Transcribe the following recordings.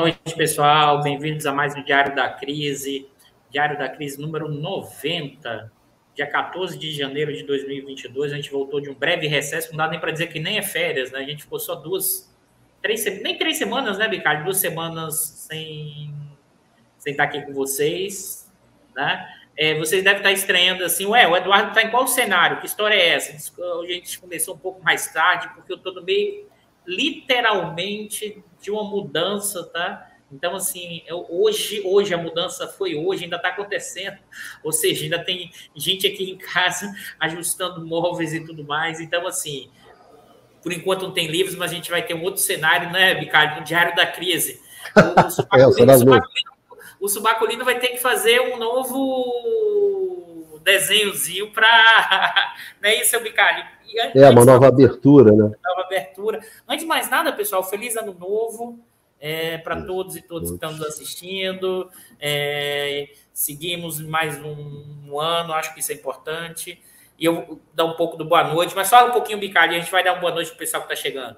noite, pessoal. Bem-vindos a mais um Diário da Crise. Diário da Crise número 90, dia 14 de janeiro de 2022. A gente voltou de um breve recesso, não dá nem para dizer que nem é férias, né? A gente ficou só duas, três, nem três semanas, né, Bicalho? Duas semanas sem, sem estar aqui com vocês, né? É, vocês devem estar estranhando assim, ué, o Eduardo está em qual cenário? Que história é essa? A gente começou um pouco mais tarde, porque eu estou no meio, literalmente, de uma mudança, tá? Então, assim, hoje, hoje, a mudança foi hoje, ainda está acontecendo. Ou seja, ainda tem gente aqui em casa ajustando móveis e tudo mais. Então, assim, por enquanto não tem livros, mas a gente vai ter um outro cenário, né, Bicalho? O Diário da Crise. O Subaculino, é, o, Subaculino, o Subaculino vai ter que fazer um novo desenhozinho para. Não é isso, Bicalho? É, uma nova abertura, né? Nova abertura. Antes de mais nada, pessoal, feliz ano novo é, para todos e todos que estão nos assistindo. É, seguimos mais um, um, ano, acho que isso é importante. E eu vou dar um pouco do boa noite, mas fala um pouquinho, Bicalho, a gente vai dar uma boa noite para o pessoal que está chegando.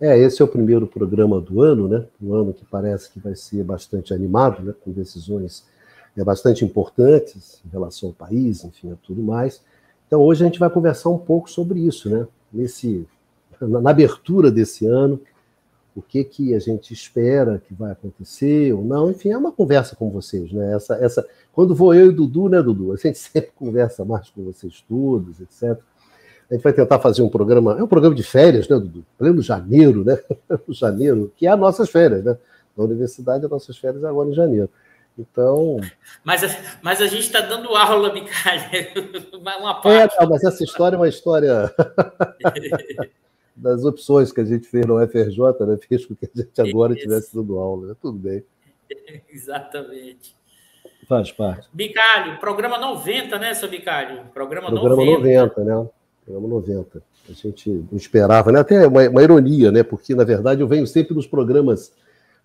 É, esse é o primeiro programa do ano, né? Um ano que parece que vai ser bastante animado, né? Com decisões é, bastante importantes em relação ao país, enfim, a tudo mais. Então, hoje a gente vai conversar um pouco sobre isso, né? Nesse, na, abertura desse ano, o que, que a gente espera que vai acontecer ou não. Enfim, é uma conversa com vocês, né? Essa, essa, quando vou eu e Dudu, né, Dudu? A gente sempre conversa mais com vocês todos, etc. A gente vai tentar fazer um programa, é um programa de férias, né, Dudu? Pleno janeiro, né? janeiro, que é as nossas férias, né? Na universidade, as nossas férias é agora em janeiro. Então. Mas, mas a gente está dando aula, Micalha. Uma parte. É, não, mas essa história é uma história. das opções que a gente fez no FRJ, né, fez com que a gente agora estivesse dando aula. Né? Tudo bem. Exatamente. Faz parte. Bicalho, programa 90, né, seu Bicalho? Programa, programa 90. 90, né? Programa 90. A gente não esperava, né? Até uma, uma ironia, né? Porque, na verdade, eu venho sempre nos programas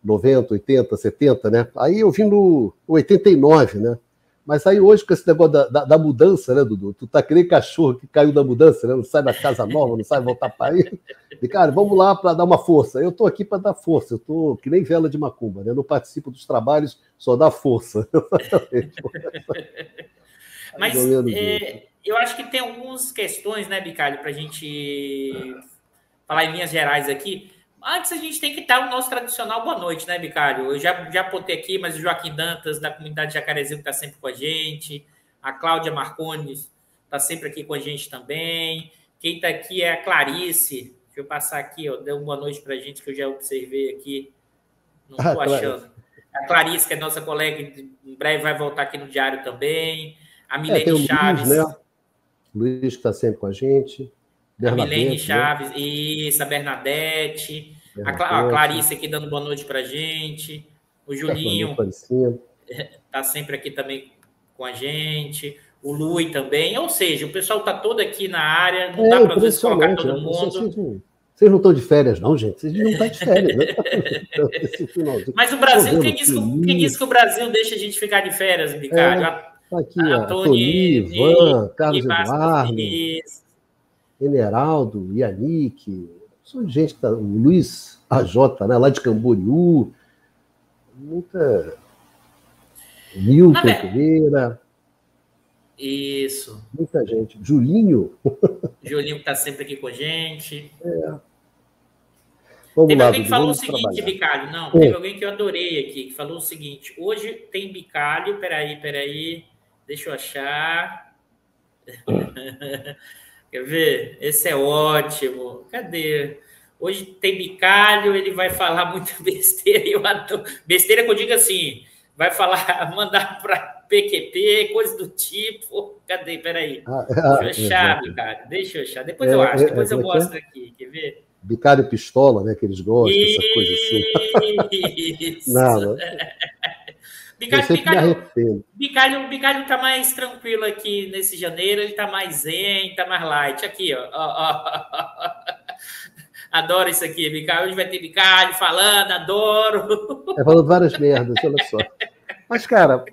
90, 80, 70, né? Aí eu vim no 89, né? Mas aí hoje, com esse negócio da, da, da, mudança, né, Dudu? Tu tá que cachorro que caiu da mudança, né? Não sai da casa nova, não sai voltar para aí. E, cara, vamos lá para dar uma força. Eu tô aqui para dar força. Eu tô que nem vela de macumba, né? Eu não participo dos trabalhos, só dá força. Mas é, eu acho que tem algumas questões, né, Bicalho, para a gente falar em linhas gerais aqui. Antes a gente tem que dar o nosso tradicional boa noite, né, Bicário? Eu já, já apontei aqui, mas o Joaquim Dantas, da comunidade Jacarezinho, está sempre com a gente. A Cláudia Marcones está sempre aqui com a gente também. Quem está aqui é a Clarice. Deixa eu passar aqui, ó, deu uma boa noite para a gente, que eu já observei aqui. Não estou ah, achando. A Clarice, que é nossa colega, em breve vai voltar aqui no Diário também. A é, Milene é, Chaves. Luiz, né? Luiz que está sempre com a gente. A Milene né? Chaves, né? isso, a Bernadette. A, a Clarice aqui dando boa noite para gente. O Julinho está sempre aqui também com a gente. O Lui também. Ou seja, o pessoal está todo aqui na área. Não é, dá para vezes colocar todo né? mundo. Vocês não estão de férias, não, gente. Vocês não estão de férias, né? Mas o Brasil, quem disse, que, quem disse que o Brasil deixa a gente ficar de férias, Ricardo? É, tá aqui, a, a Tony, Ivan, Carlos Eduardo, Generaldo, Yannick, são gente que tá, o Luiz AJ, né, lá de Camboriú, muita. Milton Pereira. Isso. Muita gente. Julinho. Julinho que está sempre aqui com a gente. É. Vamos teve lá, alguém que falou o seguinte, trabalhar. Bicalho. Não, é. teve alguém que eu adorei aqui, que falou o seguinte: hoje tem Bicalho. Peraí, peraí. Deixa eu achar. Quer ver? Esse é ótimo. Cadê? Hoje tem bicalho, ele vai falar muita besteira. Eu adoro. Besteira que eu digo assim, vai falar, mandar para PQP, coisa do tipo. Cadê? Peraí. Ah, ah, Deixa eu achar, é, bicalho. Deixa eu achar. Depois é, eu acho, depois é, eu é mostro aqui. Quer ver? Bicalho pistola, né? Que eles gostam, Isso. essa coisa assim. Isso. Não, Bicalho, Bicalho, Bicalho, Bicalho tá mais tranquilo aqui nesse janeiro, ele tá mais zen, tá mais light. Aqui, ó. Adoro isso aqui, Bicalho. Hoje vai ter Bicalho falando, adoro. É falando várias merdas, olha só. Mas, cara,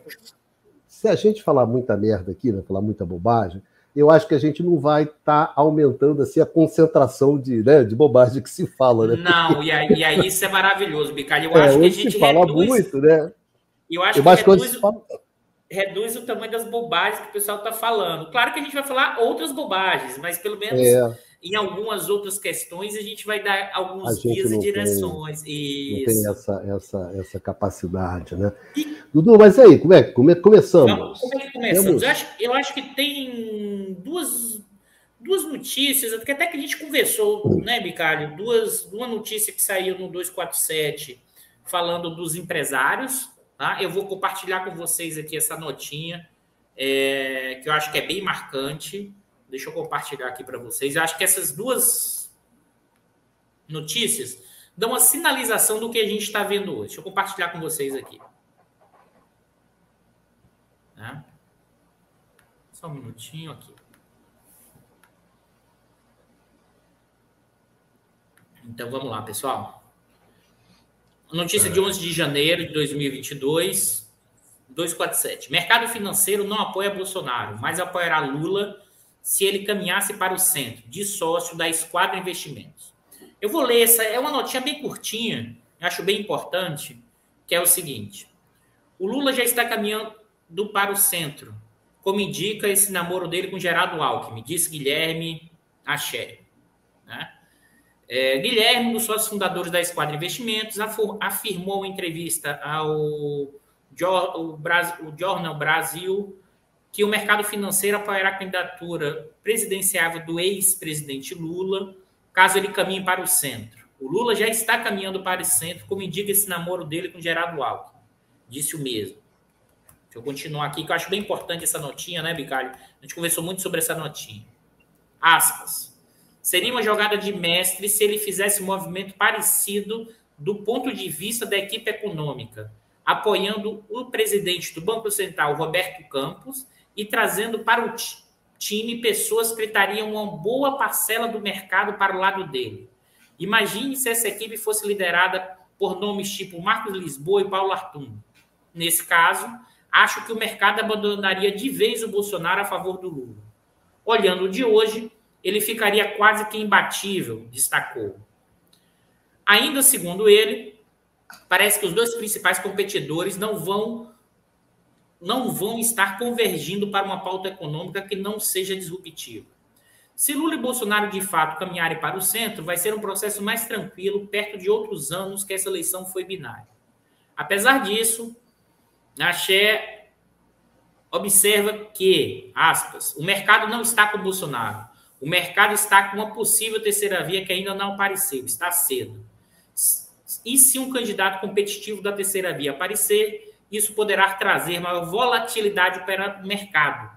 se a gente falar muita merda aqui, né, falar muita bobagem, eu acho que a gente não vai estar tá aumentando assim a concentração de, né, de bobagem que se fala, né? Não, e aí, e aí isso é maravilhoso, Bicalho. Eu é, acho que a gente se fala reduz, muito, né? Eu acho eu que acho reduz, fala... reduz o tamanho das bobagens que o pessoal está falando. Claro que a gente vai falar outras bobagens, mas pelo menos é. em algumas outras questões a gente vai dar alguns guias e direções. Tem, não tem essa, essa, essa capacidade, né? E, Dudu, mas aí, como é que come, começamos? Como é que começamos? Eu acho, eu acho que tem duas, duas notícias, até que a gente conversou, né, Bicalho? Duas, uma notícia que saiu no 247 falando dos empresários, tá? Eu vou compartilhar com vocês aqui essa notinha, é, que eu acho que é bem marcante. Deixa eu compartilhar aqui para vocês. Eu acho que essas duas notícias dão uma sinalização do que a gente está vendo hoje. Deixa eu compartilhar com vocês aqui. Né? Só um minutinho aqui. Então vamos lá, pessoal. Notícia de 11 de janeiro de 2022, 247. Mercado financeiro não apoia Bolsonaro, mas apoiará Lula se ele caminhasse para o centro, de sócio da Esquadra Investimentos. Eu vou ler essa, é uma notinha bem curtinha, acho bem importante, que é o seguinte: o Lula já está caminhando do para o centro, como indica esse namoro dele com Gerardo Alckmin, disse Guilherme Axé. Né? É, Guilherme, um dos sócios fundadores da Esquadra Investimentos, afirmou em entrevista ao o Jornal Brasil que o mercado financeiro apoiará a candidatura presidenciável do ex-presidente Lula, caso ele caminhe para o centro. O Lula já está caminhando para o centro, como indica esse namoro dele com Gerardo Alckmin. Disse o mesmo. Deixa eu continuar aqui, que eu acho bem importante essa notinha, né, Bicalho? A gente conversou muito sobre essa notinha. Aspas. Seria uma jogada de mestre se ele fizesse um movimento parecido do ponto de vista da equipe econômica, apoiando o presidente do Banco Central, Roberto Campos, e trazendo para o time pessoas que tratariam uma boa parcela do mercado para o lado dele. Imagine se essa equipe fosse liderada por nomes tipo Marcos Lisboa e Paulo Artum. Nesse caso, acho que o mercado abandonaria de vez o Bolsonaro a favor do Lula. Olhando de hoje, ele ficaria quase que imbatível, destacou. Ainda segundo ele, parece que os dois principais competidores não vão não vão estar convergindo para uma pauta econômica que não seja disruptiva. Se Lula e Bolsonaro de fato caminharem para o centro, vai ser um processo mais tranquilo, perto de outros anos que essa eleição foi binária. Apesar disso, Axé observa que, aspas, o mercado não está com Bolsonaro. O mercado está com uma possível terceira via que ainda não apareceu, está cedo. E se um candidato competitivo da terceira via aparecer, isso poderá trazer maior volatilidade para o mercado,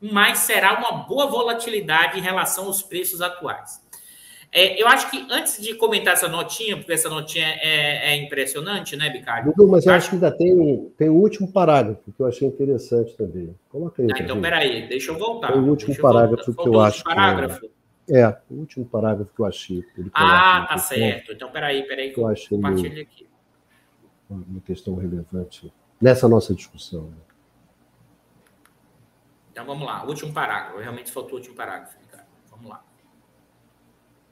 mas será uma boa volatilidade em relação aos preços atuais. É, eu acho que antes de comentar essa notinha, porque essa notinha é, é impressionante, né? Dudu, mas eu acho, acho que ainda tem, tem o último parágrafo que eu achei interessante também. Coloca aí. Ah, então, peraí, deixa eu voltar. Tem o último parágrafo que eu acho. Parágrafo. Que é, é, o último parágrafo que eu achei. Ah, tá certo. Então, peraí, peraí, que eu achei compartilho aqui. Uma questão relevante nessa nossa discussão. Né? Então, vamos lá. Último parágrafo. Realmente faltou o último parágrafo.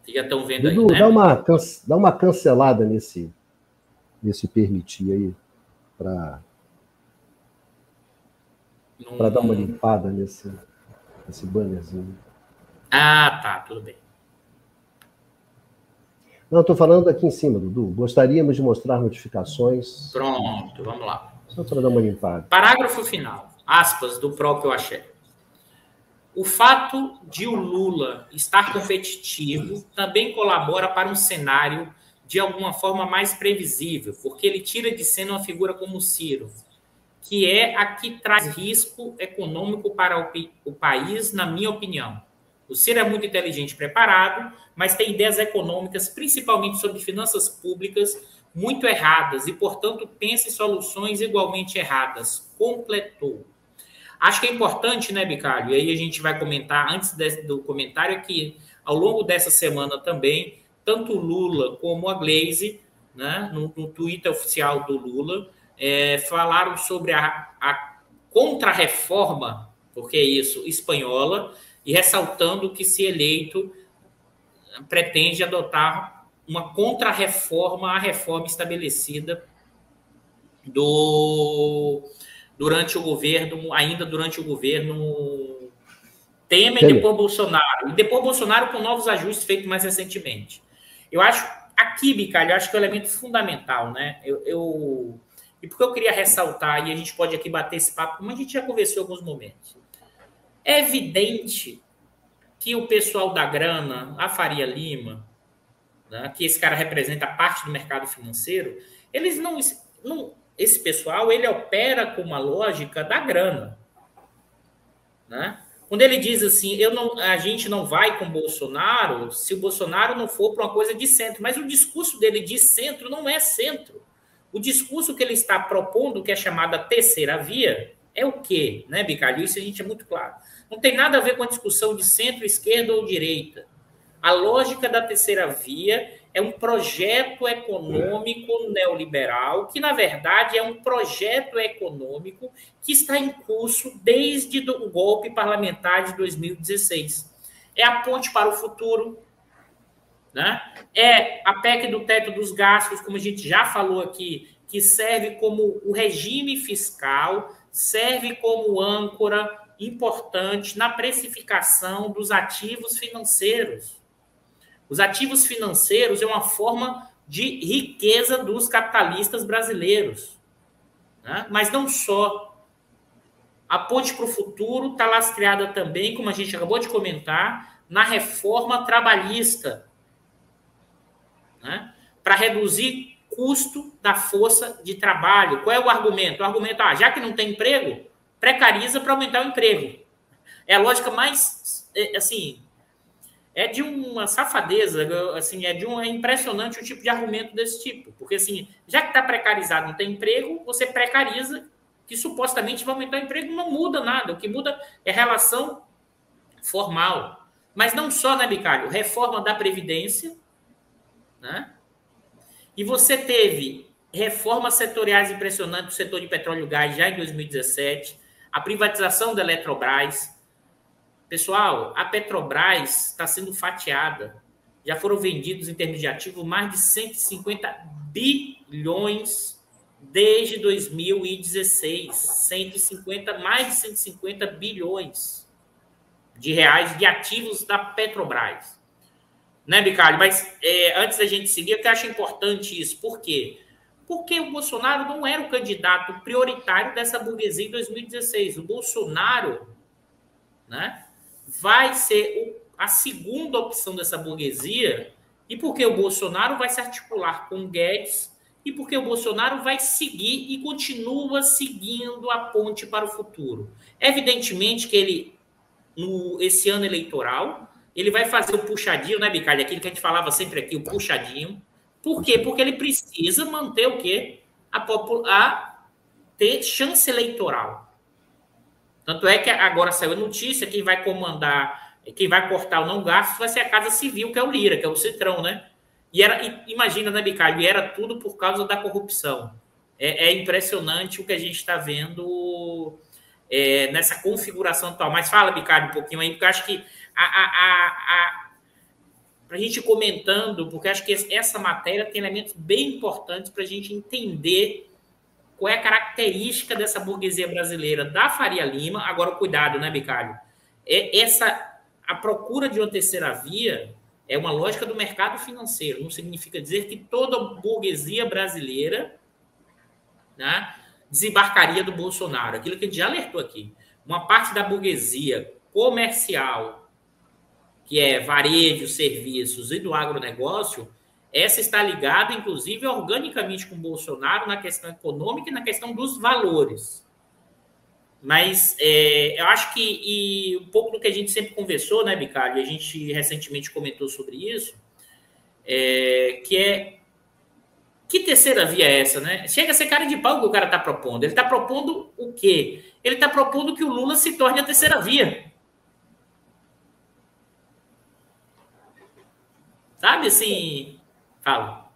Vocês já estão vendo Dudu, aí, né? Dá uma, dá uma cancelada nesse, nesse permitir aí, para Num... para dar uma limpada nesse, nesse bannerzinho. Ah, tá, tudo bem. Não, estou falando aqui em cima, Dudu. Gostaríamos de mostrar notificações. Pronto, vamos lá. Só para dar uma limpada. Parágrafo final, aspas, do próprio Axé. O fato de o Lula estar competitivo também colabora para um cenário de alguma forma mais previsível, porque ele tira de cena uma figura como o Ciro, que é a que traz risco econômico para o, país, na minha opinião. O Ciro é muito inteligente e preparado, mas tem ideias econômicas, principalmente sobre finanças públicas, muito erradas e, portanto, pensa em soluções igualmente erradas. Completou. Acho que é importante, né, Bicalho? E aí a gente vai comentar, antes desse, do comentário, que ao longo dessa semana também, tanto o Lula como a Glaze, né, no, no Twitter oficial do Lula, é, falaram sobre a, a contra-reforma, porque é isso, espanhola, e ressaltando que, se eleito, pretende adotar uma contrarreforma à reforma estabelecida do durante o governo, ainda durante o governo Temer e depois Bolsonaro. E depois Bolsonaro com novos ajustes feitos mais recentemente. Eu acho, aqui, Bicalho, eu acho que é um elemento fundamental, né? Eu, eu, e porque eu queria ressaltar, e a gente pode aqui bater esse papo, como a gente já conversou em alguns momentos. É evidente que o pessoal da grana, a Faria Lima, né, que esse cara representa parte do mercado financeiro, eles não, não esse pessoal ele opera com uma lógica da grana, né? Quando ele diz assim, eu não, a gente não vai com Bolsonaro se o Bolsonaro não for para uma coisa de centro, mas o discurso dele de centro não é centro. O discurso que ele está propondo, que é chamada terceira via, é o quê, né, Bicalho? Isso a gente é muito claro. Não tem nada a ver com a discussão de centro, esquerda ou direita. A lógica da terceira via é um projeto econômico neoliberal, que, na verdade, é um projeto econômico que está em curso desde o golpe parlamentar de 2016. É a ponte para o futuro, né? é a PEC do teto dos gastos, como a gente já falou aqui, que serve como o regime fiscal, serve como âncora importante na precificação dos ativos financeiros. Os ativos financeiros é uma forma de riqueza dos capitalistas brasileiros. Né? Mas não só. A ponte para o futuro está lastreada também, como a gente acabou de comentar, na reforma trabalhista. Né? Para reduzir custo da força de trabalho. Qual é o argumento? O argumento, ah, já que não tem emprego, precariza para aumentar o emprego. É a lógica mais, é, assim, é de uma safadeza, assim, é de um é impressionante o tipo de argumento desse tipo, porque assim, já que está precarizado, não tem emprego, você precariza que supostamente vai aumentar o emprego, não muda nada, o que muda é relação formal. Mas não só, né, Bicalho? Reforma da Previdência, né? E você teve reformas setoriais impressionantes do setor de petróleo e gás já em 2017, a privatização da Eletrobras, Pessoal, a Petrobras está sendo fatiada. Já foram vendidos em termos de ativo mais de 150 bilhões desde 2016. 150, mais de 150 bilhões de reais de ativos da Petrobras. Né, Bicalho? Mas é, antes da gente seguir, eu acho importante isso. Por quê? Porque o Bolsonaro não era o candidato prioritário dessa burguesia em 2016. O Bolsonaro, né? Vai ser a segunda opção dessa burguesia, e porque o Bolsonaro vai se articular com o Guedes, e porque o Bolsonaro vai seguir e continua seguindo a ponte para o futuro. Evidentemente que ele, no esse ano eleitoral, ele vai fazer o puxadinho, né, Bicalho? Aquilo que a gente falava sempre aqui, o puxadinho. Por quê? Porque ele precisa manter o quê? A, a ter chance eleitoral. Tanto é que agora saiu a notícia, quem vai comandar, quem vai cortar o não gasto vai ser a Casa Civil, que é o Lira, que é o Citrão, né? E era, imagina, né, Bicalho? E era tudo por causa da corrupção. É, é impressionante o que a gente está vendo é, nessa configuração atual. Mas fala, Bicalho, um pouquinho aí, porque eu acho que a, a, a, para a gente comentando, porque acho que essa matéria tem elementos bem importantes para a gente entender qual é a característica dessa burguesia brasileira da Faria Lima. Agora, cuidado, né, Bicalho? É essa a procura de uma terceira via é uma lógica do mercado financeiro. Não significa dizer que toda burguesia brasileira né, desembarcaria do Bolsonaro. Aquilo que a gente já alertou aqui. Uma parte da burguesia comercial, que é varejo, serviços e do agronegócio, essa está ligada, inclusive, organicamente com Bolsonaro na questão econômica e na questão dos valores. Mas é, eu acho que, e um pouco do que a gente sempre conversou, né, Bicalho? A gente recentemente comentou sobre isso, é, que é. Que terceira via é essa, né? Chega a ser cara de pau que o cara está propondo. Ele está propondo o quê? Ele está propondo que o Lula se torne a terceira via. Sabe assim, Fala.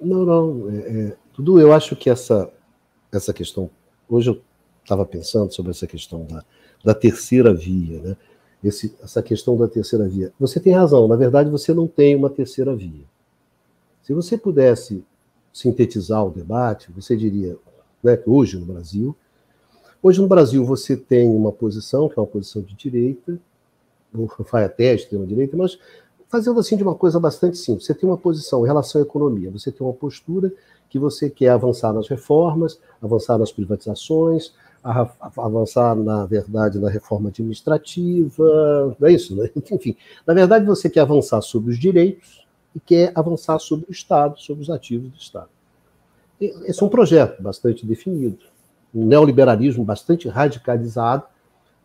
Não, não. É, é, tudo eu acho que essa, essa questão. Hoje eu estava pensando sobre essa questão da, da terceira via, né? esse, essa questão da terceira via. Você tem razão, na verdade você não tem uma terceira via. Se você pudesse sintetizar o debate, você diria né, que hoje no Brasil, hoje no Brasil você tem uma posição que é uma posição de direita, não vai até a extrema direita, mas fazendo assim de uma coisa bastante simples. Você tem uma posição em relação à economia, você tem uma postura que você quer avançar nas reformas, avançar nas privatizações, avançar, na verdade, na reforma administrativa, não é isso? Né? Enfim, na verdade, você quer avançar sobre os direitos e quer avançar sobre o Estado, sobre os ativos do Estado. Esse é um projeto bastante definido, um neoliberalismo bastante radicalizado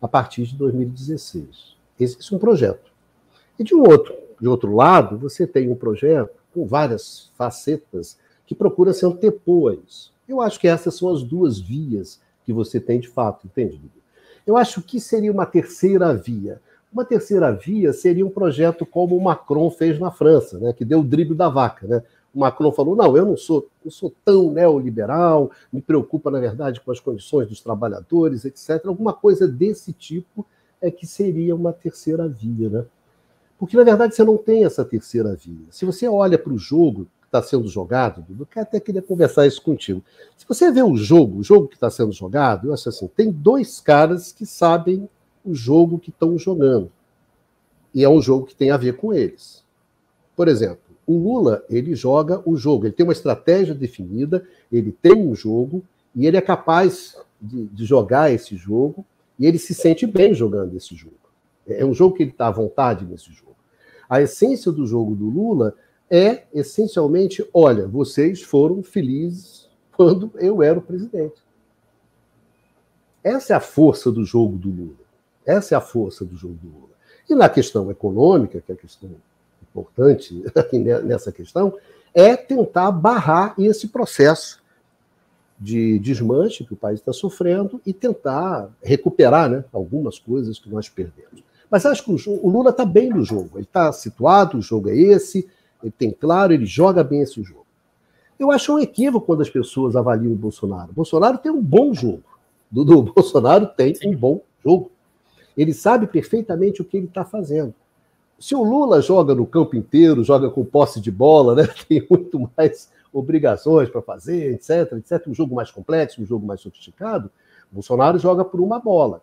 a partir de 2016. Esse é um projeto. E de um outro, de outro lado, você tem um projeto com várias facetas que procura se antepor a isso. Eu acho que essas são as duas vias que você tem de fato, entende? Eu acho que seria uma terceira via. Uma terceira via seria um projeto como o Macron fez na França, né, que deu o drible da vaca. Né? O Macron falou: não, eu não sou, não sou tão neoliberal, me preocupa, na verdade, com as condições dos trabalhadores, etc. Alguma coisa desse tipo é que seria uma terceira via. Né? Porque, na verdade, você não tem essa terceira via. Se você olha para o jogo, está sendo jogado, eu até queria conversar isso contigo. Se você vê o jogo, o jogo que está sendo jogado, eu acho assim, tem dois caras que sabem o jogo que estão jogando. E é um jogo que tem a ver com eles. Por exemplo, o Lula, ele joga o jogo, ele tem uma estratégia definida, ele tem um jogo, e ele é capaz de, de jogar esse jogo, e ele se sente bem jogando esse jogo. É um jogo que ele está à vontade nesse jogo. A essência do jogo do Lula é essencialmente: olha, vocês foram felizes quando eu era o presidente. Essa é a força do jogo do Lula. Essa é a força do jogo do Lula. E na questão econômica, que é a questão importante aqui nessa questão, é tentar barrar esse processo de desmanche que o país está sofrendo e tentar recuperar né, algumas coisas que nós perdemos. Mas acho que o Lula está bem no jogo, ele está situado, o jogo é esse, ele tem claro, ele joga bem esse jogo. Eu acho um equívoco quando as pessoas avaliam o Bolsonaro. O Bolsonaro tem um bom jogo. Dudu, o Bolsonaro tem Sim. um bom jogo. Ele sabe perfeitamente o que ele está fazendo. Se o Lula joga no campo inteiro, joga com posse de bola, né, tem muito mais obrigações para fazer, etc, etc, um jogo mais complexo, um jogo mais sofisticado, o Bolsonaro joga por uma bola.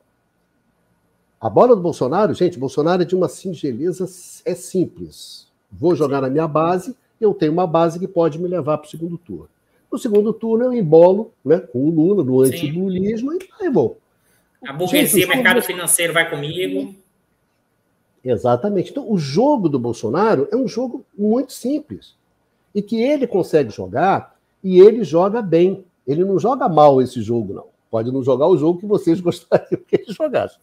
A bola do Bolsonaro, gente, Bolsonaro é de uma singeleza, é simples. Vou jogar na minha base, eu tenho uma base que pode me levar para o segundo turno. No segundo turno, eu embolo né, com o Lula, no anti-lulismo, e aí vou. A burguesia, o mercado financeiro vai comigo. Exatamente. Então, o jogo do Bolsonaro é um jogo muito simples. E que ele consegue jogar, e ele joga bem. Ele não joga mal esse jogo, não. Pode não jogar o jogo que vocês gostariam que ele jogasse.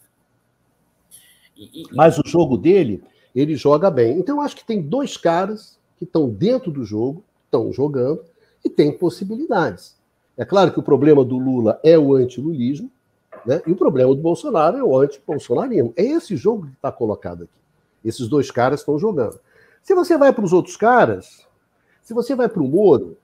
Mas o jogo dele ele joga bem. Então, eu acho que tem dois caras que estão dentro do jogo, estão jogando, e tem possibilidades. É claro que o problema do Lula é o antilulismo, né? e o problema do Bolsonaro é o anti-bolsonarismo. É esse jogo que está colocado aqui. Esses dois caras estão jogando. Se você vai para os outros caras, se você vai para o Moro,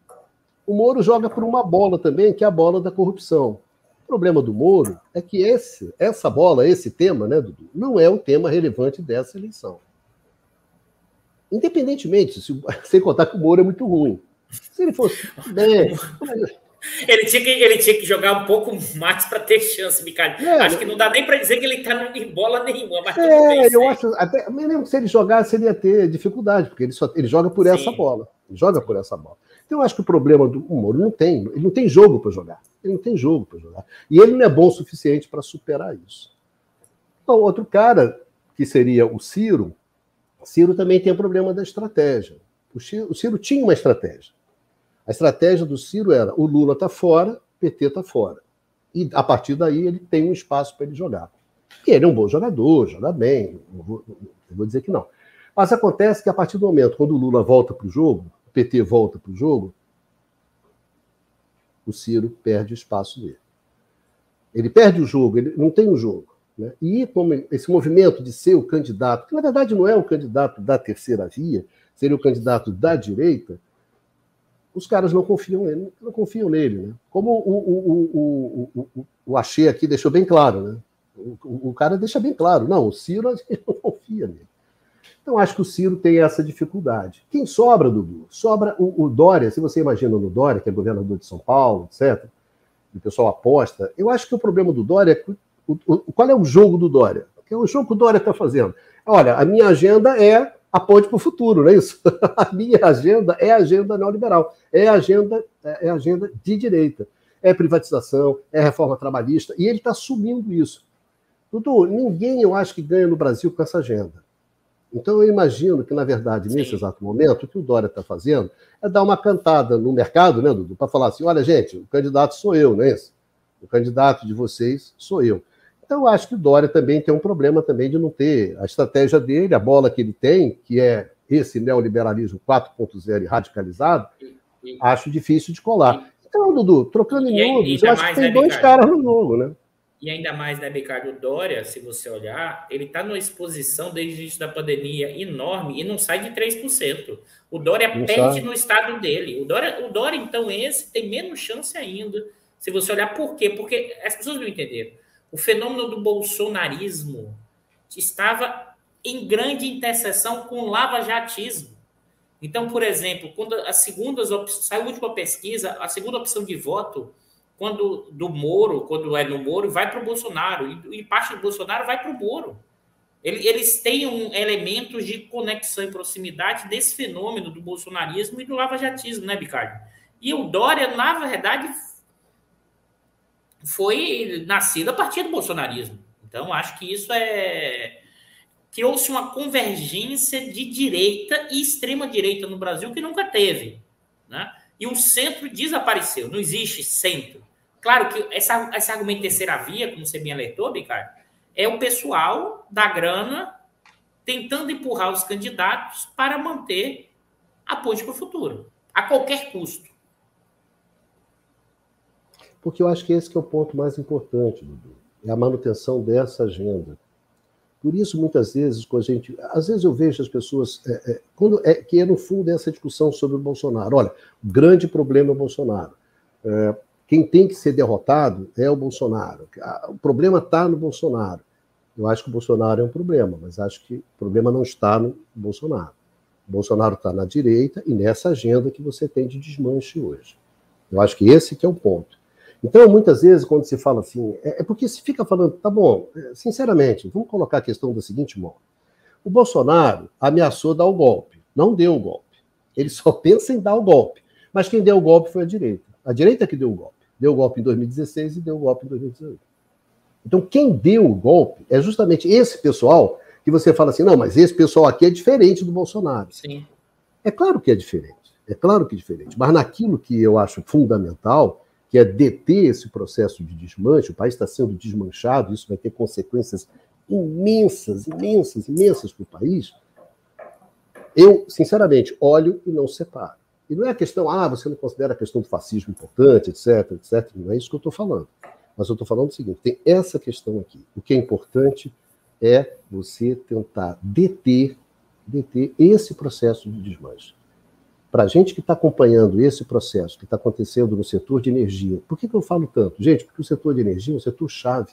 o Moro joga por uma bola também, que é a bola da corrupção. O problema do Moro é que esse, essa bola, esse tema, né, Dudu, não é o tema relevante dessa eleição. Independentemente, se, sem contar que o Moro é muito ruim. Se ele fosse bem. Ele tinha, que, ele tinha que jogar um pouco mais para ter chance, Micalho. É, acho que não dá nem para dizer que ele está em bola nenhuma. Mas é, eu acho. Até, mesmo se ele jogasse, ele ia ter dificuldade, porque ele, só, ele joga por Sim. essa bola. Ele joga por essa bola. Então eu acho que o problema do Moro não tem. Ele não tem jogo para jogar. Ele não tem jogo para jogar. E ele não é bom o suficiente para superar isso. Então, outro cara, que seria o Ciro, Ciro também tem o problema da estratégia. O Ciro, o Ciro tinha uma estratégia. A estratégia do Ciro era: o Lula está fora, PT está fora. E a partir daí ele tem um espaço para ele jogar. E ele é um bom jogador, joga bem, não vou, vou dizer que não. Mas acontece que a partir do momento quando o Lula volta para o jogo, PT volta para o jogo, o Ciro perde o espaço dele. Ele perde o jogo, ele não tem o um jogo. Né? E como esse movimento de ser o candidato, que na verdade não é o candidato da terceira via, seria o candidato da direita, os caras não confiam nele, não confiam nele. Né? Como o, o, o, o, o Axê aqui deixou bem claro, né? O, o, cara deixa bem claro, não, o Ciro não confia nele. Então, acho que o Ciro tem essa dificuldade. Quem sobra, Dudu? Sobra o, o Dória, se você imagina no Dória, que é governador de São Paulo, etc., o pessoal aposta, eu acho que o problema do Dória é. O, o, qual é o jogo do Dória? Que é o jogo que o Dória está fazendo. Olha, a minha agenda é a ponte para o futuro, não é isso? a minha agenda é a agenda neoliberal, é a agenda, é a agenda de direita. É privatização, é reforma trabalhista, e ele está assumindo isso. Dudu, ninguém, eu acho, que ganha no Brasil com essa agenda. Então, eu imagino que, na verdade, nesse Sim. exato momento, o que o Dória está fazendo é dar uma cantada no mercado, né, Dudu, para falar assim: olha, gente, o candidato sou eu, não é isso? O candidato de vocês sou eu. Então, eu acho que o Dória também tem um problema também de não ter a estratégia dele, a bola que ele tem, que é esse neoliberalismo 4.0 radicalizado, acho difícil de colar. Então, Dudu, trocando em miúdos, eu acho que tem dois caras no jogo, né? E ainda mais, né, Ricardo? Dória, se você olhar, ele está numa exposição desde o início da pandemia enorme e não sai de 3%. O Dória não perde sai. no estado dele. O Dória, o Dória, então, esse tem menos chance ainda. Se você olhar por quê? Porque as pessoas não entenderam. O fenômeno do bolsonarismo estava em grande interseção com o lava-jatismo. Então, por exemplo, quando as segundas saiu a última pesquisa, a segunda opção de voto quando do Moro, quando é no Moro, vai para o Bolsonaro, e, parte do Bolsonaro vai para o Moro. Eles têm um, elementos de conexão e proximidade desse fenômeno do bolsonarismo e do lavajatismo, né, Bicardo? E o Dória, na verdade, foi nascido a partir do bolsonarismo. Então, acho que isso é. Criou-se uma convergência de direita e extrema-direita no Brasil que nunca teve. Né? E o centro desapareceu, não existe centro. Claro que essa, esse argumento terceira via, como você bem alertou, Ricardo, é o pessoal da grana tentando empurrar os candidatos para manter a ponte para o futuro, a qualquer custo. Porque eu acho que esse que é o ponto mais importante, Dudu, é a manutenção dessa agenda. Por isso, muitas vezes, quando a gente. Às vezes eu vejo as pessoas. É, é, quando é, que é no fundo essa discussão sobre o Bolsonaro. Olha, o grande problema é o Bolsonaro. É, quem tem que ser derrotado é o Bolsonaro. O problema está no Bolsonaro. Eu acho que o Bolsonaro é um problema, mas acho que o problema não está no Bolsonaro. O Bolsonaro está na direita e nessa agenda que você tem de desmanche hoje. Eu acho que esse que é o ponto. Então, muitas vezes, quando se fala assim, é, é porque se fica falando, tá bom, é, sinceramente, vamos colocar a questão da seguinte modo. O Bolsonaro ameaçou dar o golpe, não deu o golpe. Ele só pensa em dar o golpe. Mas quem deu o golpe foi a direita. A direita que deu o golpe. Deu o golpe em 2016 e deu o golpe em 2018. Então, quem deu o golpe é justamente esse pessoal que você fala assim, não, mas esse pessoal aqui é diferente do Bolsonaro. Sim. É claro que é diferente. É claro que é diferente. Mas naquilo que eu acho fundamental, que é deter esse processo de desmanche, o país está sendo desmanchado, isso vai ter consequências imensas, imensas, imensas para o país. Eu, sinceramente, olho e não separo. E não é a questão, ah, você não considera a questão do fascismo importante, etc, etc. Não é isso que eu estou falando. Mas eu estou falando o seguinte: tem essa questão aqui. O que é importante é você tentar deter, deter esse processo de desmanche. Para a gente que está acompanhando esse processo que está acontecendo no setor de energia, por que, que eu falo tanto? Gente, porque o setor de energia é um setor chave.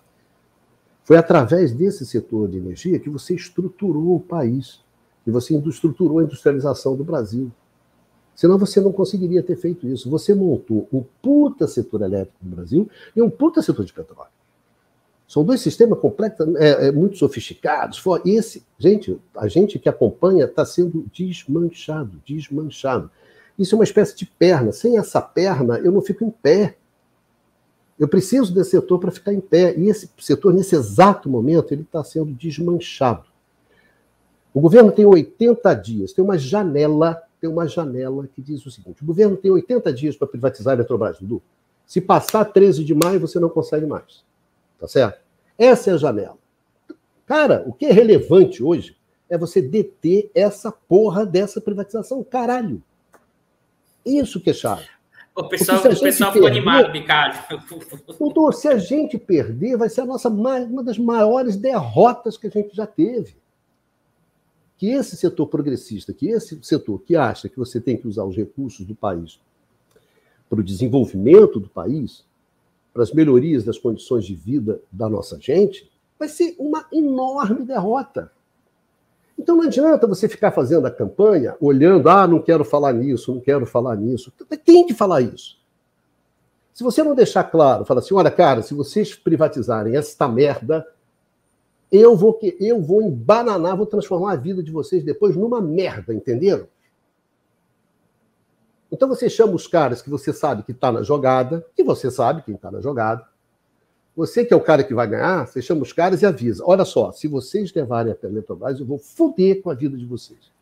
Foi através desse setor de energia que você estruturou o país, que você estruturou a industrialização do Brasil. Senão você não conseguiria ter feito isso. Você montou um puta setor elétrico no Brasil e um puta setor de petróleo. São dois sistemas completamente é, é, muito sofisticados. Esse, gente, a gente que acompanha está sendo desmanchado, desmanchado. Isso é uma espécie de perna. Sem essa perna, eu não fico em pé. Eu preciso desse setor para ficar em pé. E esse setor, nesse exato momento, ele está sendo desmanchado. O governo tem 80 dias, tem uma janela tem uma janela que diz o seguinte: o governo tem 80 dias para privatizar a Eletrobras. Se passar 13 de maio, você não consegue mais. Tá certo? Essa é a janela. Cara, o que é relevante hoje é você deter essa porra dessa privatização. Caralho. Isso que é chave. O pessoal, o pessoal ficou animado, Ricardo. Doutor, se a gente perder, vai ser a nossa uma das maiores derrotas que a gente já teve que esse setor progressista, que esse setor que acha que você tem que usar os recursos do país para o desenvolvimento do país, para as melhorias das condições de vida da nossa gente, vai ser uma enorme derrota. Então não adianta você ficar fazendo a campanha olhando, ah, não quero falar nisso, não quero falar nisso. Tem que falar isso. Se você não deixar claro, fala assim, olha, cara, se vocês privatizarem esta merda, eu vou eu vou embananar, vou transformar a vida de vocês depois numa merda, entenderam? Então você chama os caras que você sabe que está na jogada, que você sabe quem está na jogada, você que é o cara que vai ganhar, você chama os caras e avisa: olha só, se vocês levarem a Petrobras, eu vou foder com a vida de vocês.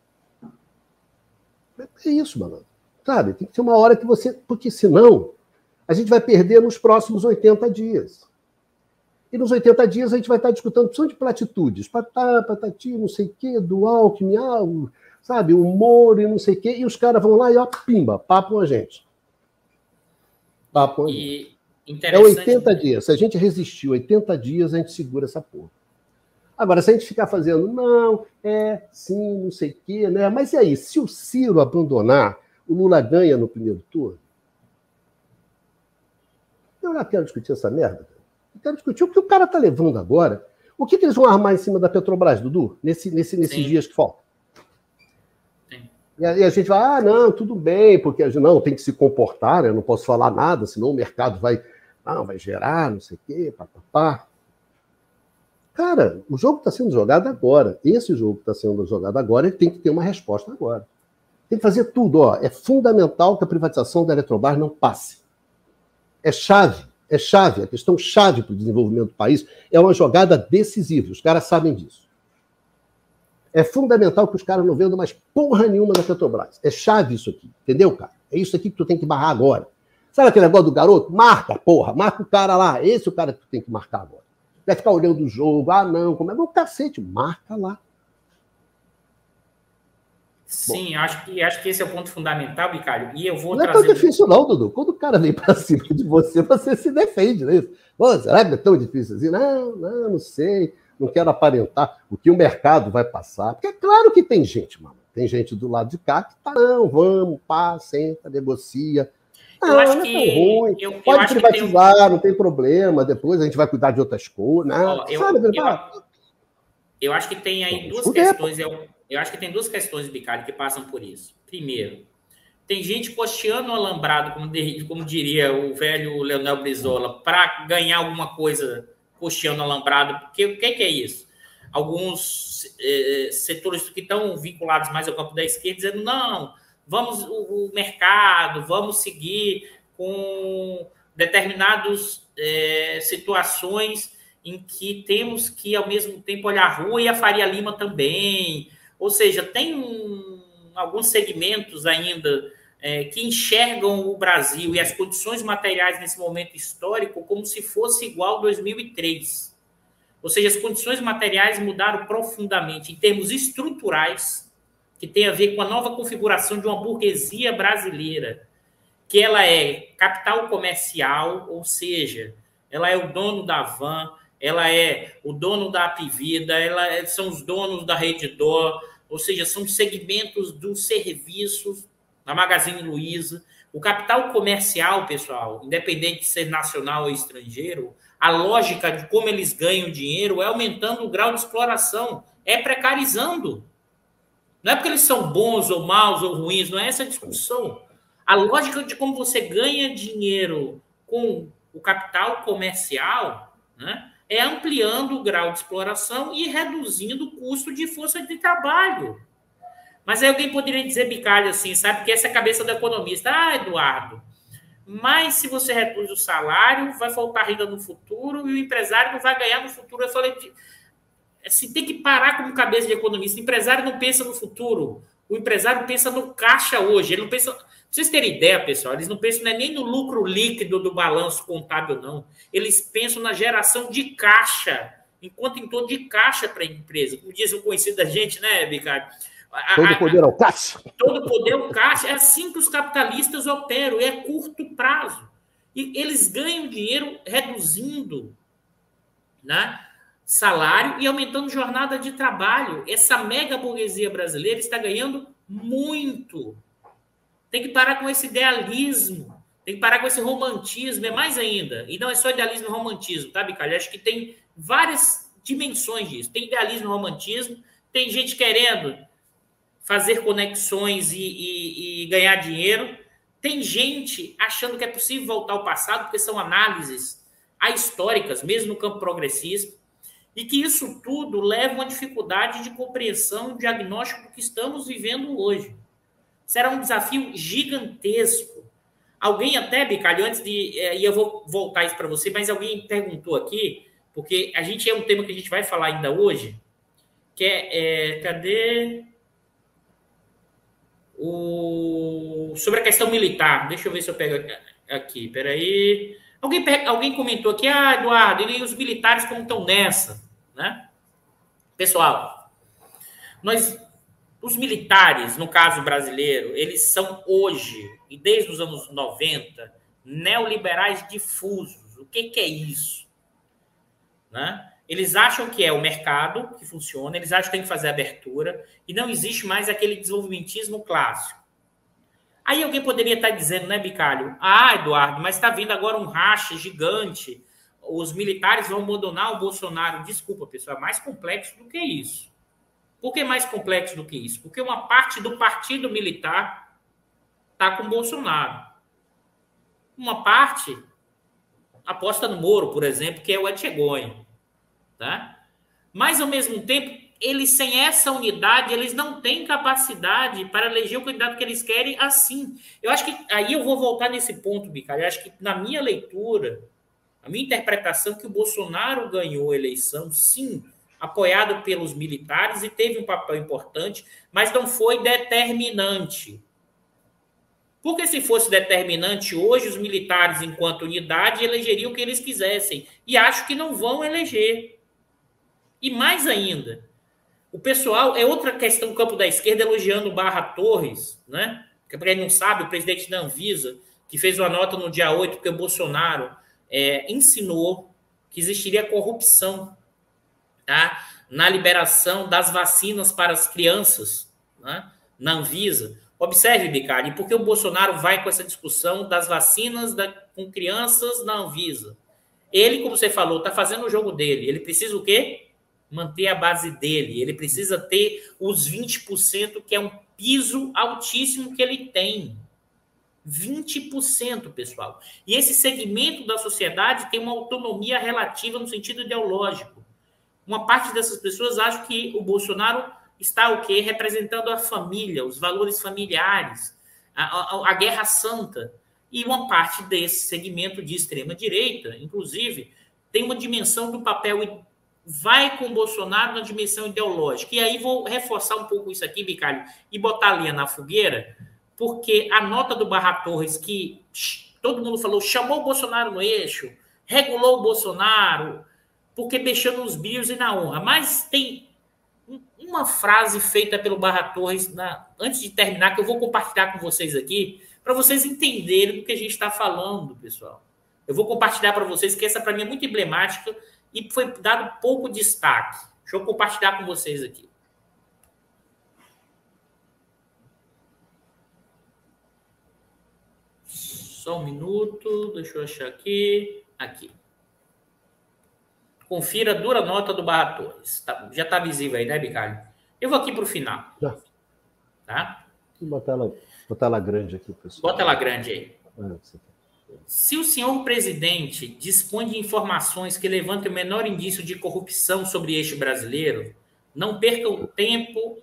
É isso, mano. Sabe? Tem que ter uma hora que você. Porque senão, a gente vai perder nos próximos 80 dias. E nos 80 dias a gente vai estar discutindo opção de platitudes. Patá, patati, não sei o quê, do Alckmin, ah, sabe, o Moro e não sei o quê. E os caras vão lá e, ó, pimba, papo a gente. Papo a gente. É 80 dias. Se a gente resistir 80 dias, a gente segura essa porra. Agora, se a gente ficar fazendo, não, é, sim, não sei o quê, né? Mas e aí, se o Ciro abandonar, o Lula ganha no primeiro turno? Eu já quero discutir essa merda. Eu quero discutir o que o cara está levando agora. O que, que, eles vão armar em cima da Petrobras, Dudu, nesse, nesse, nesses dias que faltam? E a, gente vai, ah, não, tudo bem, porque a gente não tem que se comportar, né? eu não posso falar nada, senão o mercado vai, não, vai gerar, não sei o quê, papapá. Cara, o jogo está sendo jogado agora. Esse jogo está sendo jogado agora, ele tem que ter uma resposta agora. Tem que fazer tudo, ó. É fundamental que a privatização da Eletrobras não passe. É chave, é chave, a questão chave para o desenvolvimento do país. É uma jogada decisiva, os caras sabem disso. É fundamental que os caras não vendam mais porra nenhuma da Petrobras. É chave isso aqui, entendeu, cara? É isso aqui que tu tem que barrar agora. Sabe aquele negócio do garoto? Marca, porra, marca o cara lá. Esse é o cara que tu tem que marcar agora. Vai ficar olhando o jogo, ah, não, como é? Não, cacete, marca lá. Sim, acho que, acho que esse é o ponto fundamental, Bicalho. E eu vou não trazer... é tão difícil, não, Dudu. Quando o cara vem para cima de você, você se defende, né? Pô, será que é tão difícil assim? Não, não, não sei não quero aparentar o que o mercado vai passar. Porque é claro que tem gente, mano. Tem gente do lado de cá que tá, não, vamos, pá, senta, negocia. Não, eu acho não é que, ruim. Eu, Pode eu privatizar, tem um... não tem problema. Depois a gente vai cuidar de outras coisas. Não, eu, sabe, eu, eu, acho que tem aí duas questões. Eu, eu acho que tem duas questões, Bicalho, que passam por isso. Primeiro, tem gente costeando o alambrado, como, como diria o velho Leonel Brizola, para ganhar alguma coisa costeando alambrado, porque o que, que é isso? Alguns eh, setores que estão vinculados mais ao campo da esquerda dizendo, não, vamos o, o mercado, vamos seguir com determinadas eh, situações em que temos que, ao mesmo tempo, olhar a rua e a Faria Lima também. Ou seja, tem um, alguns segmentos ainda é, que enxergam o Brasil e as condições materiais nesse momento histórico como se fosse igual a 2003. Ou seja, as condições materiais mudaram profundamente em termos estruturais, que tem a ver com a nova configuração de uma burguesia brasileira, que ela é capital comercial, ou seja, ela é o dono da van, ela é o dono da Apivida, ela é, são os donos da Redditor, ou seja, são segmentos dos serviços na Magazine Luiza. O capital comercial, pessoal, independente de ser nacional ou estrangeiro, a lógica de como eles ganham dinheiro é aumentando o grau de exploração, é precarizando. Não é porque eles são bons ou maus ou ruins, não é essa a discussão. A lógica de como você ganha dinheiro com o capital comercial né, é ampliando o grau de exploração e reduzindo o custo de força de trabalho. Mas aí alguém poderia dizer, Bicalho, assim, sabe? Que essa é a cabeça do economista. Ah, Eduardo, mas se você reduz o salário, vai faltar renda no futuro e o empresário não vai ganhar no futuro. Eu falei, assim, tem que parar como cabeça de economista. O empresário não pensa no futuro. O empresário pensa no caixa hoje. Ele não pensa. Pra vocês terem ideia, pessoal, eles não pensam é nem no lucro líquido do balanço contábil, não. Eles pensam na geração de caixa, enquanto em torno de caixa para a empresa. Como diz o conhecido da gente, né, Bicalho? Todo poder ao caixa. Todo poder ao caixa. É assim que os capitalistas operam, é curto prazo. E eles ganham dinheiro reduzindo né, salário e aumentando jornada de trabalho. Essa mega burguesia brasileira está ganhando muito. Tem que parar com esse idealismo. Tem que parar com esse romantismo, é mais ainda. E não é só idealismo e romantismo, tá, Bicalho? Acho que tem várias dimensões disso. Tem idealismo e romantismo, tem gente querendo fazer conexões e, e, e ganhar dinheiro, tem gente achando que é possível voltar ao passado, porque são análises históricas, mesmo no campo progressista, e que isso tudo leva a uma dificuldade de compreensão, diagnóstico que estamos vivendo hoje. Será um desafio gigantesco. Alguém até, Bicalho, antes de. É, e eu vou voltar isso para você, mas alguém perguntou aqui, porque a gente é um tema que a gente vai falar ainda hoje, que é. é cadê? O, sobre a questão militar. Deixa eu ver se eu pego aqui. Peraí. Alguém, alguém comentou aqui, ah, Eduardo, e os militares como estão nessa, né? Pessoal, nós, os militares, no caso brasileiro, eles são hoje, e desde os anos 90, neoliberais difusos. O que, que é isso? Né? Eles acham que é o mercado que funciona, eles acham que tem que fazer abertura, e não existe mais aquele desenvolvimentismo clássico. Aí alguém poderia estar dizendo, né, Bicalho? Ah, Eduardo, mas está vindo agora um racha gigante. Os militares vão abandonar o Bolsonaro. Desculpa, pessoal, é mais complexo do que isso. Por que mais complexo do que isso? Porque uma parte do partido militar está com o Bolsonaro. Uma parte aposta no Moro, por exemplo, que é o Etchegoni. Tá? Mas, ao mesmo tempo, eles sem essa unidade, eles não têm capacidade para eleger o candidato que eles querem assim. Eu acho que aí eu vou voltar nesse ponto, Bicalho. Eu acho que na minha leitura, a minha interpretação que o Bolsonaro ganhou a eleição, sim, apoiado pelos militares e teve um papel importante, mas não foi determinante. Porque se fosse determinante hoje, os militares, enquanto unidade, elegeriam o que eles quisessem. E acho que não vão eleger. E mais ainda, o pessoal, é outra questão do campo da esquerda elogiando o Barra Torres, né? Porque para quem não sabe, o presidente da Anvisa, que fez uma nota no dia 8, porque o Bolsonaro é, ensinou que existiria corrupção tá? na liberação das vacinas para as crianças né? na Anvisa. Observe, Bicari, porque o Bolsonaro vai com essa discussão das vacinas da, com crianças na Anvisa. Ele, como você falou, está fazendo o jogo dele. Ele precisa o quê? Manter a base dele. Ele precisa ter os 20%, que é um piso altíssimo que ele tem. 20%, pessoal. E esse segmento da sociedade tem uma autonomia relativa no sentido ideológico. Uma parte dessas pessoas acha que o Bolsonaro está o quê? Representando a família, os valores familiares, a, a, a guerra santa. E uma parte desse segmento de extrema direita, inclusive, tem uma dimensão do papel vai com o Bolsonaro na dimensão ideológica. E aí vou reforçar um pouco isso aqui, Bicalho, e botar a linha na fogueira, porque a nota do Barra Torres, que todo mundo falou, chamou o Bolsonaro no eixo, regulou o Bolsonaro, porque mexeu nos bios e na honra. Mas tem uma frase feita pelo Barra Torres, na, antes de terminar, que eu vou compartilhar com vocês aqui, para vocês entenderem do que a gente está falando, pessoal. Eu vou compartilhar para vocês, que essa para mim é muito emblemática e foi dado pouco destaque. Deixa eu compartilhar com vocês aqui. Só um minuto, deixa eu achar aqui. Aqui. Confira a dura nota do Barra Torres. Tá, já está visível aí, né, Bicalho? Eu vou aqui para o final. Já. Tá? Vou botar ela, botar ela grande aqui, pessoal. Bota ela grande aí. Ah, você tá. Se o senhor presidente dispõe de informações que levantem o menor indício de corrupção sobre este brasileiro, não perca o tempo,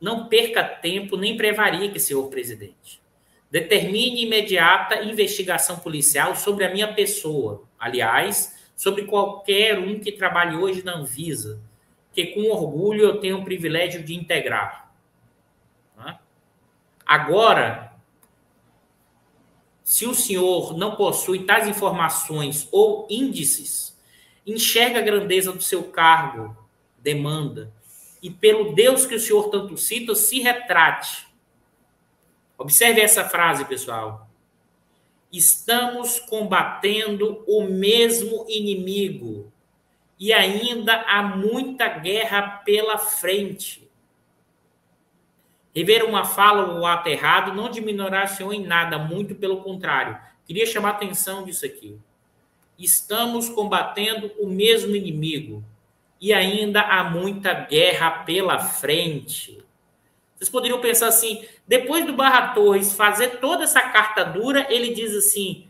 não perca tempo nem prevarique, senhor presidente. Determine imediata investigação policial sobre a minha pessoa, aliás, sobre qualquer um que trabalhe hoje na Anvisa, que com orgulho eu tenho o privilégio de integrar. Agora, se o senhor não possui tais informações ou índices, enxerga a grandeza do seu cargo, demanda, e pelo Deus que o senhor tanto cita, se retrate. Observe essa frase, pessoal. Estamos combatendo o mesmo inimigo e ainda há muita guerra pela frente. Rever uma fala ou ato errado não diminuirá Senhor em nada, muito pelo contrário. Queria chamar a atenção disso aqui. Estamos combatendo o mesmo inimigo e ainda há muita guerra pela frente. Vocês poderiam pensar assim: depois do Barra Torres fazer toda essa carta dura, ele diz assim: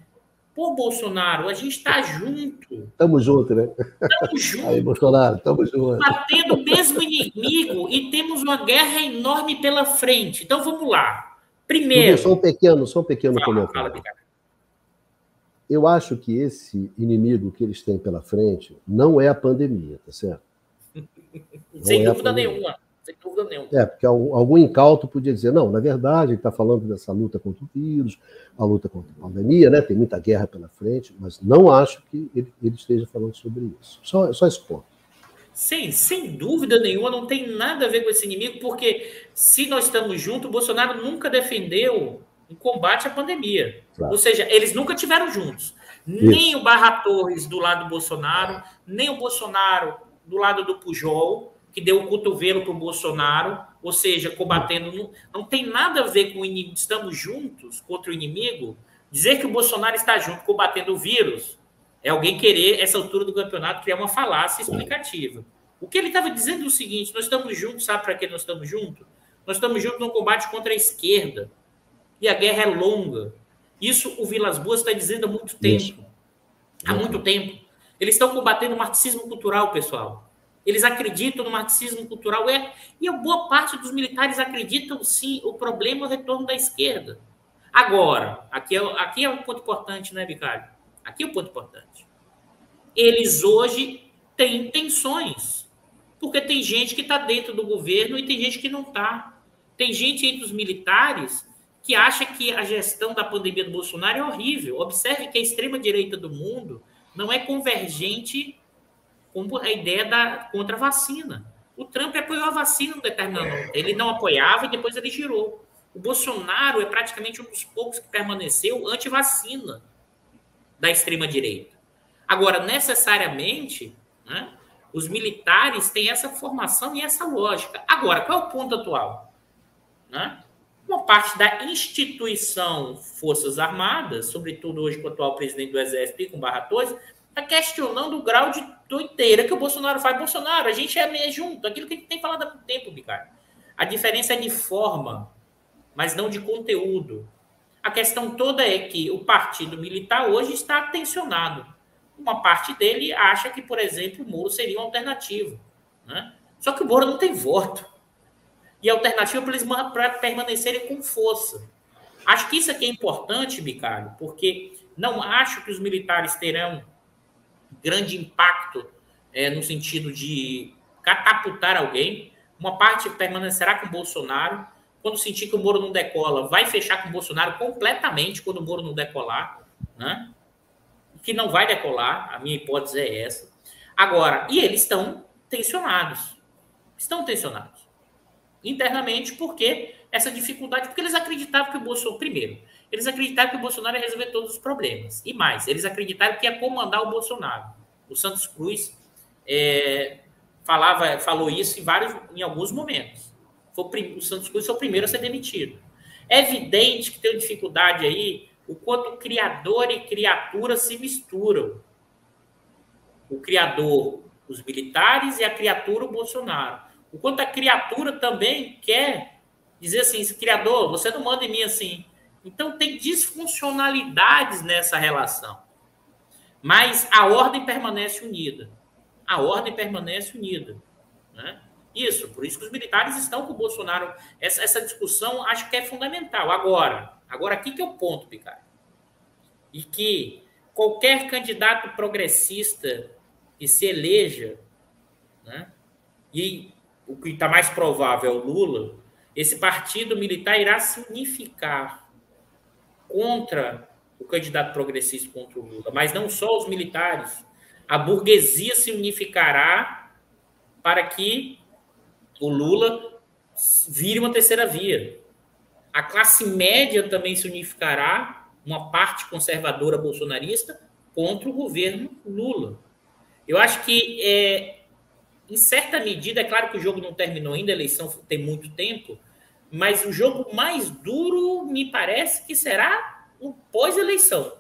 pô, Bolsonaro, a gente está junto. Tamo junto, né? Tamo junto. Aí, Bolsonaro, tamo junto. Batendo o mesmo inimigo e temos uma guerra enorme pela frente. Então vamos lá. Primeiro. Só um pequeno, só um pequeno fala, comentário. Fala, Eu acho que esse inimigo que eles têm pela frente não é a pandemia, tá certo? Sem é dúvida nenhuma sem dúvida nenhuma. É, porque algum incauto podia dizer, não, na verdade, ele está falando dessa luta contra o vírus, a luta contra a pandemia, né? Tem muita guerra pela frente, mas não acho que ele, ele esteja falando sobre isso. Só, só esse ponto. Sim, sem dúvida nenhuma, não tem nada a ver com esse inimigo, porque se nós estamos juntos, o Bolsonaro nunca defendeu o combate à pandemia. Claro. Ou seja, eles nunca tiveram juntos. Isso. Nem o Barra Torres do lado do Bolsonaro, nem o Bolsonaro do lado do Pujol, que deu o cotovelo para o Bolsonaro, ou seja, combatendo. Não, não tem nada a ver com o inimigo, estamos juntos contra o inimigo. Dizer que o Bolsonaro está junto combatendo o vírus é alguém querer, essa altura do campeonato, criar uma falácia explicativa. O que ele estava dizendo é o seguinte: nós estamos juntos, sabe para que nós estamos juntos? Nós estamos juntos no combate contra a esquerda. E a guerra é longa. Isso o Vilas Boas está dizendo há muito tempo. Isso. Há muito tempo. Eles estão combatendo o marxismo cultural, pessoal. Eles acreditam no marxismo cultural. É, e a boa parte dos militares acreditam sim. O problema é o retorno da esquerda. Agora, aqui é, aqui é um ponto importante, né, Vicário? Aqui é um ponto importante. Eles hoje têm tensões. Porque tem gente que está dentro do governo e tem gente que não está. Tem gente entre os militares que acha que a gestão da pandemia do Bolsonaro é horrível. Observe que a extrema-direita do mundo não é convergente como a ideia da contra a vacina. O Trump apoiou a vacina no determinado momento. Ele não apoiava e depois ele girou. O Bolsonaro é praticamente um dos poucos que permaneceu anti-vacina da extrema-direita. Agora, necessariamente, né, os militares têm essa formação e essa lógica. Agora, qual é o ponto atual? Né? Uma parte da instituição Forças Armadas, sobretudo hoje com o atual presidente do Exército e com Barra Torres, está questionando o grau de doideira que o Bolsonaro faz. Bolsonaro, a gente é meio junto, aquilo que a gente tem falado há muito tempo, Ricardo. A diferença é de forma, mas não de conteúdo. A questão toda é que o partido militar hoje está tensionado. Uma parte dele acha que, por exemplo, o Moro seria uma alternativa. Né? Só que o Moro não tem voto. E a alternativa para eles para permanecerem com força. Acho que isso aqui é importante, Bicalho, porque não acho que os militares terão grande impacto é, no sentido de catapultar alguém. Uma parte permanecerá com Bolsonaro. Quando sentir que o Moro não decola, vai fechar com Bolsonaro completamente quando o Moro não decolar, né? Que não vai decolar, a minha hipótese é essa. Agora, e eles estão tensionados. Estão tensionados. Internamente, porque essa dificuldade, porque eles acreditavam que o Bolsonaro, primeiro, eles acreditaram que o Bolsonaro ia resolver todos os problemas. E mais, eles acreditaram que ia comandar o Bolsonaro. O Santos Cruz é, falava, falou isso em, vários, em alguns momentos. Foi, o Santos Cruz foi o primeiro a ser demitido. É evidente que tem dificuldade aí o quanto criador e criatura se misturam. O criador, os militares, e a criatura, o Bolsonaro. O quanto a criatura também quer dizer assim, criador, você não manda em mim assim. Então, tem disfuncionalidades nessa relação. Mas a ordem permanece unida. A ordem permanece unida. Né? Isso, por isso que os militares estão com o Bolsonaro. Essa, essa discussão acho que é fundamental. Agora, agora aqui que é o ponto, Picard. E que qualquer candidato progressista que se eleja, né? e o que está mais provável é o Lula, esse partido militar irá se unificar contra o candidato progressista contra o Lula, mas não só os militares. A burguesia se unificará para que o Lula vire uma terceira via. A classe média também se unificará, uma parte conservadora bolsonarista, contra o governo Lula. Eu acho que, é, em certa medida, é claro que o jogo não terminou ainda, a eleição tem muito tempo, mas o jogo mais duro me parece que será o pós-eleição.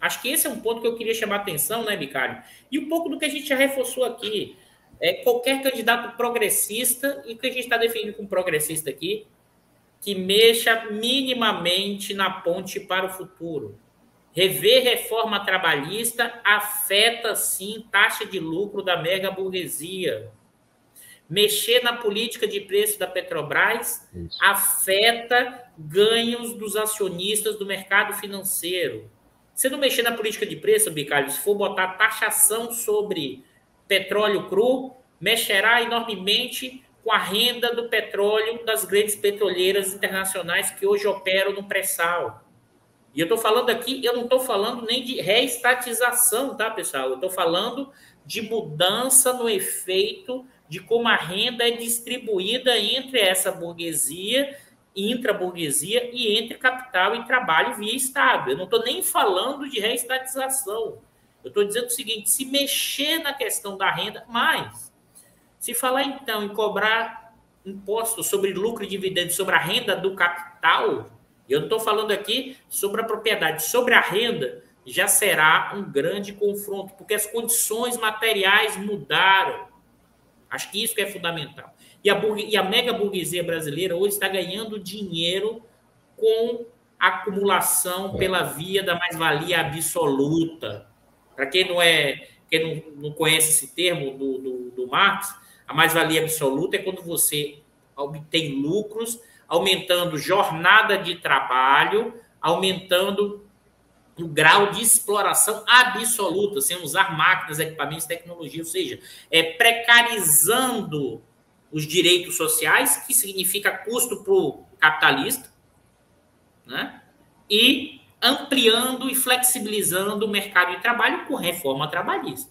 Acho que esse é um ponto que eu queria chamar a atenção, né, Bicário? E um pouco do que a gente já reforçou aqui. é qualquer candidato progressista, e o que a gente está definindo como progressista aqui, que mexa minimamente na ponte para o futuro. Rever reforma trabalhista afeta, sim, taxa de lucro da mega burguesia. Mexer na política de preço da Petrobras Isso. afeta ganhos dos acionistas do mercado financeiro. Se não mexer na política de preço, Bicalho, se for botar taxação sobre petróleo cru, mexerá enormemente com a renda do petróleo das grandes petroleiras internacionais que hoje operam no pré-sal. E eu estou falando aqui, eu não estou falando nem de reestatização, tá, pessoal? Eu estou falando de mudança no efeito de como a renda é distribuída entre essa burguesia, intra-burguesia e entre capital e trabalho via Estado. Eu não estou nem falando de reestatização. Eu estou dizendo o seguinte: se mexer na questão da renda, mais. Se falar então em cobrar impostos sobre lucro e dividendos sobre a renda do capital, eu não estou falando aqui sobre a propriedade, sobre a renda, já será um grande confronto, porque as condições materiais mudaram. Acho que isso que é fundamental. E a, e a mega burguesia brasileira hoje está ganhando dinheiro com acumulação pela via da mais-valia absoluta. Para quem não é, quem não, não conhece esse termo do, do, do Marx, a mais-valia absoluta é quando você obtém lucros, aumentando jornada de trabalho, aumentando o grau de exploração absoluta, sem usar máquinas, equipamentos, tecnologia, ou seja, é precarizando os direitos sociais, que significa custo para o capitalista, né? e ampliando e flexibilizando o mercado de trabalho com reforma trabalhista.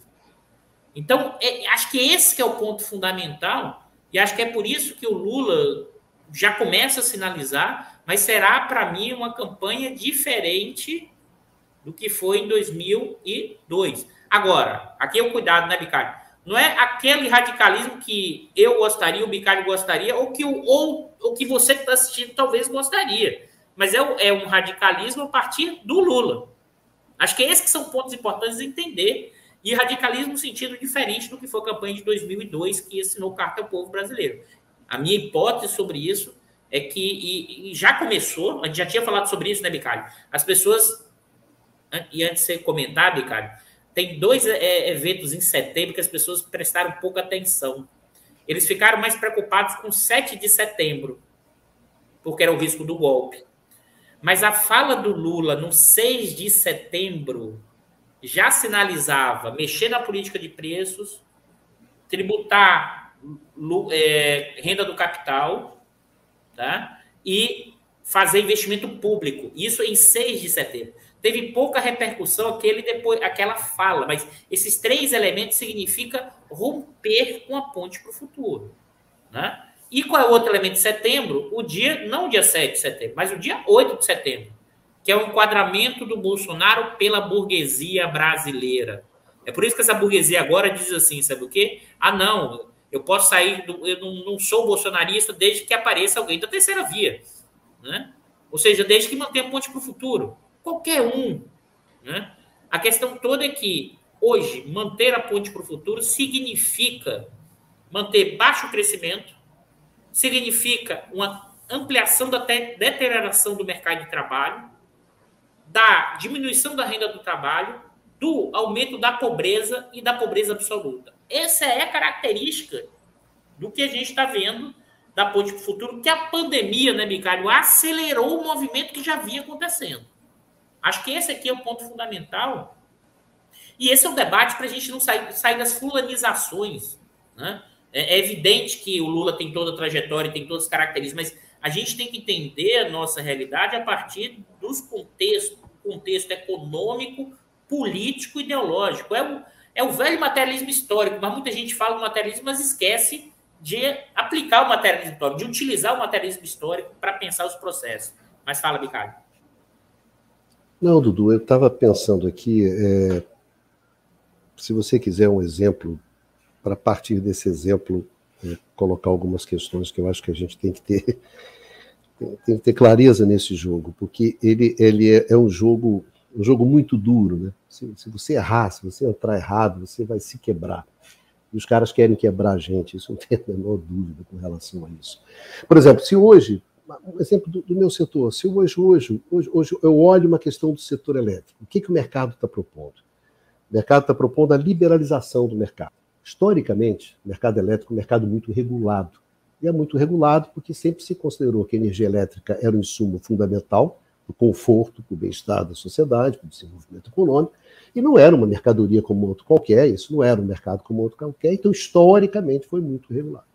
Então, é, acho que esse que é o ponto fundamental, e acho que é por isso que o Lula já começa a sinalizar, mas será para mim uma campanha diferente do que foi em 2002. Agora, aqui é o cuidado, né, Bicalho? Não é aquele radicalismo que eu gostaria, o Bicalho gostaria, ou que, o, ou, ou que você que está assistindo talvez gostaria. Mas é, é um radicalismo a partir do Lula. Acho que esses que são pontos importantes de entender. E radicalismo no sentido diferente do que foi a campanha de 2002, que assinou Carta ao Povo Brasileiro. A minha hipótese sobre isso é que, e, e já começou, a gente já tinha falado sobre isso, né, Bicalho? As pessoas e antes de você comentar, Bicário, tem dois é, é, eventos em setembro que as pessoas prestaram pouca atenção. Eles ficaram mais preocupados com 7 de setembro, porque era o risco do golpe. Mas a fala do Lula no 6 de setembro já sinalizava mexer na política de preços, tributar é, renda do capital tá? e fazer investimento público. Isso em 6 de setembro teve pouca repercussão aquele depois, aquela fala, mas esses três elementos significa romper com a ponte para o futuro. Né? E qual é o outro elemento de setembro? O dia, não o dia 7 de setembro, mas o dia 8 de setembro, que é o enquadramento do Bolsonaro pela burguesia brasileira. É por isso que essa burguesia agora diz assim, sabe o quê? Ah, não, eu posso sair, do, eu não, não sou bolsonarista desde que apareça alguém da terceira via. Né? Ou seja, desde que mantenha a ponte para o futuro qualquer um. Né? A questão toda é que, hoje, manter a ponte para o futuro significa manter baixo crescimento, significa uma ampliação da deterioração do mercado de trabalho, da diminuição da renda do trabalho, do aumento da pobreza e da pobreza absoluta. Essa é a característica do que a gente está vendo da ponte para o futuro, que a pandemia, né, Micário, acelerou o movimento que já vinha acontecendo. Acho que esse aqui é o ponto fundamental. E esse é o debate para a gente não sair, sair das fulanizações. Né? É, é, evidente que o Lula tem toda a trajetória, tem todas as características, mas a gente tem que entender a nossa realidade a partir dos contextos, contexto econômico, político, ideológico. É o, é o velho materialismo histórico, mas muita gente fala do materialismo, mas esquece de aplicar o materialismo histórico, de utilizar o materialismo histórico para pensar os processos. Mas fala, Bicalho. Não, Dudu, eu estava pensando aqui, é, se você quiser um exemplo, para partir desse exemplo, é, colocar algumas questões que eu acho que a gente tem que ter, tem que ter clareza nesse jogo, porque ele, ele é, é um jogo um jogo muito duro, né? Se, se, você errar, se você entrar errado, você vai se quebrar. E os caras querem quebrar a gente, isso não tem a menor dúvida com relação a isso. Por exemplo, se hoje, um exemplo do, do meu setor, se hoje, hoje, hoje, hoje eu olho uma questão do setor elétrico, o que, que o mercado está propondo? O mercado está propondo a liberalização do mercado. Historicamente, o mercado elétrico é um mercado muito regulado. E é muito regulado porque sempre se considerou que a energia elétrica era um insumo fundamental para o conforto, para o bem-estar da sociedade, para o desenvolvimento econômico, e não era uma mercadoria como outro qualquer, isso não era um mercado como outro qualquer, então historicamente foi muito regulado.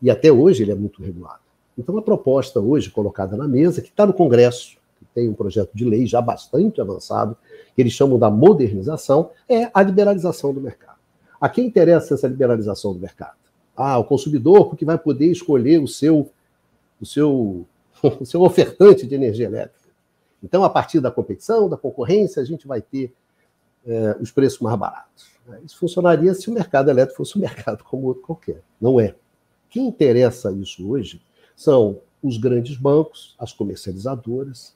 E até hoje ele é muito regulado. Então a proposta hoje colocada na mesa, que está no Congresso, que tem um projeto de lei já bastante avançado, que eles chamam da modernização, é a liberalização do mercado. A quem interessa essa liberalização do mercado? Ah, o consumidor, porque vai poder escolher o seu, o seu, o seu ofertante de energia elétrica. Então, a partir da competição, da concorrência, a gente vai ter é, os preços mais baratos. Isso funcionaria se o mercado elétrico fosse um mercado como outro qualquer. Não é. Quem interessa isso hoje são os grandes bancos, as comercializadoras.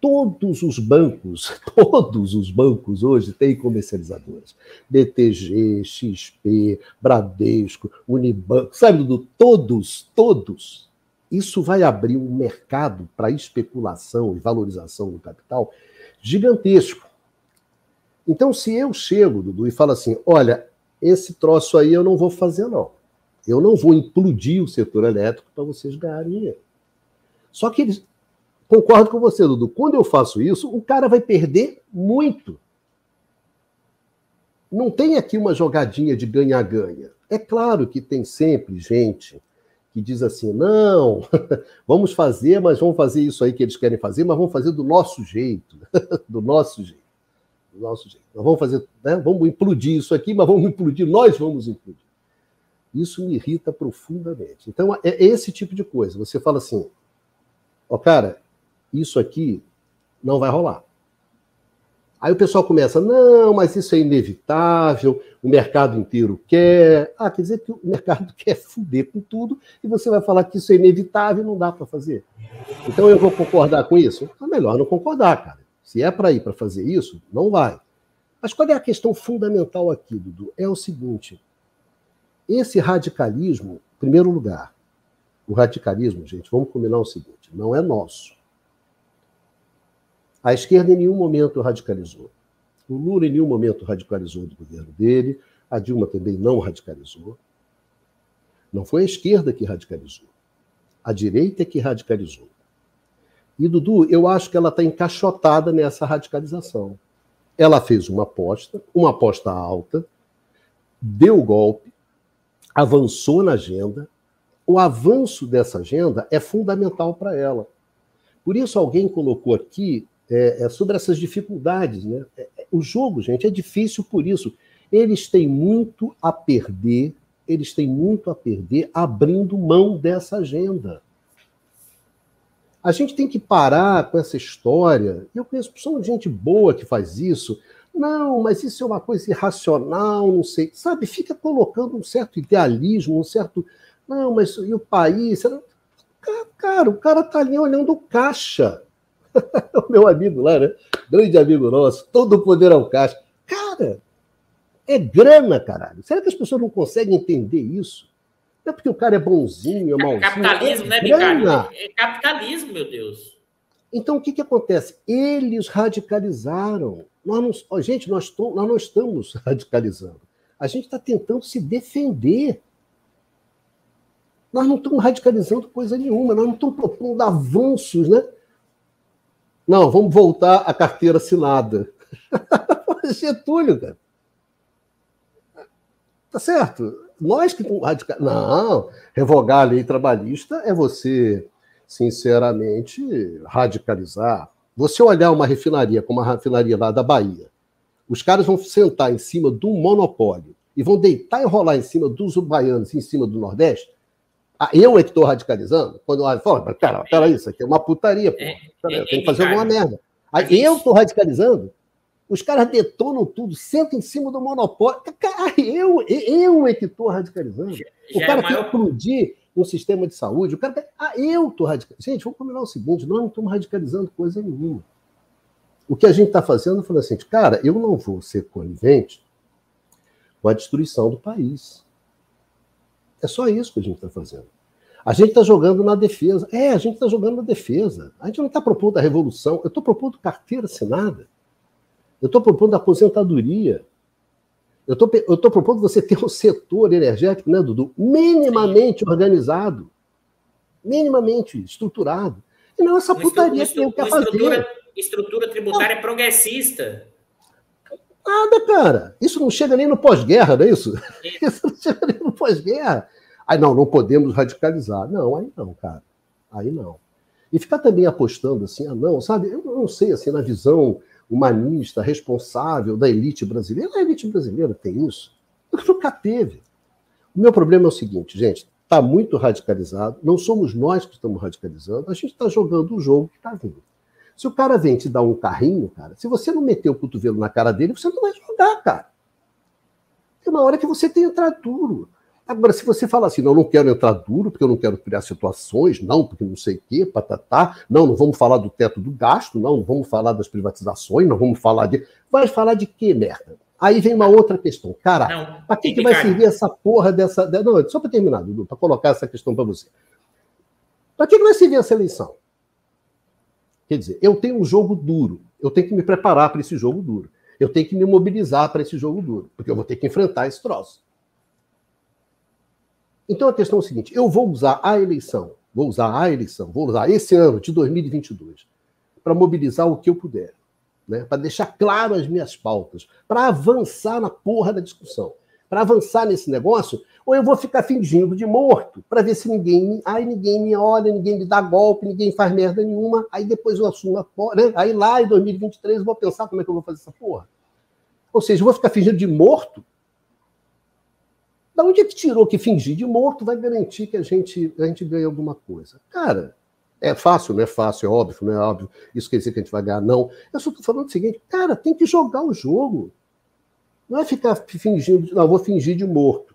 Todos os bancos, todos os bancos hoje têm comercializadoras. BTG, XP, Bradesco, Unibanco, sabe, Dudu? Todos, todos. Isso vai abrir um mercado para especulação e valorização do capital gigantesco. Então, se eu chego, Dudu, e falo assim: olha, esse troço aí eu não vou fazer, não. Eu não vou implodir o setor elétrico para vocês ganharem dinheiro. Só que eles. Concordo com você, Dudu. Quando eu faço isso, o cara vai perder muito. Não tem aqui uma jogadinha de ganha-ganha. É claro que tem sempre gente que diz assim: não, vamos fazer, mas vamos fazer isso aí que eles querem fazer, mas vamos fazer do nosso jeito. do nosso jeito do nosso jeito. Nós vamos fazer, né? vamos implodir isso aqui, mas vamos implodir, nós vamos implodir. Isso me irrita profundamente. Então, é esse tipo de coisa. Você fala assim, ó, cara, isso aqui não vai rolar. Aí o pessoal começa, não, mas isso é inevitável, o mercado inteiro quer. Ah, quer dizer que o mercado quer fuder com tudo e você vai falar que isso é inevitável e não dá para fazer. Então eu vou concordar com isso? É melhor não concordar, cara. Se é para ir para fazer isso, não vai. Mas qual é a questão fundamental aqui, Dudu? É o seguinte: esse radicalismo, em primeiro lugar, o radicalismo, gente, vamos combinar o seguinte: não é nosso. A esquerda em nenhum momento radicalizou. O Lula em nenhum momento radicalizou do governo dele, a Dilma também não radicalizou. Não foi a esquerda que radicalizou. A direita é que radicalizou. E, Dudu, eu acho que ela está encaixotada nessa radicalização. Ela fez uma aposta, uma aposta alta, deu golpe, avançou na agenda. O avanço dessa agenda é fundamental para ela. Por isso, alguém colocou aqui é, é, sobre essas dificuldades. Né? É, é, o jogo, gente, é difícil por isso. Eles têm muito a perder, eles têm muito a perder abrindo mão dessa agenda. A gente tem que parar com essa história. Eu conheço de gente boa que faz isso. Não, mas isso é uma coisa irracional, não sei. Sabe, fica colocando um certo idealismo, um certo. Não, mas e o país? Cara, o cara tá ali olhando o caixa. o meu amigo lá, né? Grande amigo nosso, todo o poder ao caixa. Cara, é grana, caralho. Será que as pessoas não conseguem entender isso? Não é porque o cara é bonzinho, é malzinho. Capitalismo, é né, Ricardo? É capitalismo, meu Deus. Então, o que, que acontece? Eles radicalizaram. Nós não, gente, nós, nós não estamos radicalizando. A gente está tentando se defender. Nós não estamos radicalizando coisa nenhuma, nós não estamos propondo avanços, né? Não, vamos voltar à carteira assinada. Getúlio, cara. Tá certo? nós que radical... Não, revogar a lei trabalhista é você, sinceramente, radicalizar. Você olhar uma refinaria como a refinaria lá da Bahia, os caras vão sentar em cima um monopólio e vão deitar e rolar em cima dos baianos, em cima do Nordeste. Ah, eu é que estou radicalizando? Quando eu falo, pera, pera, isso aqui é uma putaria, pô. É, pera, eu tenho que fazer alguma merda. Aí eu estou radicalizando? Os caras detonam tudo, sentam em cima do monopólio. Cara, eu, eu é que estou radicalizando. O cara é quer explodir um sistema de saúde. O cara quer... Ah, eu estou radicalizando. Gente, vamos combinar o seguinte: nós não estamos radicalizando coisa nenhuma. O que a gente está fazendo é falando assim, cara, eu não vou ser conivente com a destruição do país. É só isso que a gente está fazendo. A gente está jogando na defesa. É, a gente está jogando na defesa. A gente não está propondo a revolução. Eu estou propondo carteira assinada. Eu estou propondo aposentadoria. Eu estou propondo você ter um setor energético, né, Dudu, minimamente organizado, minimamente estruturado. E não essa putaria que eu quero fazer. Estrutura, estrutura tributária não. progressista. Nada, cara. Isso não chega nem no pós-guerra, não é isso? Isso não chega nem no pós-guerra. Aí não, não podemos radicalizar. Não, aí não, cara. Aí não. E ficar também apostando assim, ah, não, sabe? Eu não sei, assim, na visão humanista, responsável da elite brasileira. A elite brasileira tem isso. Nunca teve. O meu problema é o seguinte, gente, está muito radicalizado, não somos nós que estamos radicalizando, a gente está jogando o jogo que está vindo. Se o cara vem te dar um carrinho, cara, se você não meter o cotovelo na cara dele, você não vai jogar, cara. Tem uma hora que você tem que entrar duro. Agora, se você fala assim, não, eu não quero entrar duro, porque eu não quero criar situações, não, porque não sei o quê, patatá, não, não vamos falar do teto do gasto, não, não vamos falar das privatizações, não vamos falar de. Vai falar de quê, merda? Aí vem uma outra questão. Cara, para que, que vai servir essa porra dessa. Não, só para terminar, Dudu, para colocar essa questão para você. Para que, que vai servir essa eleição? Quer dizer, eu tenho um jogo duro, eu tenho que me preparar para esse jogo duro, eu tenho que me mobilizar para esse jogo duro, porque eu vou ter que enfrentar esse troço. Então a questão é o seguinte: eu vou usar a eleição, vou usar a eleição, vou usar esse ano de 2022 para mobilizar o que eu puder, né? para deixar claro as minhas pautas, para avançar na porra da discussão, para avançar nesse negócio, ou eu vou ficar fingindo de morto para ver se ninguém me, ai, ninguém me olha, ninguém me dá golpe, ninguém faz merda nenhuma, aí depois eu assumo a porra, né? aí lá em 2023 eu vou pensar como é que eu vou fazer essa porra. Ou seja, eu vou ficar fingindo de morto da onde é que tirou que fingir de morto vai garantir que a gente, a gente ganha alguma coisa? Cara, é fácil, não é fácil, é óbvio, não é óbvio. Isso quer dizer que a gente vai ganhar, não. Eu só estou falando o seguinte, cara, tem que jogar o jogo. Não é ficar fingindo, não, vou fingir de morto.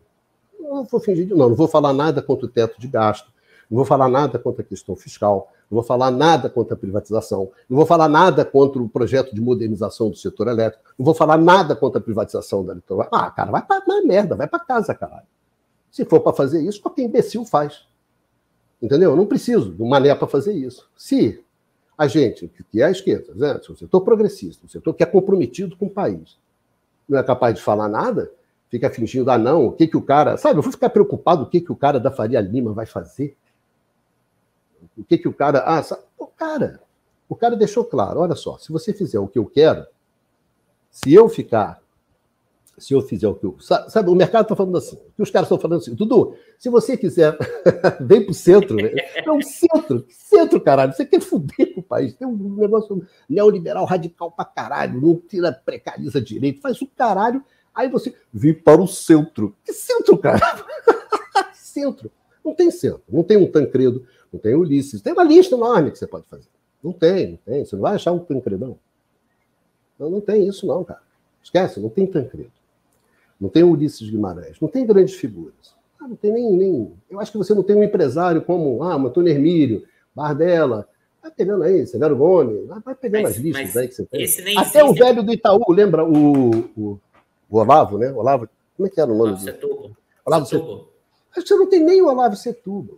Não vou fingir de, não, não vou falar nada contra o teto de gasto. Não vou falar nada contra a questão fiscal, não vou falar nada contra a privatização, não vou falar nada contra o projeto de modernização do setor elétrico, não vou falar nada contra a privatização da Eletrobras. Ah, cara, vai pra merda, vai para casa, caralho. Se for para fazer isso, qualquer imbecil faz. Entendeu? Eu não preciso do mané para fazer isso. Se a gente, que é a esquerda, né? o setor progressista, o setor que é comprometido com o país, não é capaz de falar nada, fica fingindo, ah, não, o que, que o cara. Sabe, eu vou ficar preocupado o que, que o cara da Faria Lima vai fazer. O que, que o cara. Ah, sabe? o cara. O cara deixou claro: olha só, se você fizer o que eu quero, se eu ficar. Se eu fizer o que eu. Sabe, o mercado está falando assim. que os caras estão falando assim, Dudu, se você quiser, vem para o centro. Né? É um centro. Centro, caralho. Você quer fuder com o país. Tem um negócio neoliberal radical para caralho. Não tira, precariza direito, faz o caralho. Aí você vem para o centro. Que centro, cara? centro. Não tem centro. Não tem um Tancredo não tem Ulisses. Tem uma lista enorme que você pode fazer. Não tem, não tem. Você não vai achar um Tancredão. Não, não tem isso, não, cara. Esquece, não tem Tancredo. Não tem Ulisses Guimarães. Não tem grandes figuras. Ah, não tem nem, nem. Eu acho que você não tem um empresário como ah, Antônio Hermílio, Bardella. Vai pegando aí, Severo Gomes. Vai pegando mas, as listas aí que você tem. Até o velho do Itaú, lembra o, o, o Olavo, né? Olavo. Como é que era o nome dele? Setúbal. Olavo Setúbal. Você não tem nem o Olavo Setúbal.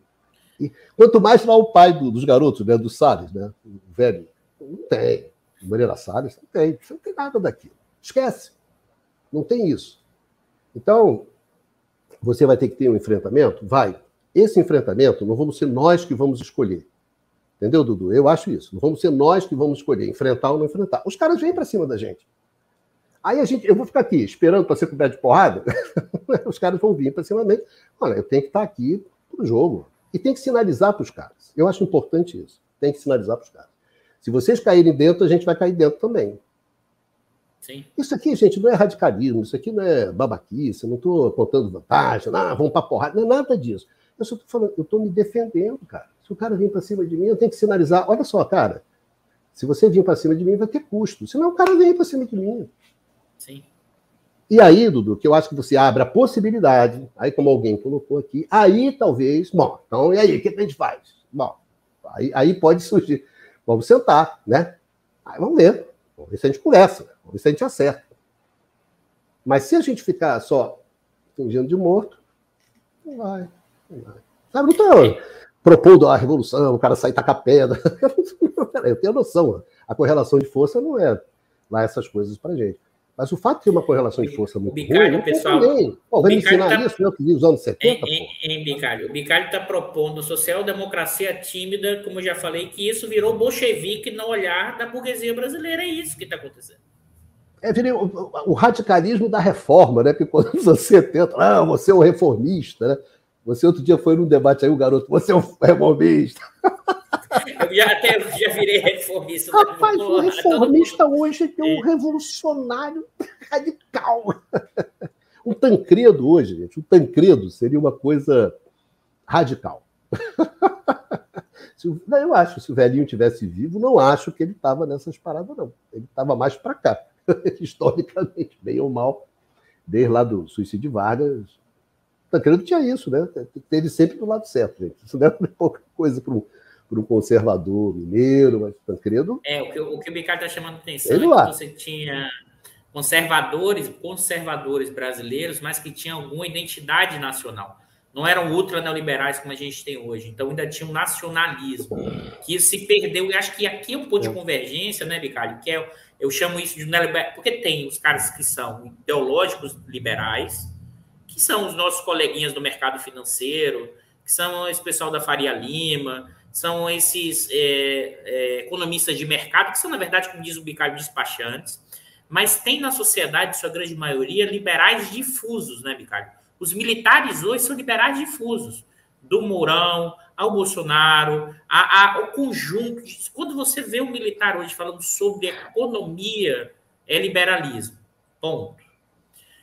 E quanto mais lá o pai do, dos garotos, né, do Salles, né, o velho, não tem. Moreira Salles, não tem. Não tem nada daquilo. Esquece. Não tem isso. Então, você vai ter que ter um enfrentamento? Vai. Esse enfrentamento não vamos ser nós que vamos escolher. Entendeu, Dudu? Eu acho isso. Não vamos ser nós que vamos escolher, enfrentar ou não enfrentar. Os caras vêm para cima da gente. Aí a gente, eu vou ficar aqui esperando para ser coberto de porrada. Os caras vão vir para cima gente. Olha, eu tenho que estar aqui pro jogo. E tem que sinalizar para os caras. Eu acho importante isso. Tem que sinalizar para os caras. Se vocês caírem dentro, a gente vai cair dentro também. Sim. Isso aqui, gente, não é radicalismo, isso aqui não é babaquice, eu não estou contando vantagem, ah, vamos para porrada, não é nada disso. Eu só estou falando, eu estou me defendendo, cara. Se o cara vir para cima de mim, eu tenho que sinalizar. Olha só, cara, se você vir para cima de mim, vai ter custo. Senão o cara vem para cima de mim. Sim. E aí, Dudu, que eu acho que você abre a possibilidade, aí como alguém colocou aqui, aí talvez, bom, então e aí, o que a gente faz? Bom, aí, aí pode surgir. Vamos sentar, né? Aí vamos ver. Vamos ver se a gente conversa, vamos ver se a gente acerta. Mas se a gente ficar só fingindo de morto. Não vai, não vai. Sabe, não estou propondo a revolução, o cara sair tacar pedra. Eu tenho noção. A correlação de força não é lá essas coisas para gente. Mas o fato de ter uma correlação de força muito Bicalho, ruim, pessoal, Pô, vai me ensinar tá... isso, eu que os anos 70, em, em, em Bicalho, o Bicalho está propondo social-democracia tímida, como eu já falei, que isso virou bolchevique no olhar da burguesia brasileira. É isso que está acontecendo. É, virei o, o, radicalismo da reforma, né? Porque quando nos anos 70, ah, você é um reformista, né? Você outro dia foi num debate aí, o garoto, você é um reformista. Eu já até já virei reformista. Rapaz, o reformista hoje é um revolucionário radical. Um Tancredo hoje, gente, um Tancredo seria uma coisa radical. Eu acho, se o velhinho tivesse vivo, não acho que ele estava nessas paradas, não. Ele estava mais para cá, historicamente, bem ou mal, desde lá do suicídio de Vargas. Tancredo tinha isso, né? Teve sempre do lado certo, gente. Isso não é pouca coisa para um para um conservador mineiro, mas Tancredo. É, o que o, que o Ricardo está chamando atenção é que você tinha conservadores, conservadores brasileiros, mas que tinham alguma identidade nacional. Não eram ultra neoliberais como a gente tem hoje. Então ainda tinha um nacionalismo que se perdeu. E acho que aqui é um ponto de convergência, né, Ricardo? Que é, eu chamo isso de neoliberal, porque tem os caras que são ideológicos liberais, que são os nossos coleguinhas do mercado financeiro, que são esse pessoal da Faria Lima, são esses é, é, economistas de mercado, que são, na verdade, como diz o Bicalho, despachantes, mas tem na sociedade, sua grande maioria, liberais difusos, né, Bicalho? Os militares hoje são liberais difusos, do Mourão ao Bolsonaro, a, a, o conjunto. De, quando você vê um militar hoje falando sobre economia, é liberalismo. Ponto.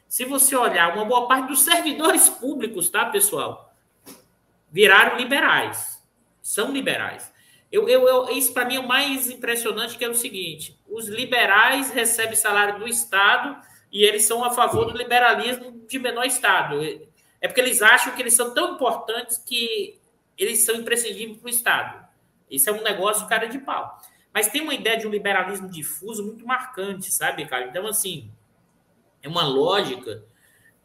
Se você olhar, uma boa parte dos servidores públicos, tá, pessoal? Viraram liberais são liberais. Eu, eu, eu isso para mim é o mais impressionante, que é o seguinte: os liberais recebem salário do Estado e eles são a favor do liberalismo de menor Estado. É porque eles acham que eles são tão importantes que eles são imprescindíveis para o Estado. Isso é um negócio cara de pau. Mas tem uma ideia de um liberalismo difuso muito marcante, sabe, cara? Então, assim, é uma lógica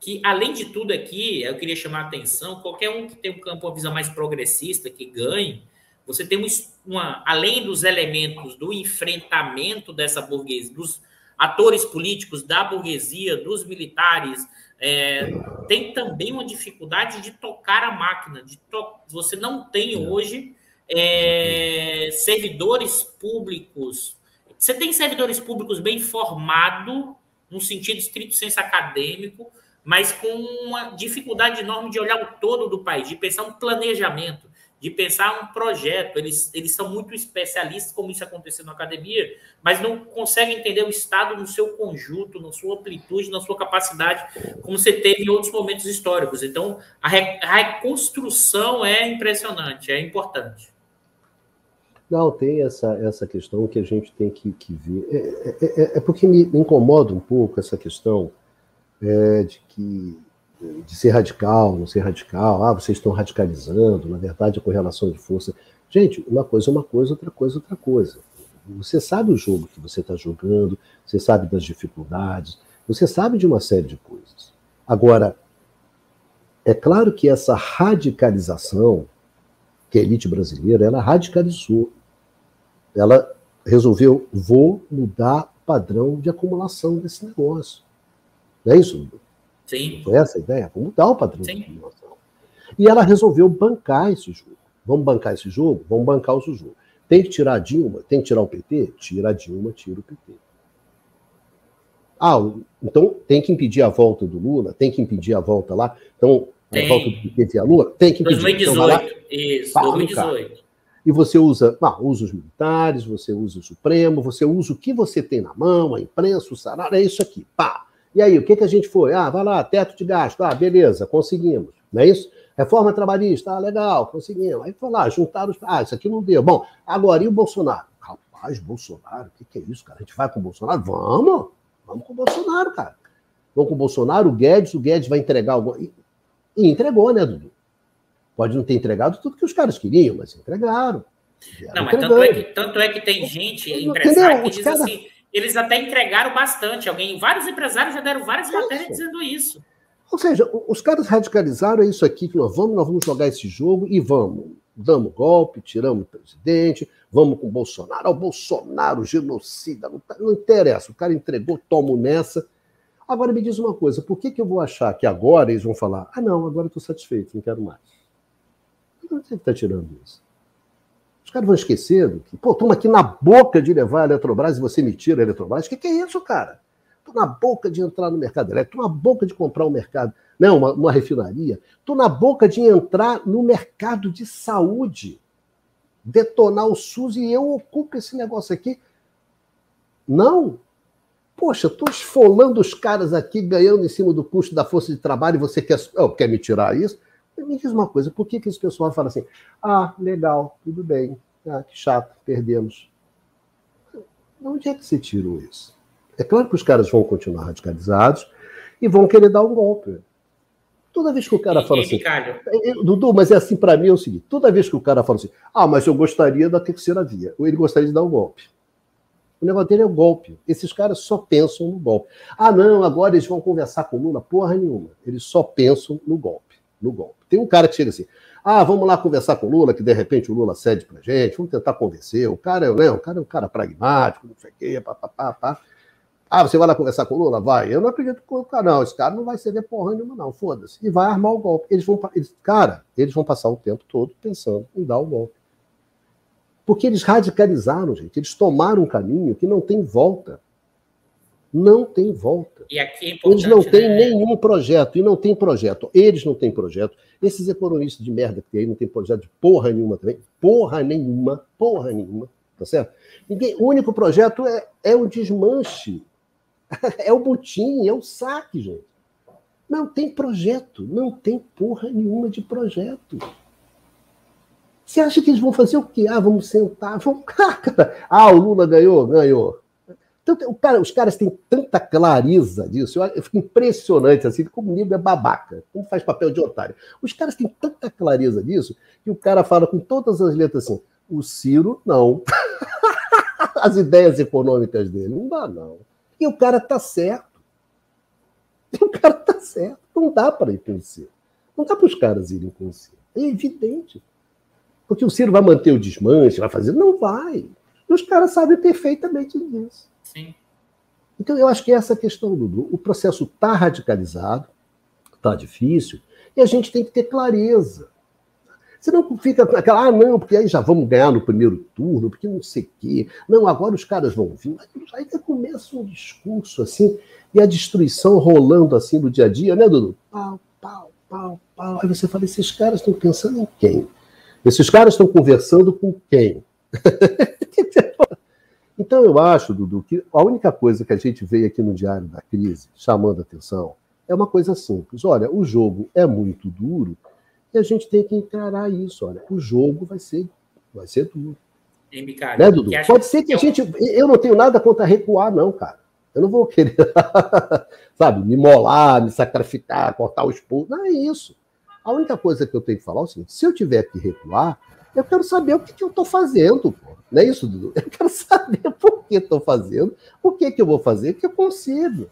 que, além de tudo aqui, eu queria chamar a atenção, qualquer um que tem um campo, uma visão mais progressista, que ganhe, você tem uma, além dos elementos do enfrentamento dessa burguesia, dos atores políticos, da burguesia, dos militares, é, tem também uma dificuldade de tocar a máquina. De to... Você não tem hoje é, servidores públicos. Você tem servidores públicos bem formados, no sentido estrito senso acadêmico, mas com uma dificuldade enorme de olhar o todo do país, de pensar um planejamento, de pensar um projeto. Eles, eles são muito especialistas, como isso aconteceu na academia, mas não conseguem entender o Estado no seu conjunto, na sua amplitude, na sua capacidade, como você teve em outros momentos históricos. Então, a, re, a reconstrução é impressionante, é importante. Não, tem essa, essa questão que a gente tem que, que ver. É, é, é, é porque me incomoda um pouco essa questão é, de que de ser radical, não ser radical, ah, vocês estão radicalizando, na verdade a correlação de força. Gente, uma coisa é uma coisa, outra coisa é outra coisa. Você sabe o jogo que você está jogando, você sabe das dificuldades, você sabe de uma série de coisas. Agora, é claro que essa radicalização, que a elite brasileira, ela radicalizou. Ela resolveu, vou mudar o padrão de acumulação desse negócio. Não é isso? Sim. Foi essa a ideia? Vamos mudar o padrão Sim. de. E ela resolveu bancar esse jogo. Vamos bancar esse jogo? Vamos bancar o jogo. Tem que tirar a Dilma? Tem que tirar o PT? Tira a Dilma, tira o PT. Ah, então tem que impedir a volta do Lula? Tem que impedir a volta lá? Então, tem. a volta do PT via Lula? Tem que impedir. 2018, então, isso, 2018. E você usa, ah, usa os militares, você usa o Supremo, você usa o que você tem na mão, a imprensa, o salário, é isso aqui. Pá! E aí, o que, que a gente foi? Ah, vai lá, teto de gasto. Ah, beleza, conseguimos. Não é isso? Reforma trabalhista, ah, legal, conseguimos. Aí foi lá, juntaram os. Ah, isso aqui não deu. Bom, agora e o Bolsonaro? Rapaz, Bolsonaro, o que, que é isso, cara? A gente vai com o Bolsonaro? Vamos! Vamos com o Bolsonaro, cara. Vamos com o Bolsonaro, o Guedes, o Guedes vai entregar alguma. E, entregou, né, Dudu? Pode não ter entregado tudo que os caras queriam, mas entregaram. Não, mas tanto é, que, tanto é que tem gente, empresário, que diz cara... assim eles até entregaram bastante. Alguém, vários empresários já deram várias matérias dizendo isso. Ou seja, os caras radicalizaram é isso aqui que nós vamos, nós vamos jogar esse jogo e vamos. Damos golpe, tiramos o presidente, vamos com o Bolsonaro. O Bolsonaro, genocida, não, tá, não interessa. O cara entregou, tomo nessa. Agora me diz uma coisa, por que, que eu vou achar que agora eles vão falar, ah, não, agora estou satisfeito, não quero mais? Onde você está tirando isso? Os caras vão esquecer que, pô, estamos aqui na boca de levar a Eletrobras e você me tira a Eletrobras. O que, que é isso, cara? Estou na boca de entrar no mercado elétrico, estou na boca de comprar um mercado, não, uma, uma refinaria, estou na boca de entrar no mercado de saúde, detonar o SUS e eu ocupo esse negócio aqui. Não. Poxa, estou esfolando os caras aqui, ganhando em cima do custo da força de trabalho e você quer, oh, quer me tirar isso? Me diz uma coisa, por que, que esse pessoal fala assim, ah, legal, tudo bem, ah, que chato, perdemos. Onde é que você tirou isso? É claro que os caras vão continuar radicalizados e vão querer dar um golpe. Toda vez que o cara fala assim. É, Dudu, mas é assim para mim é o seguinte: toda vez que o cara fala assim, ah, mas eu gostaria da terceira via, ou ele gostaria de dar um golpe. O negócio dele é o golpe. Esses caras só pensam no golpe. Ah, não, agora eles vão conversar com o Lula. Porra nenhuma. Eles só pensam no golpe. No golpe. Tem um cara que chega assim: ah, vamos lá conversar com o Lula, que de repente o Lula cede pra gente, vamos tentar convencer. O cara é, né, o cara é um cara pragmático, não sei o quê, pá, pá, pá, pá. Ah, você vai lá conversar com o Lula? Vai. Eu não acredito que o cara, não. Esse cara não vai ceder porra nenhuma, não. Foda-se. E vai armar o golpe. Eles vão, eles, cara, eles vão passar o tempo todo pensando em dar o golpe. Porque eles radicalizaram, gente. Eles tomaram um caminho que não tem volta. Não tem volta. E aqui é eles não têm né? nenhum projeto. E não tem projeto. Eles não têm projeto. Esses economistas de merda que tem aí não tem projeto de porra nenhuma também. Porra nenhuma. Porra nenhuma. Tá certo? Ninguém, o único projeto é, é o desmanche é o butim, é o saque, gente. Não tem projeto, não tem porra nenhuma de projeto. Você acha que eles vão fazer o quê? Ah, vamos sentar, vamos. Ah, o Lula ganhou, ganhou. Então, o cara, os caras têm tanta clareza disso, eu, eu fico impressionante, assim, como o nível é babaca, como faz papel de otário. Os caras têm tanta clareza disso que o cara fala com todas as letras assim: o Ciro, não. as ideias econômicas dele, não dá, não. E o cara está certo. O cara está certo. Não dá para ir com o Ciro. Não dá para os caras irem com o Ciro. É evidente. Porque o Ciro vai manter o desmanche, vai fazer. Não vai. E os caras sabem perfeitamente disso. Sim. Então, eu acho que essa questão, Dudu. O processo está radicalizado, está difícil, e a gente tem que ter clareza. Você não fica aquela, ah, não, porque aí já vamos ganhar no primeiro turno, porque não sei o quê. Não, agora os caras vão vir. Aí começa um discurso assim, e a destruição rolando assim no dia a dia, né, Dudu? Pau, pau, pau, pau. Aí você fala, esses caras estão pensando em quem? Esses caras estão conversando com quem? então eu acho, Dudu, que a única coisa que a gente veio aqui no Diário da Crise, chamando a atenção, é uma coisa simples. Olha, o jogo é muito duro, e a gente tem que encarar isso. Olha, o jogo vai ser, vai ser duro. Bicalho, né, Dudu? Pode ser que a gente. Eu não tenho nada contra recuar, não, cara. Eu não vou querer, sabe, me molar, me sacrificar, cortar o expulso. Não é isso. A única coisa que eu tenho que falar é o seguinte: se eu tiver que recuar, eu quero saber o que, que eu estou fazendo. Não é isso, Dudu? Eu quero saber por que estou fazendo, o que, que eu vou fazer, que eu consigo.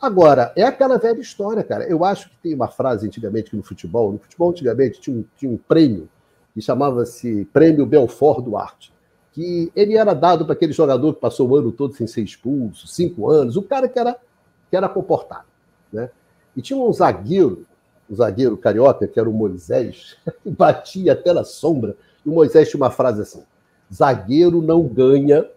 Agora, é aquela velha história, cara. Eu acho que tem uma frase antigamente no futebol. No futebol, antigamente, tinha um, tinha um prêmio que chamava-se Prêmio Belfort Duarte. Que ele era dado para aquele jogador que passou o ano todo sem ser expulso, cinco anos, o cara que era, que era comportado. Né? E tinha um zagueiro, um zagueiro carioca, que era o Moisés, batia até na sombra. E o Moisés tinha uma frase assim: zagueiro não ganha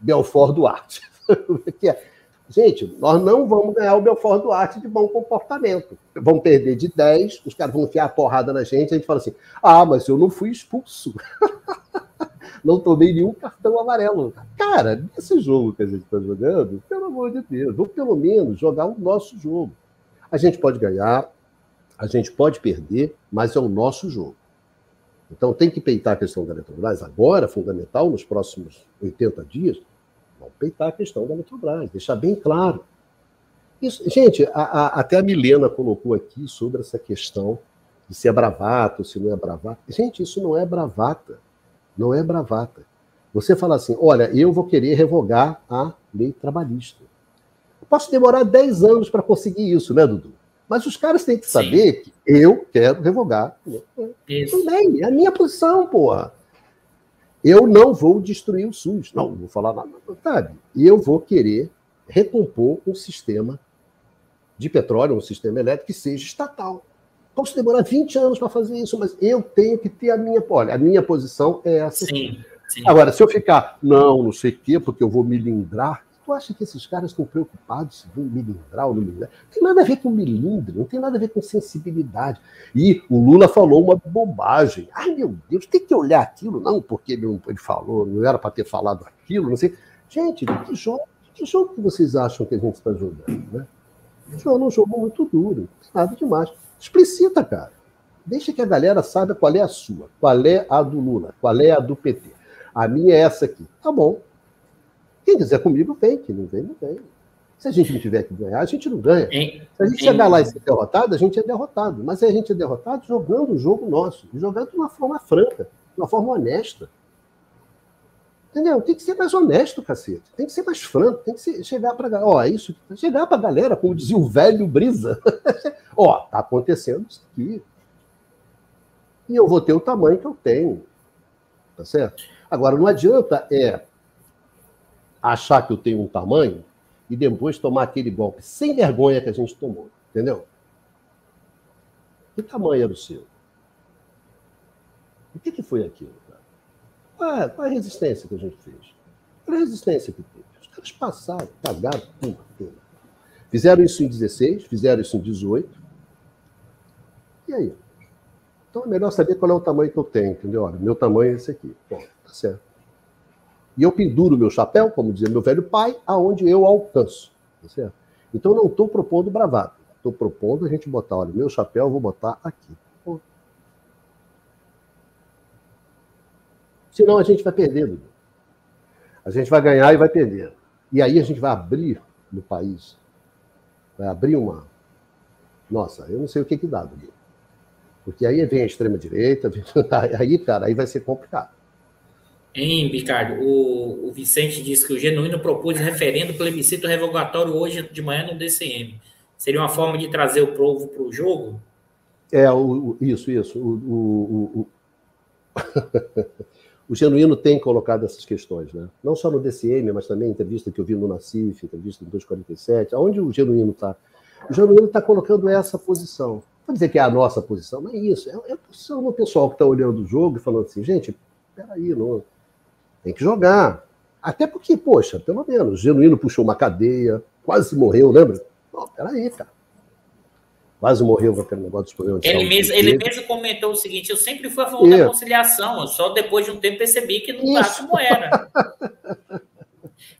Belfort Duarte. é, Gente, nós não vamos ganhar o Belfort Duarte de bom comportamento. Vamos perder de 10, os caras vão enfiar a porrada na gente, a gente fala assim: ah, mas eu não fui expulso. não tomei nenhum cartão amarelo. Cara, nesse jogo que a gente está jogando, pelo amor de Deus, vamos pelo menos jogar o nosso jogo. A gente pode ganhar, a gente pode perder, mas é o nosso jogo. Então tem que peitar a questão da Eletrobras agora, fundamental, nos próximos 80 dias, Vamos peitar a questão da Eletrobras, deixar bem claro. Isso, gente, a, a, até a Milena colocou aqui sobre essa questão de se é bravata ou se não é bravata. Gente, isso não é bravata. Não é bravata. Você fala assim: olha, eu vou querer revogar a lei trabalhista. posso demorar 10 anos para conseguir isso, né, Dudu? Mas os caras têm que saber Sim. que eu quero revogar. Isso. Também, é a minha posição, porra. Eu não vou destruir o SUS. Não, não vou falar nada, sabe? E eu vou querer recompor um sistema de petróleo, um sistema elétrico que seja estatal. Posso demorar 20 anos para fazer isso, mas eu tenho que ter a minha. Olha, a minha posição é essa. Sim, sim. Agora, se eu ficar, não, não sei o quê, porque eu vou me lindrar, Tu acha que esses caras estão preocupados se vão milindrar ou não milindrar? Não tem nada a ver com milindre, não tem nada a ver com sensibilidade. E o Lula falou uma bobagem. Ai, meu Deus, tem que olhar aquilo, não, porque ele, falou, não era para ter falado aquilo, não sei. Gente, que jogo, que jogo que vocês acham que a gente está jogando? Né? O jogo é um jogo muito duro, nada demais. Explicita, cara. Deixa que a galera saiba qual é a sua, qual é a do Lula, qual é a do PT. A minha é essa aqui. Tá bom, quem quiser comigo, vem. Quem não vem, não vem. Se a gente não tiver que ganhar, a gente não ganha. Se a gente chegar lá e ser derrotado, a gente é derrotado. Mas a gente é derrotado jogando o jogo nosso, jogando de uma forma franca, de uma forma honesta. Entendeu? Tem que ser mais honesto, cacete. Tem que ser mais franco, tem que ser, chegar para ó, é isso, chegar para a galera, como dizia o velho Brisa. ó, tá acontecendo isso aqui. E eu vou ter o tamanho que eu tenho. Tá certo? Agora, não adianta é achar que eu tenho um tamanho e depois tomar aquele golpe sem vergonha que a gente tomou. Entendeu? Que tamanho era o seu? O que, que foi aquilo? Cara? Qual, é, qual é a resistência que a gente fez? Qual é a resistência que teve? Os caras passaram, cagaram, pum, pum. Fizeram isso em 16, fizeram isso em 18. E aí? Então é melhor saber qual é o tamanho que eu tenho, entendeu? Olha, meu tamanho é esse aqui. Bom, tá certo. E eu penduro meu chapéu, como dizia meu velho pai, aonde eu alcanço. Tá? Então não estou propondo bravado. Estou propondo a gente botar, olha, meu chapéu eu vou botar aqui. Senão a gente vai perdendo. A gente vai ganhar e vai perder. E aí a gente vai abrir no país. Vai abrir uma. Nossa, eu não sei o que, que dá, Dudu. Porque aí vem a extrema-direita, aí, cara, aí vai ser complicado. Hein, Ricardo? O, o Vicente disse que o Genuíno propôs referendo plebiscito revogatório hoje de manhã no DCM. Seria uma forma de trazer o povo para o jogo? É, o, o, isso, isso. O, o, Genuíno tem colocado essas questões, né? Não só no DCM, mas também entrevista que eu vi no Nacif, entrevista no 247, aonde o Genuíno está. O Genuíno está colocando essa posição. Vou dizer que é a nossa posição, não é isso. É, é a posição do pessoal que está olhando o jogo e falando assim, gente, peraí, não tem que jogar. Até porque, poxa, pelo menos, Genuíno puxou uma cadeia, quase morreu, lembra? Não, peraí, cara. Quase morreu com aquele negócio dos problemas de ele mesmo, ele mesmo comentou o seguinte: eu sempre fui a favor da conciliação, só depois de um tempo percebi que não tá como era.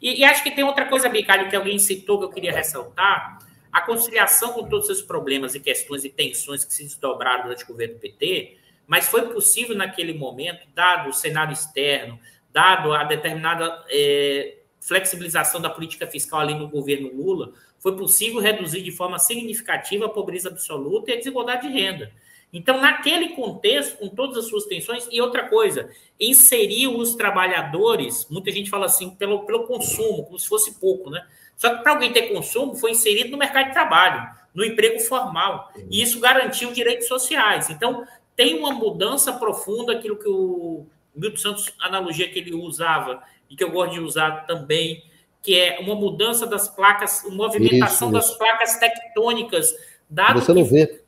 e, e, acho que tem outra coisa, Bicalho, que alguém citou que eu queria ressaltar. A conciliação com todos esses problemas e questões e tensões que se desdobraram durante o governo PT, mas foi possível naquele momento, dado o cenário externo, dado a determinada é, flexibilização da política fiscal ali no governo Lula, foi possível reduzir de forma significativa a pobreza absoluta e a desigualdade de renda. Então, naquele contexto, com todas as suas tensões, e outra coisa, inserir os trabalhadores, muita gente fala assim, pelo, pelo consumo, como se fosse pouco, né? Só que para alguém ter consumo, foi inserido no mercado de trabalho, no emprego formal, e isso garantiu direitos sociais. Então, tem uma mudança profunda, aquilo que o Milton Santos, analogia que ele usava e que eu gosto de usar também, que é uma mudança das placas, movimentação isso, isso. das placas tectônicas, dado Você não que, vê.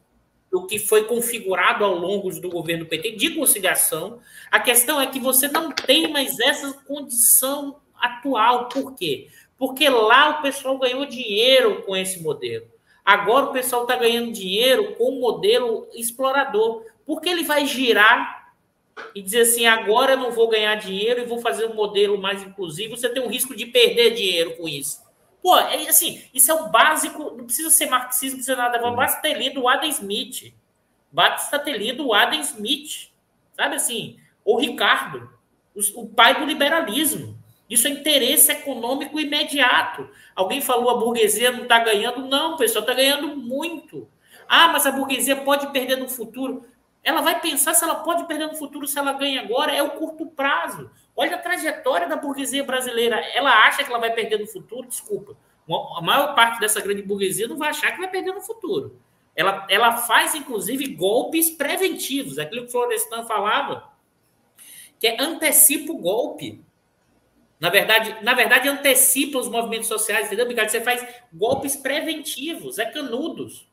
o que foi configurado ao longo do governo PT de conciliação. A questão é que você não tem mais essa condição atual. Por quê? Porque lá o pessoal ganhou dinheiro com esse modelo. Agora o pessoal está ganhando dinheiro com o modelo explorador. Porque ele vai girar e dizer assim, agora eu não vou ganhar dinheiro e vou fazer um modelo mais inclusivo, você tem um risco de perder dinheiro com isso. Pô, é assim, isso é o básico, não precisa ser marxismo, não precisa nada, basta ter lido o Adam Smith. Basta ter lido o Adam Smith, sabe assim? Ou Ricardo, o pai do liberalismo. Isso é interesse econômico imediato. Alguém falou a burguesia não está ganhando? Não, pessoal, está ganhando muito. Ah, mas a burguesia pode perder no futuro. Ela vai pensar se ela pode perder no futuro se ela ganha agora, é o curto prazo. Olha a trajetória da burguesia brasileira. Ela acha que ela vai perder no futuro, desculpa. A maior parte dessa grande burguesia não vai achar que vai perder no futuro. ela, ela faz, inclusive, golpes preventivos, aquilo que o Florestan falava, que é antecipa o golpe. Na verdade, na verdade, antecipa os movimentos sociais, entendeu, Ricardo? Você faz golpes preventivos, é canudos,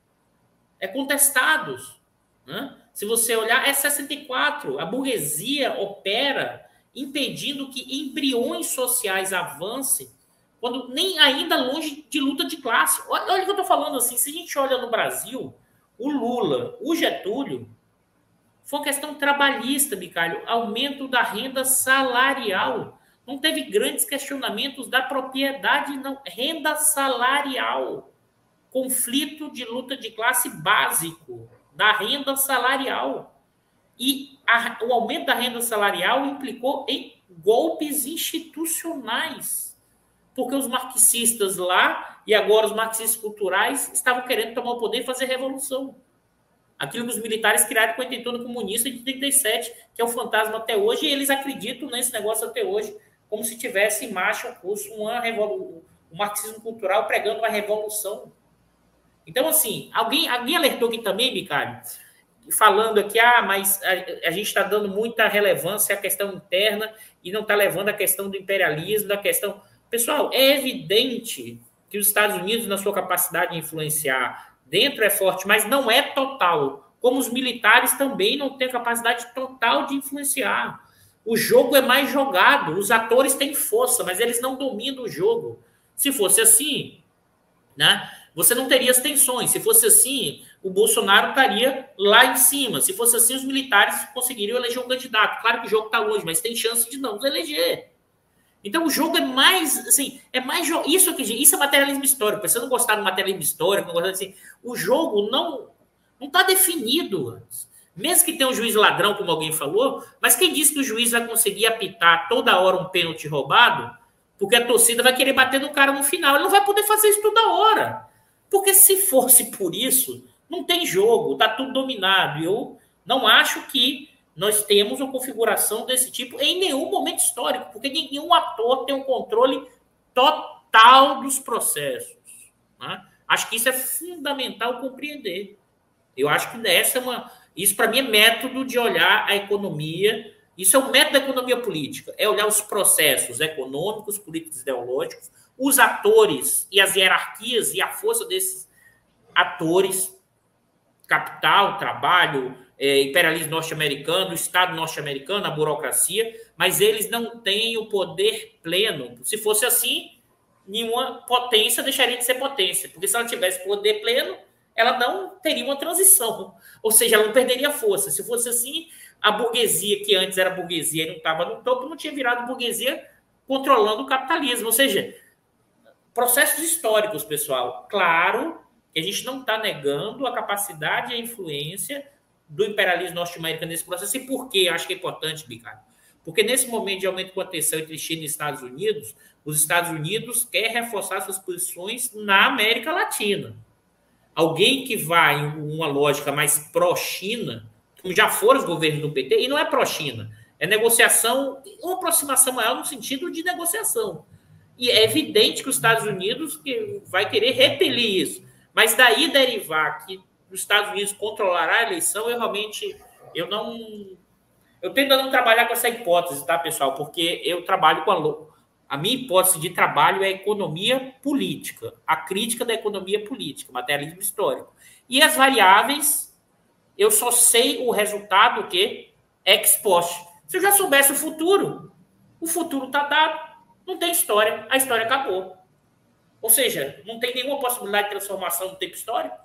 é contestados. Né? Se você olhar, é 64. A burguesia opera impedindo que embriões sociais avancem, quando nem ainda longe de luta de classe. Olha, olha o que eu estou falando assim. Se a gente olha no Brasil, o Lula, o Getúlio, foi uma questão trabalhista, Bicalho, aumento da renda salarial. Não teve grandes questionamentos da propriedade, não. Renda salarial. Conflito de luta de classe básico da renda salarial. E a, o aumento da renda salarial implicou em golpes institucionais. Porque os marxistas lá e agora os marxistas culturais estavam querendo tomar o poder e fazer revolução. Aquilo que os militares criaram com a intentona comunista de 37, que é o fantasma até hoje, e eles acreditam nesse negócio até hoje, como se tivesse em marcha o curso, uma revolu o marxismo cultural pregando uma revolução. Então, assim, alguém, alguém alertou aqui também, Bicário, falando aqui, ah, mas a, a gente está dando muita relevância à questão interna e não está levando a questão do imperialismo, da questão. Pessoal, é evidente que os Estados Unidos, na sua capacidade de influenciar dentro é forte, mas não é total. Como os militares também não têm capacidade total de influenciar. O jogo é mais jogado, os atores têm força, mas eles não dominam o jogo. Se fosse assim, né, você não teria as tensões. Se fosse assim, o Bolsonaro estaria lá em cima. Se fosse assim, os militares conseguiriam eleger um candidato. Claro que o jogo está longe, mas tem chance de não eleger. Então o jogo é mais, assim, é mais isso aqui, isso é materialismo histórico. Se você não gostar do materialismo histórico, não gostar assim, o jogo não não está definido. Mesmo que tenha um juiz ladrão, como alguém falou, mas quem disse que o juiz vai conseguir apitar toda hora um pênalti roubado? Porque a torcida vai querer bater no cara no final. Ele não vai poder fazer isso toda hora. Porque se fosse por isso, não tem jogo, está tudo dominado. Eu não acho que nós temos uma configuração desse tipo em nenhum momento histórico, porque nenhum ator tem um controle total dos processos. Né? Acho que isso é fundamental compreender. Eu acho que essa é uma. Isso, para mim, é método de olhar a economia. Isso é o método da economia política. É olhar os processos econômicos, políticos, ideológicos, os atores e as hierarquias e a força desses atores, capital, trabalho, é, imperialismo norte-americano, Estado norte-americano, a burocracia, mas eles não têm o poder pleno. Se fosse assim, nenhuma potência deixaria de ser potência, porque se ela tivesse poder pleno, ela não teria uma transição, ou seja, ela não perderia força. Se fosse assim, a burguesia, que antes era burguesia e não estava no topo, não tinha virado burguesia controlando o capitalismo. Ou seja, processos históricos, pessoal. Claro que a gente não está negando a capacidade e a influência do imperialismo norte-americano nesse processo. E por que acho que é importante, Ricardo? Porque nesse momento de aumento de contenção entre China e Estados Unidos, os Estados Unidos quer reforçar suas posições na América Latina. Alguém que vai em uma lógica mais pró-China, como já foram os governos do PT, e não é pró-China, é negociação, uma aproximação maior no sentido de negociação. E é evidente que os Estados Unidos que vai querer repelir isso. Mas daí derivar que os Estados Unidos controlará a eleição, eu realmente eu não eu tento não trabalhar com essa hipótese, tá, pessoal? Porque eu trabalho com a a minha hipótese de trabalho é a economia política, a crítica da economia política, materialismo histórico. E as variáveis, eu só sei o resultado que ex post. Se eu já soubesse o futuro, o futuro está dado, não tem história, a história acabou. Ou seja, não tem nenhuma possibilidade de transformação no tempo histórico.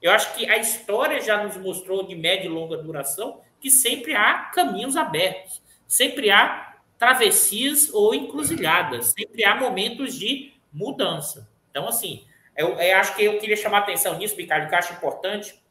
Eu acho que a história já nos mostrou de média e longa duração que sempre há caminhos abertos, sempre há travessias ou encruzilhadas, sempre há momentos de mudança. Então, assim, eu, eu acho que eu queria chamar atenção nisso, Ricardo, que eu acho importante,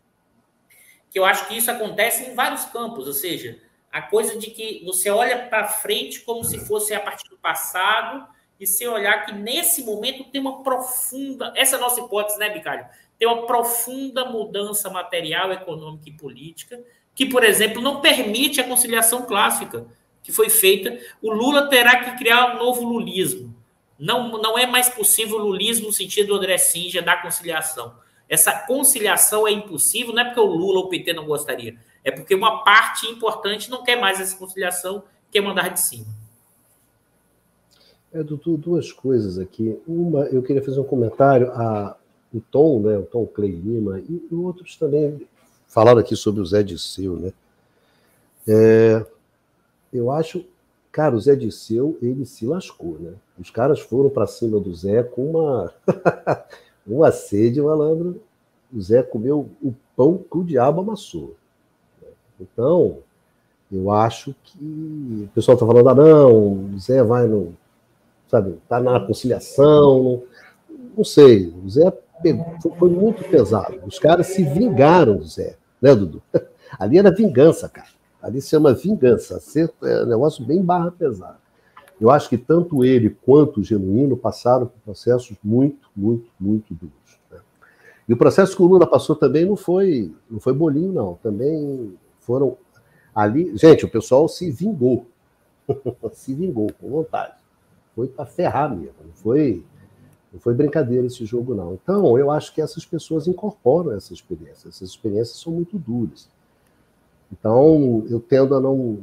que eu acho que isso acontece em vários campos, ou seja, a coisa de que você olha para frente como se fosse a partir do passado e se olhar que nesse momento tem uma profunda, essa é a nossa hipótese, né, Bicalho? tem uma profunda mudança material, econômica e política, que, por exemplo, não permite a conciliação clássica que foi feita. O Lula terá que criar um novo lulismo. Não, não é mais possível o lulismo no sentido do André Sinja da conciliação. Essa conciliação é impossível, não é porque o Lula ou o PT não gostaria, é porque uma parte importante não quer mais essa conciliação, quer mandar de cima. É, Dudu, duas coisas aqui. Uma, eu queria fazer um comentário. A, o Tom, né, o Tom Clay Lima, e, e outros também falaram aqui sobre o Zé Disseu, né? É, eu acho, cara, o Zé Disseu, ele se lascou, né? Os caras foram para cima do Zé com uma, uma sede, malandro. O Zé comeu o pão que o diabo amassou. Então, eu acho que o pessoal está falando, ah, não, o Zé vai no. Sabe, tá na conciliação. Não, sei. O Zé pegou, foi muito pesado. Os caras se vingaram do Zé, né, Dudu? Ali era vingança, cara. Ali se chama vingança. É um negócio bem barra. Eu acho que tanto ele quanto o Genuíno passaram por processos muito, muito, muito duros. Né? E o processo que o Lula passou também não foi, não foi bolinho, não. Também foram ali. Gente, o pessoal se vingou. se vingou, com vontade. Foi para ferrar mesmo. Não foi, não foi brincadeira esse jogo, não. Então, eu acho que essas pessoas incorporam essa experiência. Essas experiências são muito duras. Então, eu tendo a não,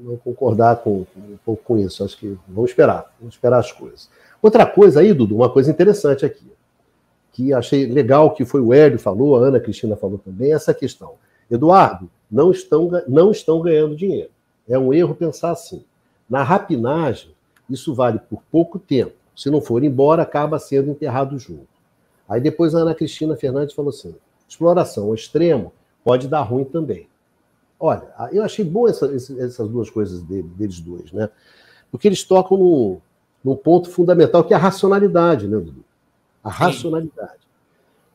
não concordar com, um pouco com isso. Acho que vamos esperar, vamos esperar as coisas. Outra coisa aí, Dudu, uma coisa interessante aqui, que achei legal que foi o Hélio falou, a Ana Cristina falou também, essa questão. Eduardo, não estão, não estão ganhando dinheiro. É um erro pensar assim. Na rapinagem, isso vale por pouco tempo. Se não for embora, acaba sendo enterrado junto. Aí depois a Ana Cristina Fernandes falou assim: exploração ao extremo pode dar ruim também. Olha, eu achei bom essa, essas duas coisas dele, deles dois, né? Porque eles tocam num, num ponto fundamental que é a racionalidade, né, Dudu? A racionalidade.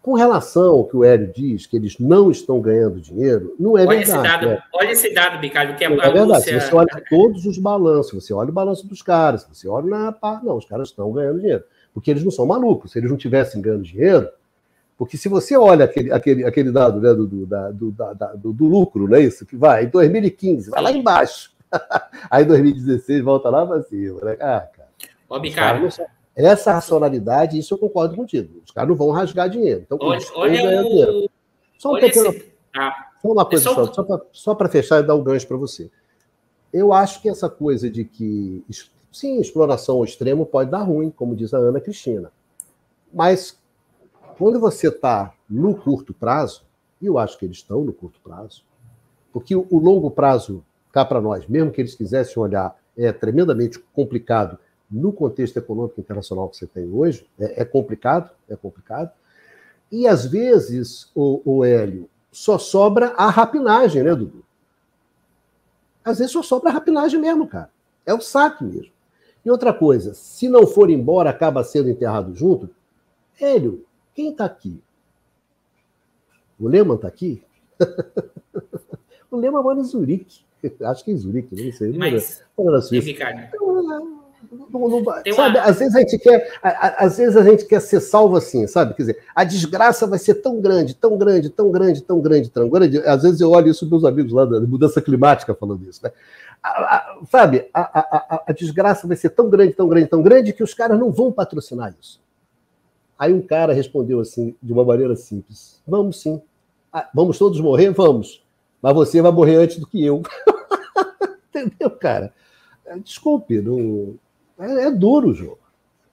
Com relação ao que o Hélio diz, que eles não estão ganhando dinheiro, não é olha verdade. Esse dado, né? Olha esse dado, Ricardo, que é, é verdade. Lúcia... Você olha todos os balanços, você olha o balanço dos caras, você olha na. Não, os caras estão ganhando dinheiro. Porque eles não são malucos. Se eles não tivessem ganhando dinheiro, porque se você olha aquele, aquele, aquele dado né, do, do, da, do, da, do, do, lucro, não é isso? Que vai em 2015, vai lá embaixo. Aí em 2016 volta lá para cima. Né? Ah, cara. Ricardo, essa racionalidade, isso eu concordo contigo. Os caras não vão rasgar dinheiro. Então, olha, olha o... Só, um pequeno... esse... ah, só uma coisa, é só, só para fechar e dar um gancho para você. Eu acho que essa coisa de que, sim, exploração ao extremo pode dar ruim, como diz a Ana Cristina. Mas quando você está no curto prazo, e eu acho que eles estão no curto prazo, porque o longo prazo, cá para nós, mesmo que eles quisessem olhar, é tremendamente complicado no contexto econômico internacional que você tem hoje, é, é complicado, é complicado. E às vezes, o, o Hélio, só sobra a rapinagem, né, Dudu? Às vezes só sobra a rapinagem mesmo, cara. É o saque mesmo. E outra coisa, se não for embora, acaba sendo enterrado junto. Hélio, quem está aqui? O Lehmann está aqui? o Lehmann mora em Zurique. Acho que em Zurique, não sei. Mas, não era Suíça. Então, não, não, sabe, uma... às vezes a gente quer, às vezes a gente quer ser salvo assim, sabe? Quer dizer, a desgraça vai ser tão grande, tão grande, tão grande, tão grande, tão grande. Às vezes eu olho isso meus amigos lá da mudança climática falando isso, né? A, a, sabe, a, a, a desgraça vai ser tão grande, tão grande, tão grande que os caras não vão patrocinar isso. Aí um cara respondeu assim, de uma maneira simples: Vamos sim. Ah, vamos todos morrer? Vamos. Mas você vai morrer antes do que eu. Entendeu, cara? Desculpe, não, é, é duro o jogo.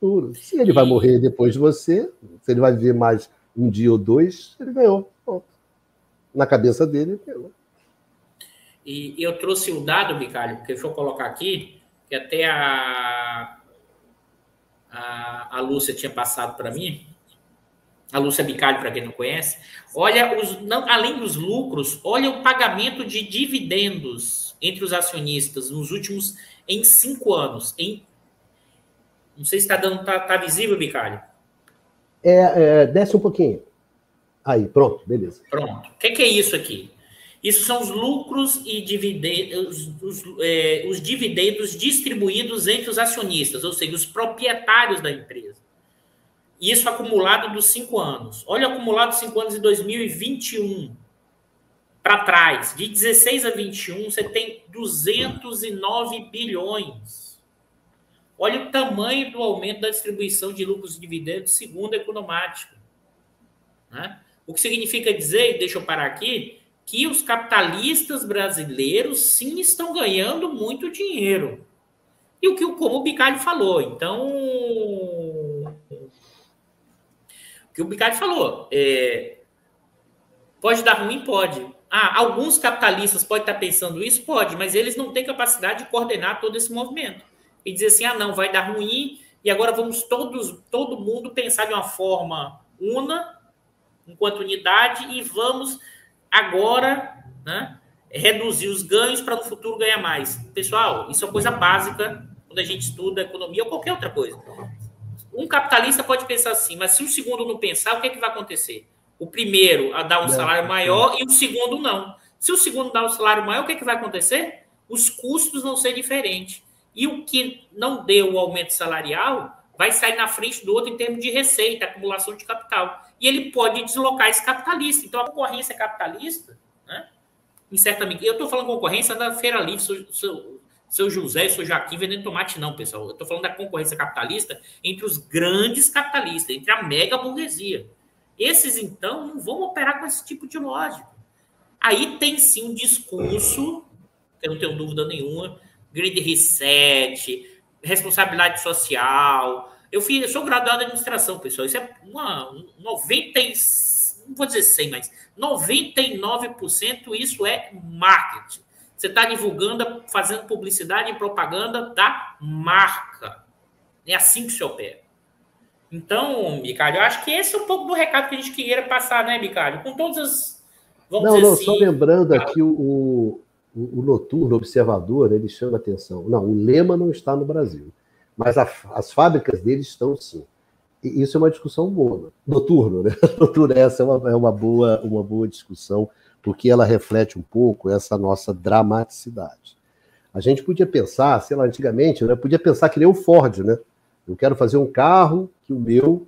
Duro. Se ele vai morrer depois de você, se ele vai viver mais um dia ou dois, ele ganhou. Na cabeça dele, ele ganhou. E eu trouxe o dado, Bicalho, porque deixa eu colocar aqui, que até a, a, a Lúcia tinha passado para mim. A Lúcia Bicalho, para quem não conhece. Olha, os, não, além dos lucros, olha o pagamento de dividendos entre os acionistas nos últimos em cinco anos, em não sei se está dando, tá, tá visível, Bicalho. É, é, desce um pouquinho. Aí, pronto, beleza. Pronto. O que, que, é isso aqui? Isso são os lucros e dividendos, os, é, os dividendos distribuídos entre os acionistas, ou seja, os proprietários da empresa. Isso acumulado dos cinco anos. Olha o acumulado dos cinco anos em 2021 para trás. De 16 a 21, você tem 209 bilhões. Olha o tamanho do aumento da distribuição de lucros e dividendos segundo a Economática. Né? O que significa dizer, deixa eu parar aqui, que os capitalistas brasileiros sim estão ganhando muito dinheiro. E o que como o Bicalho falou, então o que o Bicalho falou, é, pode dar ruim, pode. Ah, alguns capitalistas podem estar pensando isso, pode, mas eles não têm capacidade de coordenar todo esse movimento e dizer assim, ah, não, vai dar ruim e agora vamos todos, todo mundo pensar de uma forma una, enquanto unidade e vamos agora né, reduzir os ganhos para no futuro ganhar mais. Pessoal, isso é coisa básica quando a gente estuda economia ou qualquer outra coisa. Um capitalista pode pensar assim, mas se o segundo não pensar, o que, é que vai acontecer? O primeiro a dar um salário maior e o segundo não. Se o segundo dá um salário maior, o que, é que vai acontecer? Os custos vão ser diferentes. E o que não deu o aumento salarial vai sair na frente do outro em termos de receita, acumulação de capital. E ele pode deslocar esse capitalista. Então, a concorrência capitalista, né, em certa medida. Eu estou falando concorrência da Feira Livre, seu, seu, seu José e seu Jaquim vendendo tomate, não, pessoal. Eu estou falando da concorrência capitalista entre os grandes capitalistas, entre a mega burguesia. Esses, então, não vão operar com esse tipo de lógica. Aí tem sim um discurso, eu não tenho dúvida nenhuma, grid reset, responsabilidade social. Eu, fiz, eu sou graduado em administração, pessoal. Isso é uma 90, não vou dizer 100, mas 99% isso é marketing. Você está divulgando, fazendo publicidade e propaganda da marca. É assim que se opera. Então, Bicalho, eu acho que esse é um pouco do recado que a gente queria passar, né, Bicalho? Com todas as. Vamos não, não, assim, só lembrando aqui o, o, o noturno observador, ele chama atenção. Não, o lema não está no Brasil, mas a, as fábricas dele estão sim. E isso é uma discussão boa. Noturno, né? Noturno, essa é uma, é uma, boa, uma boa discussão, porque ela reflete um pouco essa nossa dramaticidade. A gente podia pensar, sei lá, antigamente, né? podia pensar que nem o Ford, né? Eu quero fazer um carro que o meu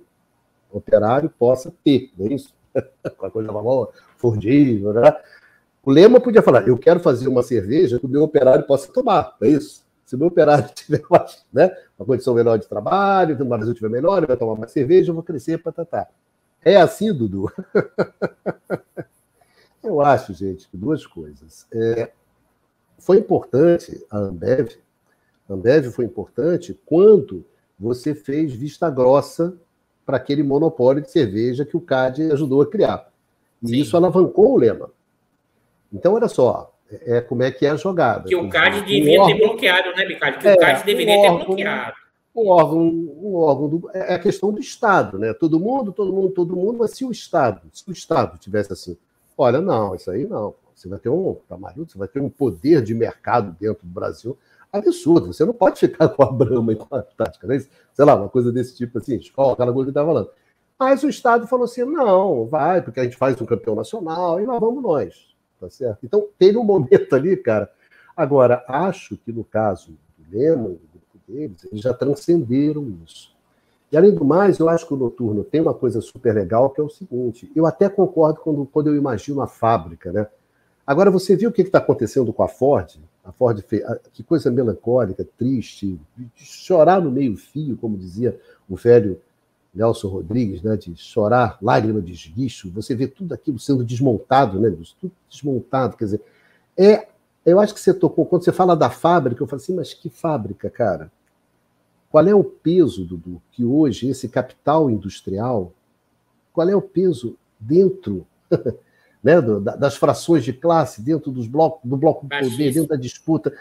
operário possa ter, não é isso? Com a coisa nova, Fordinho, né? O Lema podia falar: eu quero fazer uma cerveja que o meu operário possa tomar, é isso? Se o meu operário tiver uma, né, uma condição melhor de trabalho, o Brasil tiver melhor, ele vai tomar mais cerveja, eu vou crescer, patatá. É assim, Dudu? eu acho, gente, que duas coisas. É, foi importante a Ambev, a Ambev foi importante quando você fez vista grossa para aquele monopólio de cerveja que o CAD ajudou a criar. E Sim. isso alavancou o lema. Então, olha só, é, como é que é a jogada. Que o CAD devia órgão, ter bloqueado, né, Ricardo? Que é, o CAD deveria órgão, ter bloqueado. O órgão, o órgão do, é a questão do Estado, né? Todo mundo, todo mundo, todo mundo, mas se o Estado, se o Estado tivesse assim, olha, não, isso aí não. Você vai ter um, tá você vai ter um poder de mercado dentro do Brasil absurdo. Você não pode ficar com a Brahma e com a Tática, né? sei lá, uma coisa desse tipo assim, escola, aquela coisa que estava falando. Mas o Estado falou assim: não, vai, porque a gente faz um campeão nacional e lá vamos nós tá certo? Então, teve um momento ali, cara. Agora, acho que no caso do Lema, do grupo deles, eles já transcenderam isso. E, além do mais, eu acho que o Noturno tem uma coisa super legal, que é o seguinte, eu até concordo quando, quando eu imagino a fábrica, né? Agora, você viu o que está acontecendo com a Ford? A Ford fez, que coisa melancólica, triste, chorar no meio-fio, como dizia o velho Nelson Rodrigues, né, de chorar, lágrima de esguicho, você vê tudo aquilo sendo desmontado, né, tudo desmontado, quer dizer, é, eu acho que você tocou, quando você fala da fábrica, eu falo assim, mas que fábrica, cara? Qual é o peso, Dudu, que hoje esse capital industrial, qual é o peso dentro né, das frações de classe, dentro dos blocos, do bloco do poder, dentro da disputa?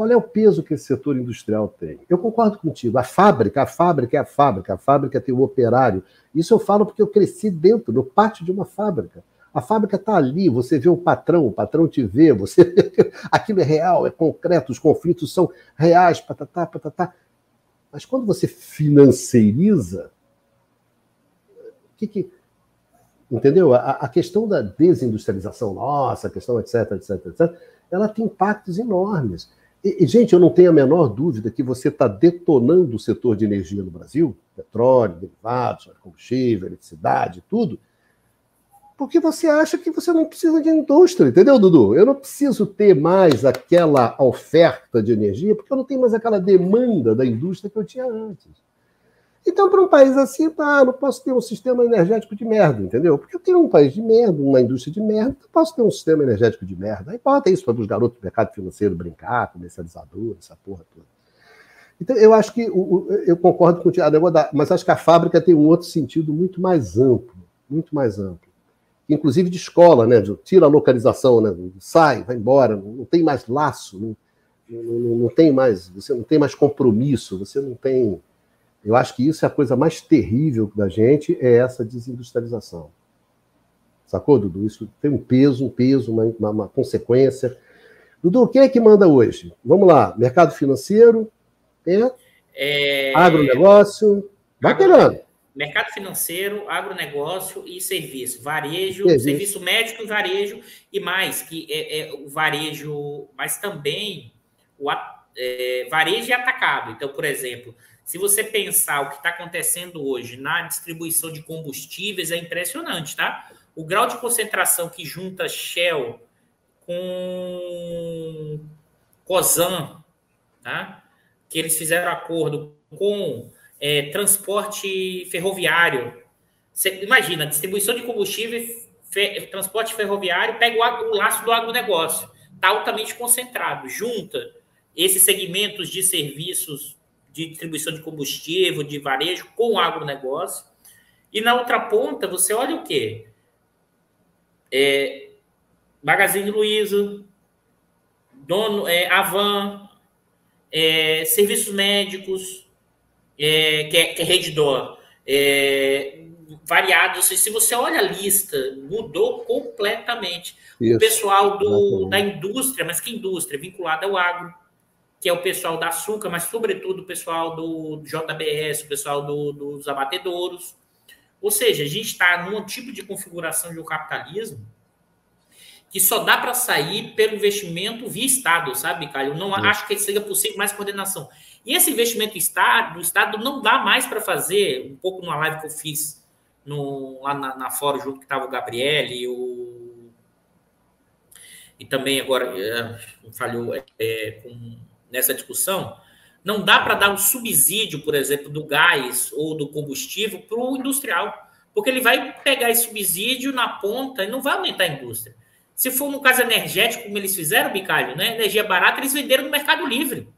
Qual é o peso que esse setor industrial tem? Eu concordo contigo. A fábrica, a fábrica é a fábrica, a fábrica tem o operário. Isso eu falo porque eu cresci dentro, no pátio de uma fábrica. A fábrica está ali, você vê o patrão, o patrão te vê, você aquilo é real, é concreto, os conflitos são reais, patatá, patatá. Mas quando você financeiriza, que, que entendeu? A, a, questão da desindustrialização nossa, a questão etc, etc, etc, ela tem impactos enormes. E, gente, eu não tenho a menor dúvida que você está detonando o setor de energia no Brasil, petróleo, derivados, combustível, eletricidade, tudo, porque você acha que você não precisa de indústria, entendeu, Dudu? Eu não preciso ter mais aquela oferta de energia, porque eu não tenho mais aquela demanda da indústria que eu tinha antes. Então, para um país assim, tá, não posso ter um sistema energético de merda, entendeu? Porque eu tenho um país de merda, uma indústria de merda, não posso ter um sistema energético de merda. Aí bota isso para os garotos do mercado financeiro brincar, comercializador, essa porra toda. Então, eu acho que eu concordo com o Tiago, mas acho que a fábrica tem um outro sentido muito mais amplo, muito mais amplo. Inclusive de escola, né? Tira a localização, né? Sai, vai embora, não tem mais laço, não, não, não tem mais, você não tem mais compromisso, você não tem eu acho que isso é a coisa mais terrível da gente, é essa desindustrialização. Sacou, Dudu? Isso tem um peso, um peso, uma, uma, uma consequência. Dudu, quem é que manda hoje? Vamos lá, mercado financeiro, é, é... agronegócio, vai pegando. Mercado financeiro, agronegócio e serviço. Varejo, serviço, serviço médico e varejo, e mais, que é, é o varejo, mas também o é, varejo e atacado. Então, por exemplo, se você pensar o que está acontecendo hoje na distribuição de combustíveis, é impressionante, tá? O grau de concentração que junta Shell com Cosan, tá? Que eles fizeram acordo com é, transporte ferroviário. Você imagina, distribuição de combustível, fe, transporte ferroviário, pega o, o laço do agronegócio. Está altamente concentrado. Junta esses segmentos de serviços de distribuição de combustível, de varejo com o agronegócio. E na outra ponta, você olha o quê? É, Magazine Luiza, dono, é, Avan, é, serviços médicos, é, que, é, que é é, variados. Se você olha a lista, mudou completamente. Isso. O pessoal do, da indústria, mas que indústria? Vinculada ao agro que é o pessoal da açúcar, mas sobretudo o pessoal do JBS, o pessoal do, dos abatedouros. Ou seja, a gente está num tipo de configuração de um capitalismo que só dá para sair pelo investimento via Estado, sabe, Caio? Eu não Sim. acho que seja possível mais coordenação. E esse investimento Estado, do Estado não dá mais para fazer, um pouco numa live que eu fiz no, lá na, na fora, junto que estava o Gabriel e o. E também agora é, falhou é, com nessa discussão, não dá para dar um subsídio, por exemplo, do gás ou do combustível para o industrial, porque ele vai pegar esse subsídio na ponta e não vai aumentar a indústria. Se for no caso energético, como eles fizeram, Bicalho, né? energia barata, eles venderam no Mercado Livre.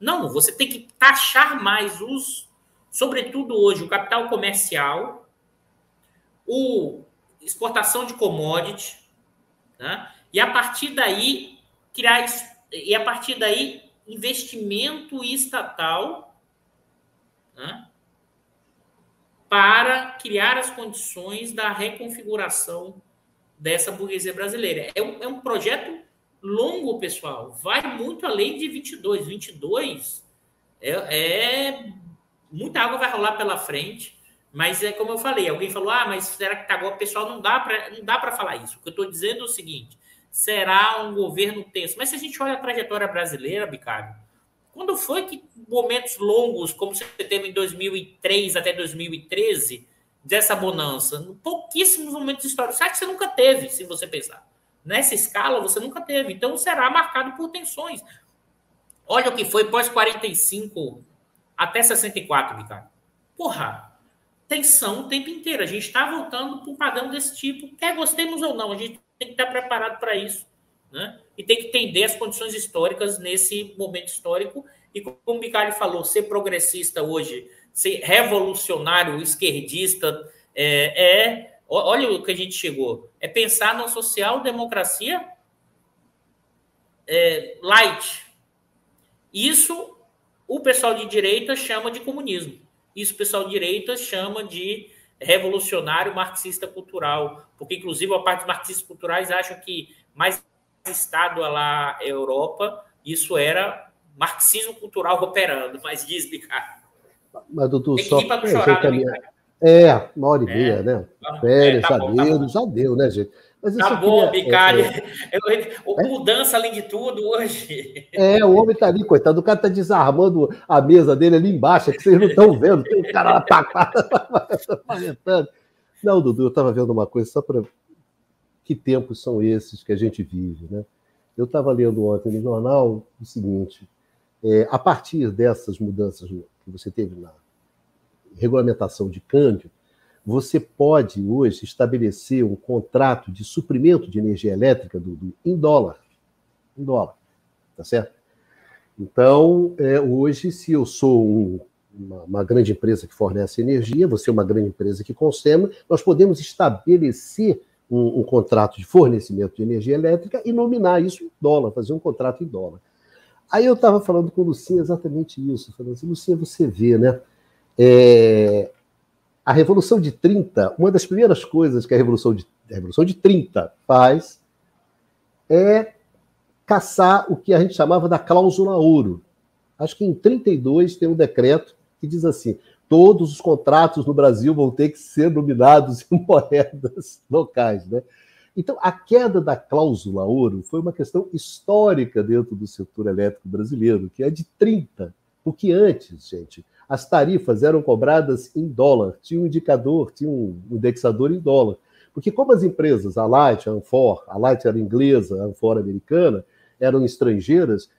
Não, você tem que taxar mais os, sobretudo hoje, o capital comercial, o exportação de commodity, né? e a partir daí criar e a partir daí investimento estatal né, para criar as condições da reconfiguração dessa burguesia brasileira. É um, é um projeto longo, pessoal. Vai muito além de 22. 22 é, é muita água vai rolar pela frente. Mas é como eu falei, alguém falou: "Ah, mas será que tá agora pessoal não dá para não dá para falar isso". O que eu estou dizendo é o seguinte: será um governo tenso. Mas se a gente olha a trajetória brasileira, Bicário, quando foi que momentos longos, como você teve em 2003 até 2013, dessa bonança? Pouquíssimos momentos históricos. Sabe que você nunca teve, se você pensar. Nessa escala, você nunca teve. Então, será marcado por tensões. Olha o que foi pós-45 até 64, Bicário. Porra, tensão o tempo inteiro. A gente está voltando para um padrão desse tipo, quer gostemos ou não. A gente tem que estar preparado para isso. Né? E tem que entender as condições históricas nesse momento histórico. E como o Bicalho falou, ser progressista hoje, ser revolucionário, esquerdista, é, é olha o que a gente chegou, é pensar na social-democracia é, light. Isso o pessoal de direita chama de comunismo. Isso o pessoal de direita chama de revolucionário marxista cultural, porque inclusive a parte dos marxistas culturais acham que mais Estado lá Europa, isso era marxismo cultural operando, mas diz, Ricardo. Mas, doutor, Tem que só. Ir chorar, é, uma hora e é. meia, né? Férias, é, tá já bom, deu, tá já deu, né, gente? Mas tá bom, queria, Bicalho. É, é, é, mudança além de tudo hoje. É, o homem tá ali, coitado. O cara tá desarmando a mesa dele ali embaixo, que vocês não estão vendo. Tem um cara lá lamentando. Não, Dudu, eu estava vendo uma coisa só para. Que tempos são esses que a gente vive, né? Eu estava lendo ontem no jornal o seguinte: é, a partir dessas mudanças que você teve na, regulamentação de câmbio, você pode hoje estabelecer um contrato de suprimento de energia elétrica do, do em dólar. Em dólar. Tá certo? Então, é, hoje, se eu sou um, uma, uma, grande empresa que fornece energia, você é uma grande empresa que consome, nós podemos estabelecer um, um, contrato de fornecimento de energia elétrica e nominar isso em dólar, fazer um contrato em dólar. Aí eu estava falando com o Lucinha exatamente isso. Falando assim, Lucinha, você vê, né? É, a Revolução de 30, uma das primeiras coisas que a Revolução de, a Revolução de 30 faz é caçar o que a gente chamava da cláusula ouro. Acho que em 32 tem um decreto que diz assim: todos os contratos no Brasil vão ter que ser nominados em moedas locais. Né? Então, a queda da cláusula ouro foi uma questão histórica dentro do setor elétrico brasileiro, que é de 30. Porque antes, gente, as tarifas eram cobradas em dólar, tinha um indicador, tinha um indexador em dólar. Porque como as empresas, a Light, a Anfor, a Light era inglesa, a Anfor americana, eram estrangeiras,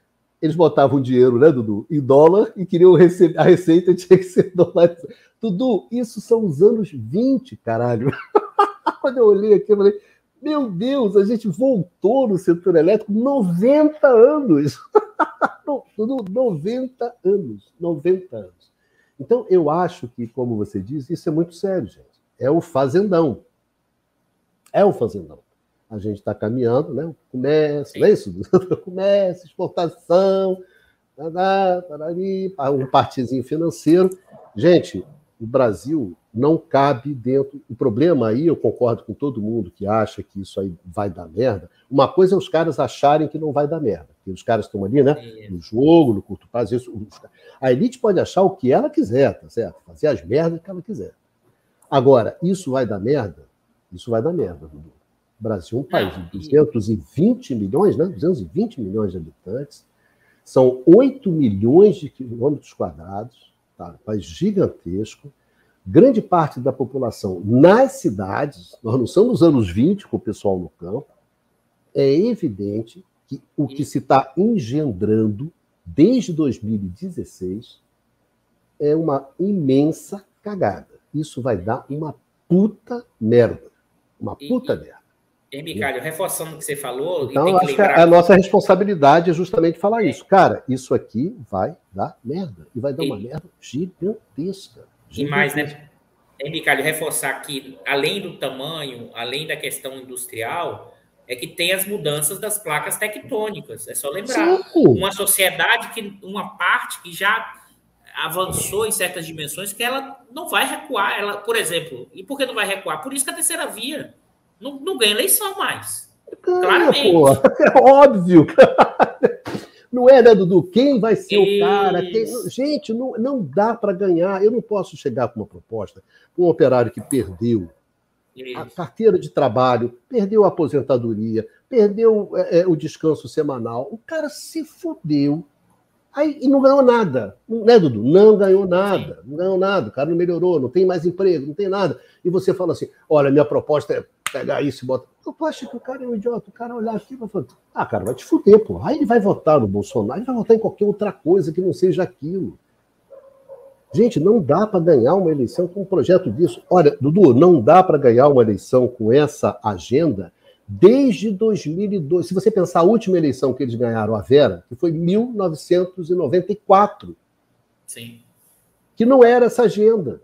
eles botavam dinheiro, né, Dudu, em dólar e queriam receber, a receita tinha que ser dólar. Dudu, isso são os anos 20, caralho. Quando eu olhei aqui, eu falei, meu Deus, a gente voltou no setor elétrico 90 anos. Dudu, 90 anos. 90 anos. Então, eu acho que, como você diz, isso é muito sério, gente. É o fazendão. É o fazendão a gente está caminhando, né? comércio, não é isso? comércio, exportação, um partizinho financeiro. Gente, o Brasil não cabe dentro. O problema aí, eu concordo com todo mundo que acha que isso aí vai dar merda. Uma coisa é os caras acharem que não vai dar merda. Porque os caras estão ali, né? No jogo, no curto prazo. Isso, a elite pode achar o que ela quiser, tá certo? Fazer as merdas que ela quiser. Agora, isso vai dar merda? Isso vai dar merda, Dudu. O Brasil é um país de 220 milhões, né? 220 milhões de habitantes. São 8 milhões de quilômetros quadrados, país gigantesco. Grande parte da população nas cidades, nós não somos nos anos 20 com o pessoal no campo. É evidente que o que se está engendrando desde 2016 é uma imensa cagada. Isso vai dar uma puta merda. Uma puta merda. E, Micalho, reforçando o que você falou. Então, acho que a nossa responsabilidade é justamente falar isso. Cara, isso aqui vai dar merda. E vai dar e... uma merda gigantesca. gigantesca. E mais, né? E, Micalho, reforçar que, além do tamanho, além da questão industrial, é que tem as mudanças das placas tectônicas. É só lembrar. Sim. Uma sociedade que, uma parte que já avançou em certas dimensões que ela não vai recuar. Ela, por exemplo, e por que não vai recuar? Por isso que a terceira via não, não ganha eleição mais. Ganha, Claramente. Pô. É óbvio. Não é, né, Dudu? Quem vai ser Isso. o cara? Quem... Gente, não, não dá para ganhar. Eu não posso chegar com uma proposta um operário que perdeu Isso. a carteira de trabalho, perdeu a aposentadoria, perdeu é, é, o descanso semanal. O cara se fudeu. Aí, e não ganhou nada. Né, Dudu? Não ganhou nada. Não ganhou nada. O cara não melhorou, não tem mais emprego, não tem nada. E você fala assim: olha, minha proposta é pegar isso e botar. Eu acho que o cara é um idiota. O cara olhar aqui e vai falar: ah, cara, vai te fuder, pô. Aí ele vai votar no Bolsonaro, ele vai votar em qualquer outra coisa que não seja aquilo. Gente, não dá para ganhar uma eleição com um projeto disso. Olha, Dudu, não dá para ganhar uma eleição com essa agenda desde 2002. Se você pensar a última eleição que eles ganharam, a Vera, que foi 1994. Sim. Que não era essa agenda.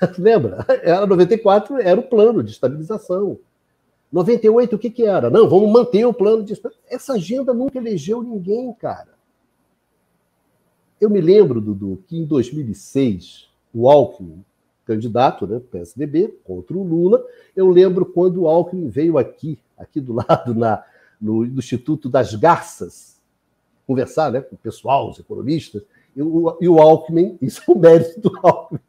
Lembra? Era 94, era o plano de estabilização. 98, o que, que era? Não, vamos manter o plano de Essa agenda nunca elegeu ninguém, cara. Eu me lembro, Dudu, que em 2006, o Alckmin, candidato, né, PSDB, contra o Lula, eu lembro quando o Alckmin veio aqui, aqui do lado, na, no, no Instituto das Garças, conversar né, com o pessoal, os economistas, e o, e o Alckmin, isso é o mérito do Alckmin,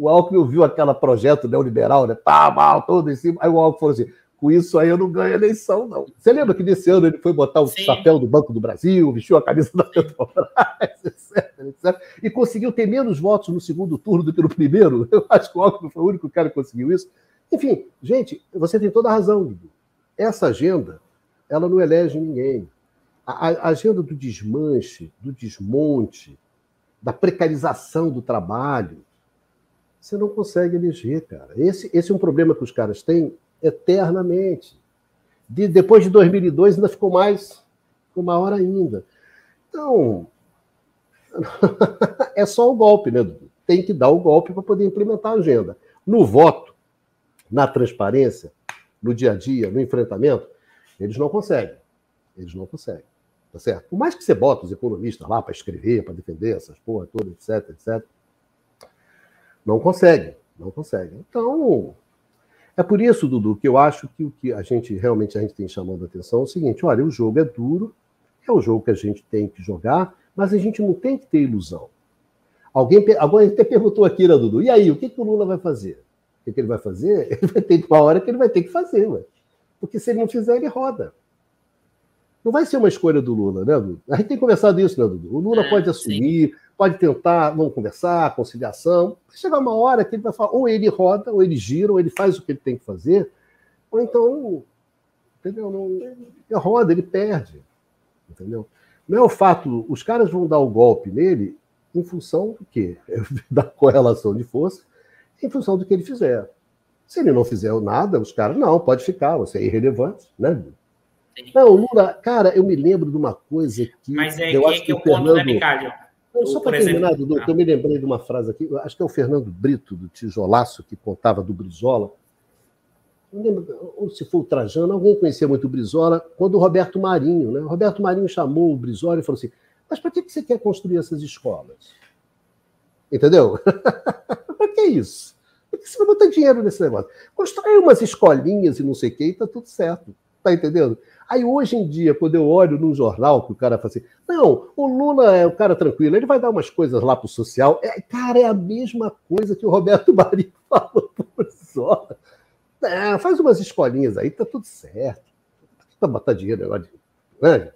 o Alckmin viu aquele projeto neoliberal, né? Tá mal, todo em cima. Aí o Alckmin falou assim: com isso aí eu não ganho eleição, não. Você lembra que nesse ano ele foi botar o Sim. chapéu do Banco do Brasil, vestiu a camisa da Petrobras, etc, etc, e conseguiu ter menos votos no segundo turno do que no primeiro? Eu acho que o Alckmin foi o único cara que conseguiu isso. Enfim, gente, você tem toda a razão, Guido. Essa agenda, ela não elege ninguém. A, a agenda do desmanche, do desmonte, da precarização do trabalho, Você não consegue eleger, cara. Esse, esse é um problema que os caras têm eternamente. De, depois de 2002 ainda ficou mais, ficou maior ainda. Então, é só o golpe, né? Tem que dar o golpe para poder implementar a agenda. No voto, na transparência, no dia a dia, no enfrentamento, eles não conseguem. Eles não conseguem. Tá certo? Por mais que você bota os economistas lá para escrever, para defender essas porra toda, etc, etc, não consegue. Não consegue. Então, é por isso, Dudu, que eu acho que o que a gente realmente a gente tem chamando a atenção é o seguinte: olha, o jogo é duro, é o jogo que a gente tem que jogar, mas a gente não tem que ter ilusão. Alguém, agora até perguntou aqui, né, Dudu? E aí, o que, que o Lula vai fazer? O que, que ele vai fazer? Ele vai ter uma hora que ele vai ter que fazer, ué. porque se ele não fizer, ele roda. Não vai ser uma escolha do Lula, né, Dudu? A gente tem conversado isso, né, Dudu? O Lula é, pode assumir, sim. pode tentar, vamos conversar, conciliação. Chegar uma hora que ele vai falar, ou ele roda, ou ele gira, ou ele faz o que ele tem que fazer, ou então, entendeu? Não, ele roda, ele perde, entendeu? Não é o fato, os caras vão dar o golpe nele em função do quê? Da correlação de força, em função do que ele fizer. Se ele não fizer nada, os caras, não, pode ficar, você é irrelevante, né? Não, Lula, cara, eu me lembro de uma coisa que. Mas é eu acho que, é o Fernando... ponto, né, só para terminar, Dudu, ah. eu me lembrei de uma frase aqui, acho que é o Fernando Brito, do Tijolaço, que contava do Brizola. Não lembro, ou se foi o Trajano, alguém conhecia muito o Brizola, quando o Roberto Marinho, né? O Roberto Marinho chamou o Brizola e falou assim: Mas para que você quer construir essas escolas? Entendeu? para que isso? Por que você vai botar dinheiro nesse negócio? Constrói umas escolinhas e não sei o que e tá tudo certo. Tá entendendo? Aí hoje em dia, quando eu olho num jornal que o cara fala assim, não, o Lula é o cara tranquilo, ele vai dar umas coisas lá pro social. É, cara, é a mesma coisa que o Roberto Marinho falou pro Brizola. É, faz umas escolinhas aí, tá tudo certo. Tá botar dinheiro agora de. Né?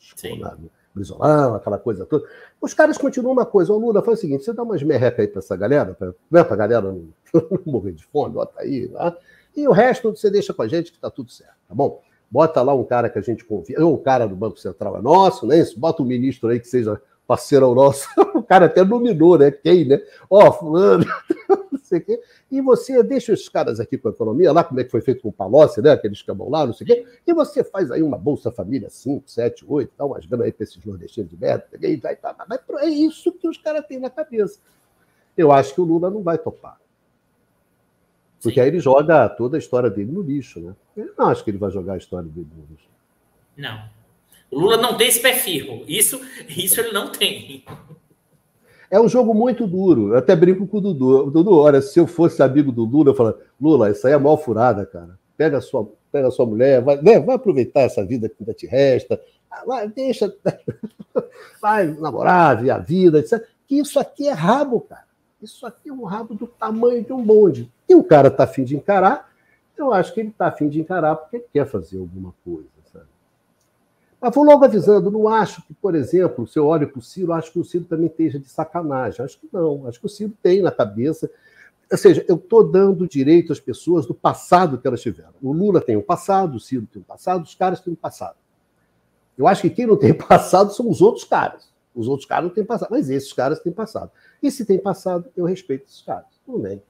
Escola, Brizolão, aquela coisa toda. Os caras continuam uma coisa. O Lula faz o seguinte: você dá umas merrecas aí pra essa galera, pra, né, pra galera não, não morrer de fome, bota aí, tá? e o resto você deixa com a gente que tá tudo certo, tá bom? Bota lá um cara que a gente confia, ou o cara do Banco Central é nosso, né? Isso, bota um ministro aí que seja parceiro nosso. o cara até nominou, né? Quem, né? Ó, oh, fulano, não sei o quê. E você deixa os caras aqui com a economia, lá como é que foi feito com o Palocci, né? Aqueles cabão lá, não sei o quê. E você faz aí uma Bolsa Família 5, 7, 8, dá umas grana aí para esses nordestinos de merda. E vai, vai, vai, é isso que os caras têm na cabeça. Eu acho que o Lula não vai topar. Porque aí ele joga toda a história dele no lixo, né? Eu não acho que ele vai jogar a história no lixo. Não. O Lula não tem esse perfil. Isso, isso ele não tem. É um jogo muito duro. Eu até brinco com o Dudu. Dudu, olha, se eu fosse amigo do Lula, eu falaria, Lula, isso aí é mal furada, cara. Pega a sua, pega a sua mulher, vai, né, vai aproveitar essa vida que ainda te resta. Vai, deixa. Vai namorar, ver a vida, etc. Que isso aqui é rabo, cara. Isso aqui é um rabo do tamanho de um bonde. E o cara está afim de encarar, eu acho que ele está afim de encarar porque ele quer fazer alguma coisa. Sabe? Mas vou logo avisando, não acho que, por exemplo, se eu olho para o Ciro, acho que o Ciro também esteja de sacanagem. Acho que não. Acho que o Ciro tem na cabeça. Ou seja, eu estou dando direito às pessoas do passado que elas tiveram. O Lula tem um passado, o Ciro tem um passado, os caras têm um passado. Eu acho que quem não tem passado são os outros caras. Os outros caras não têm passado, mas esses caras têm passado. E se tem passado, eu respeito esses caras. Tudo bem.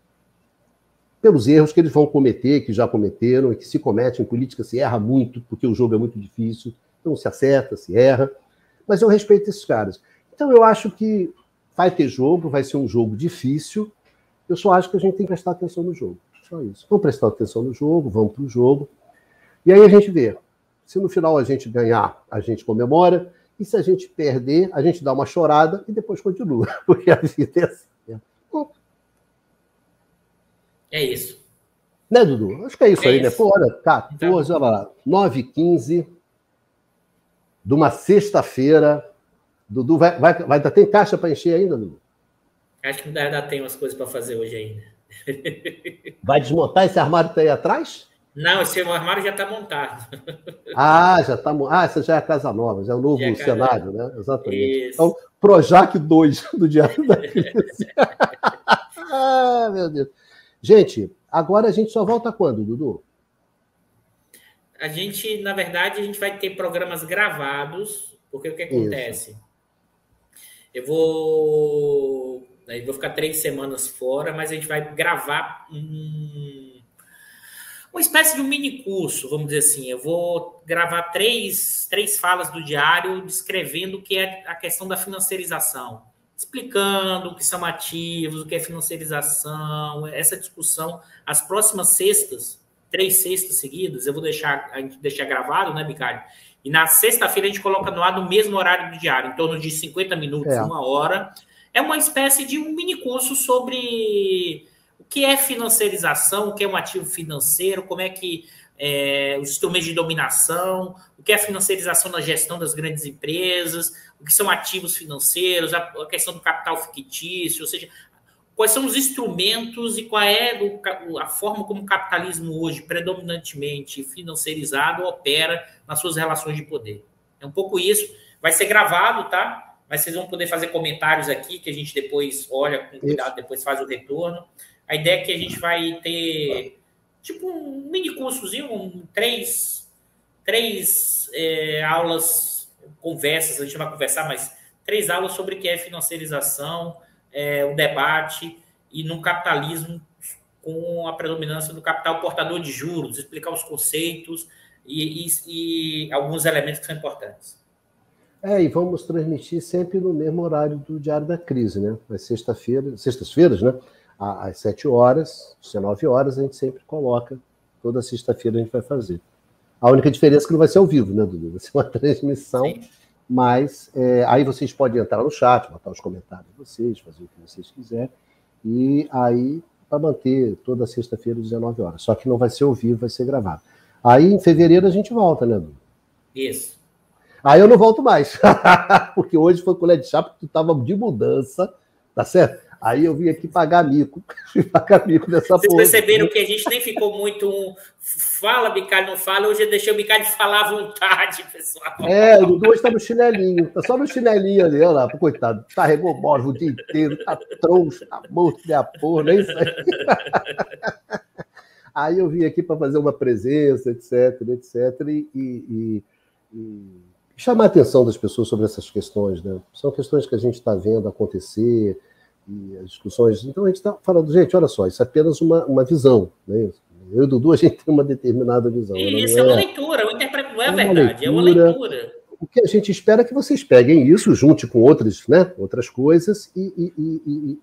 Pelos erros que eles vão cometer, que já cometeram, e que se comete em política, se erra muito, porque o jogo é muito difícil, então se acerta, se erra. Mas eu respeito esses caras. Então eu acho que vai ter jogo, vai ser um jogo difícil. Eu só acho que a gente tem que prestar atenção no jogo. Só isso. Vamos prestar atenção no jogo, vamos para o jogo. E aí a gente vê. Se no final a gente ganhar, a gente comemora. E se a gente perder, a gente dá uma chorada e depois continua, porque a vida é assim. Né? É isso. Né, Dudu? Acho que é isso é aí, né? isso. né? Pô, olha, 14, então... olha lá, 9h15 de uma sexta-feira. Dudu, vai, vai, vai, tem caixa para encher ainda, Dudu? Acho que ainda tem umas coisas para fazer hoje ainda. Vai desmontar esse armário que tá aí atrás? Não, esse armário já está montado. Ah, já está Ah, essa já é a Casa Nova, já é o novo é cenário, né? Exatamente. Isso. Então, Projac 2 do Diário da Crise. ah, meu Deus. Gente, agora a gente só volta quando, Dudu? A gente, na verdade, a gente vai ter programas gravados, porque o que acontece? Isso. Eu vou Daí vou ficar três semanas fora, mas a gente vai gravar um, uma espécie de um mini curso, vamos dizer assim. Eu vou gravar três, três falas do diário descrevendo o que é a questão da financiarização, explicando o que são ativos, o que é financiarização, essa discussão. As próximas sextas, três sextas seguidas, eu vou deixar, a gente deixar gravado, né, Bicário? E na sexta-feira a gente coloca no ar no mesmo horário do diário, em torno de 50 minutos, é. uma hora é uma espécie de um mini curso sobre o que é financiarização, o que é um ativo financeiro, como é que é, os instrumentos de dominação, o que é a financiarização na gestão das grandes empresas, o que são ativos financeiros, a, a questão do capital fictício, ou seja, quais são os instrumentos e qual é a forma como o capitalismo hoje, predominantemente financiarizado, opera nas suas relações de poder. É um pouco isso. Vai ser gravado, tá? mas vocês vão poder fazer comentários aqui que a gente depois olha com cuidado, depois faz o retorno. A ideia é que a gente vai ter tipo um mini cursozinho, um, três, três é, aulas, conversas, a gente vai conversar, mas três aulas sobre o que é financiarização, é, o debate e no capitalismo com a predominância do capital portador de juros, explicar os conceitos e, e, e alguns elementos que são importantes. É, e vamos transmitir sempre no mesmo horário do Diário da Crise, né? Sexta-feira, sextas-feiras, né? Às sete horas, 19 horas, a gente sempre coloca. Toda sexta-feira a gente vai fazer. A única diferença é que não vai ser ao vivo, né, Dudu? Vai ser uma transmissão, Sim. mas é, aí vocês podem entrar no chat, botar os comentários de vocês, fazer o que vocês quiserem. E aí, para manter toda sexta-feira, às 19 horas. Só que não vai ser ao vivo, vai ser gravado. Aí, em fevereiro, a gente volta, né, Dudu? Isso. Aí eu não volto mais. Porque hoje foi colher de chá, porque tu estava de mudança, tá certo? Aí eu vim aqui pagar mico. pagar mico dessa Vocês porra. perceberam que a gente nem ficou muito um fala, Bicalho, não fala. Hoje eu deixei o Bicalho falar à vontade, pessoal. É, o Dudu está no chinelinho. Tá só no chinelinho ali, olha lá. Coitado, carregou móvel o dia inteiro, tá troncho, tá morto de a porra, nem isso aí. aí eu vim aqui para fazer uma presença, etc, etc. e, e, e chamar a atenção das pessoas sobre essas questões, né? São questões que a gente está vendo acontecer e as discussões. Então a gente está falando, gente, olha só, isso é apenas uma, uma visão, né? Eu e o Dudu, a gente tem uma determinada visão. Isso é, é, uma leitura, eu interpreto, não é, é verdade, leitura, é uma leitura. O que a gente espera é que vocês peguem isso, junte com outras, né, outras coisas e, e, e,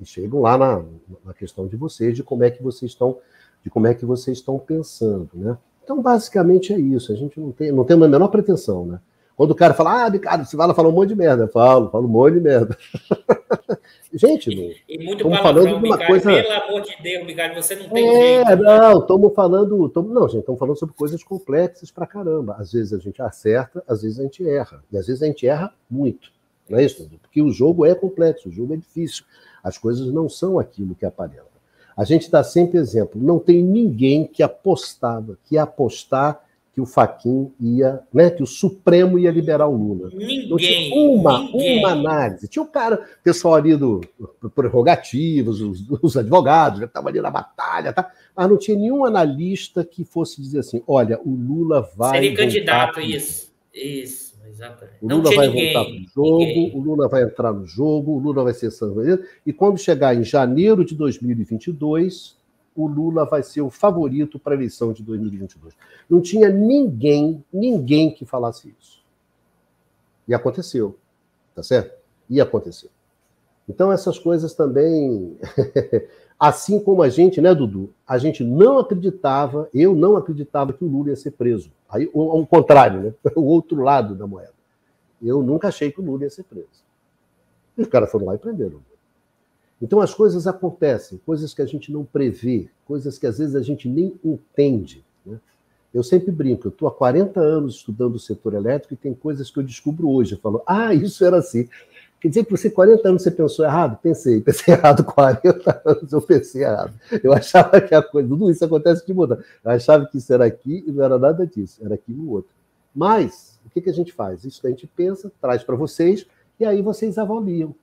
e chegam lá na, na questão de vocês, de como é que vocês estão, de como é que vocês estão pensando, né? Então, basicamente é isso. A gente não tem, não tem a menor pretensão, né? Quando o cara fala, ah, Ricardo, você fala, fala um monte de merda. Eu falo, falo um monte de merda. Gente, e, e muito estamos falando de uma coisa. Pelo amor de Deus, Ricardo, você não tem é, jeito. Não, estamos falando. Tamo... Não, gente, estamos falando sobre coisas complexas pra caramba. Às vezes a gente acerta, às vezes a gente erra. E às vezes a gente erra muito. Não é isso? Porque o jogo é complexo, o jogo é difícil. As coisas não são aquilo que aparenta. A gente dá sempre exemplo. Não tem ninguém que apostava, que ia apostar que o Faquin ia, né, que o Supremo ia liberar o Lula. Ninguém. uma, ninguém. uma análise. Tinha o cara, o pessoal ali do, do prerrogativos, os, os advogados, já estavam ali na batalha, tá? mas não tinha nenhum analista que fosse dizer assim: olha, o Lula vai. Seria candidato, isso. Isso, exatamente. O Lula vai ninguém, voltar para o jogo, ninguém. o Lula vai entrar no jogo, o Lula vai ser sancionado. E quando chegar em janeiro de 2022 o Lula vai ser o favorito para a eleição de 2022. Não tinha ninguém, ninguém que falasse isso. E aconteceu, tá certo? E aconteceu. Então essas coisas também, assim como a gente, né, Dudu? A gente não acreditava, eu não acreditava que o Lula ia ser preso. Aí, o, o contrário, né? O outro lado da moeda. Eu nunca achei que o Lula ia ser preso. E os caras foram lá e prenderam. Então as coisas acontecem, coisas que a gente não prevê, coisas que às vezes a gente nem entende. Né? Eu sempre brinco, eu estou há 40 anos estudando o setor elétrico e tem coisas que eu descubro hoje. Eu falo, ah, isso era assim. Quer dizer que você, 40 anos, você pensou errado? Pensei, pensei errado 40 anos, eu pensei errado. Eu achava que a coisa, tudo isso acontece de muda. Eu achava que isso era aqui e não era nada disso, era aquilo outro. Mas, o que, que a gente faz? Isso a gente pensa, traz para vocês, e aí vocês avaliam.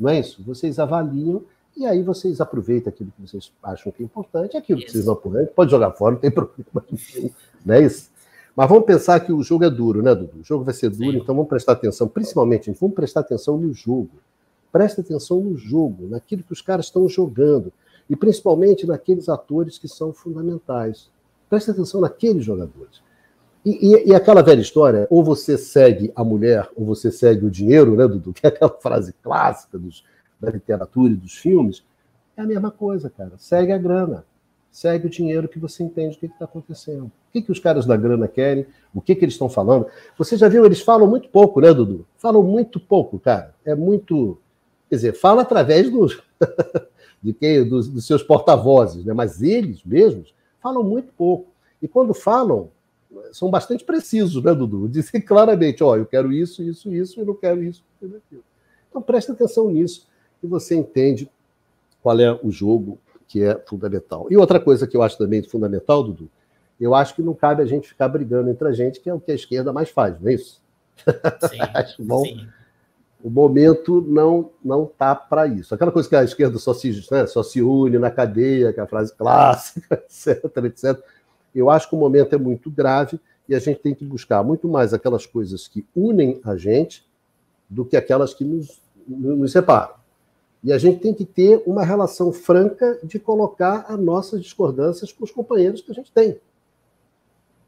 Não é isso? Vocês avaliam e aí vocês aproveitam aquilo que vocês acham que é importante, aquilo isso. que vocês não apoiam, pode jogar fora, não tem problema nenhum. Não é isso? Mas vamos pensar que o jogo é duro, né, Dudu? O jogo vai ser duro, Sim. então vamos prestar atenção, principalmente, vamos prestar atenção no jogo. Preste atenção no jogo, naquilo que os caras estão jogando. E principalmente naqueles atores que são fundamentais. Preste atenção naqueles jogadores. E, e, e, aquela velha história, ou você segue a mulher, ou você segue o dinheiro, né, Dudu? Que é aquela frase clássica dos, da literatura e dos filmes. É a mesma coisa, cara. Segue a grana. Segue o dinheiro que você entende o que está acontecendo. O que, que os caras da grana querem, o que, que eles estão falando. Você já viu, eles falam muito pouco, né, Dudu? Falam muito pouco, cara. É muito. Quer dizer, fala através dos, de quem, dos, dos seus porta-vozes, né? mas eles mesmos falam muito pouco. E quando falam, são bastante precisos, né, Dudu? Dizem claramente, ó, oh, eu quero isso, isso, isso, e não quero isso, isso, aquilo. Então preste atenção nisso e você entende qual é o jogo que é fundamental. E outra coisa que eu acho também fundamental, Dudu, eu acho que não cabe a gente ficar brigando entre a gente, que é o que a esquerda mais faz, não é isso? Sim, acho bom. Sim. O momento não não tá para isso. Aquela coisa que a esquerda só se, né, só se une na cadeia, que é a frase clássica, etc, etc. Eu acho que o momento é muito grave e a gente tem que buscar muito mais aquelas coisas que unem a gente do que aquelas que nos, nos separam. E a gente tem que ter uma relação franca de colocar as nossas discordâncias com os companheiros que a gente tem.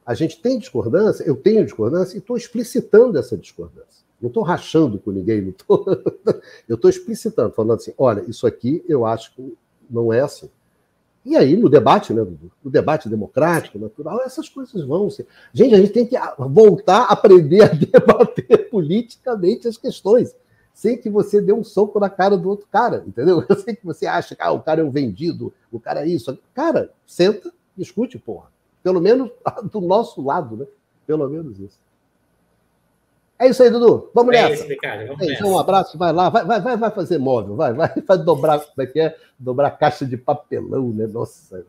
A gente tem discordância, eu tenho discordância e estou explicitando essa discordância. Não estou rachando com ninguém, tô... eu estou explicitando, falando assim: olha, isso aqui eu acho que não é assim. E aí, no debate, né, no debate democrático, natural, essas coisas vão ser. Gente, a gente tem que voltar a aprender a debater politicamente as questões, sem que você dê um soco na cara do outro cara, entendeu? Eu sei que você acha que ah, o cara é um vendido, o cara é isso. Cara, senta, discute, porra. Pelo menos do nosso lado, né? Pelo menos isso. É isso aí, Dudu. Vamos é nessa. Ricardo, vamos nessa. Um abraço, vai lá, vai, vai, vai fazer móvel, vai, vai, vai dobrar, como é que é? Dobrar caixa de papelão, né? Nossa.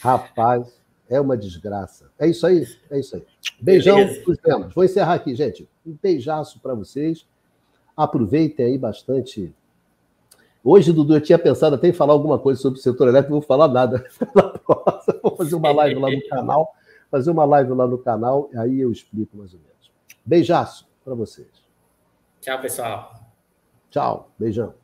Rapaz, é uma desgraça. É isso aí, é isso aí. Beijão os temas. Vou encerrar aqui, gente. Um beijaço para vocês. Aproveitem aí bastante. Hoje, Dudu, eu tinha pensado até em falar alguma coisa sobre o setor elétrico, não vou falar nada. vou fazer uma live lá no canal, fazer uma live lá no canal, aí eu explico mais ou menos. Beijaço para vocês. Tchau, pessoal. Tchau. Beijão.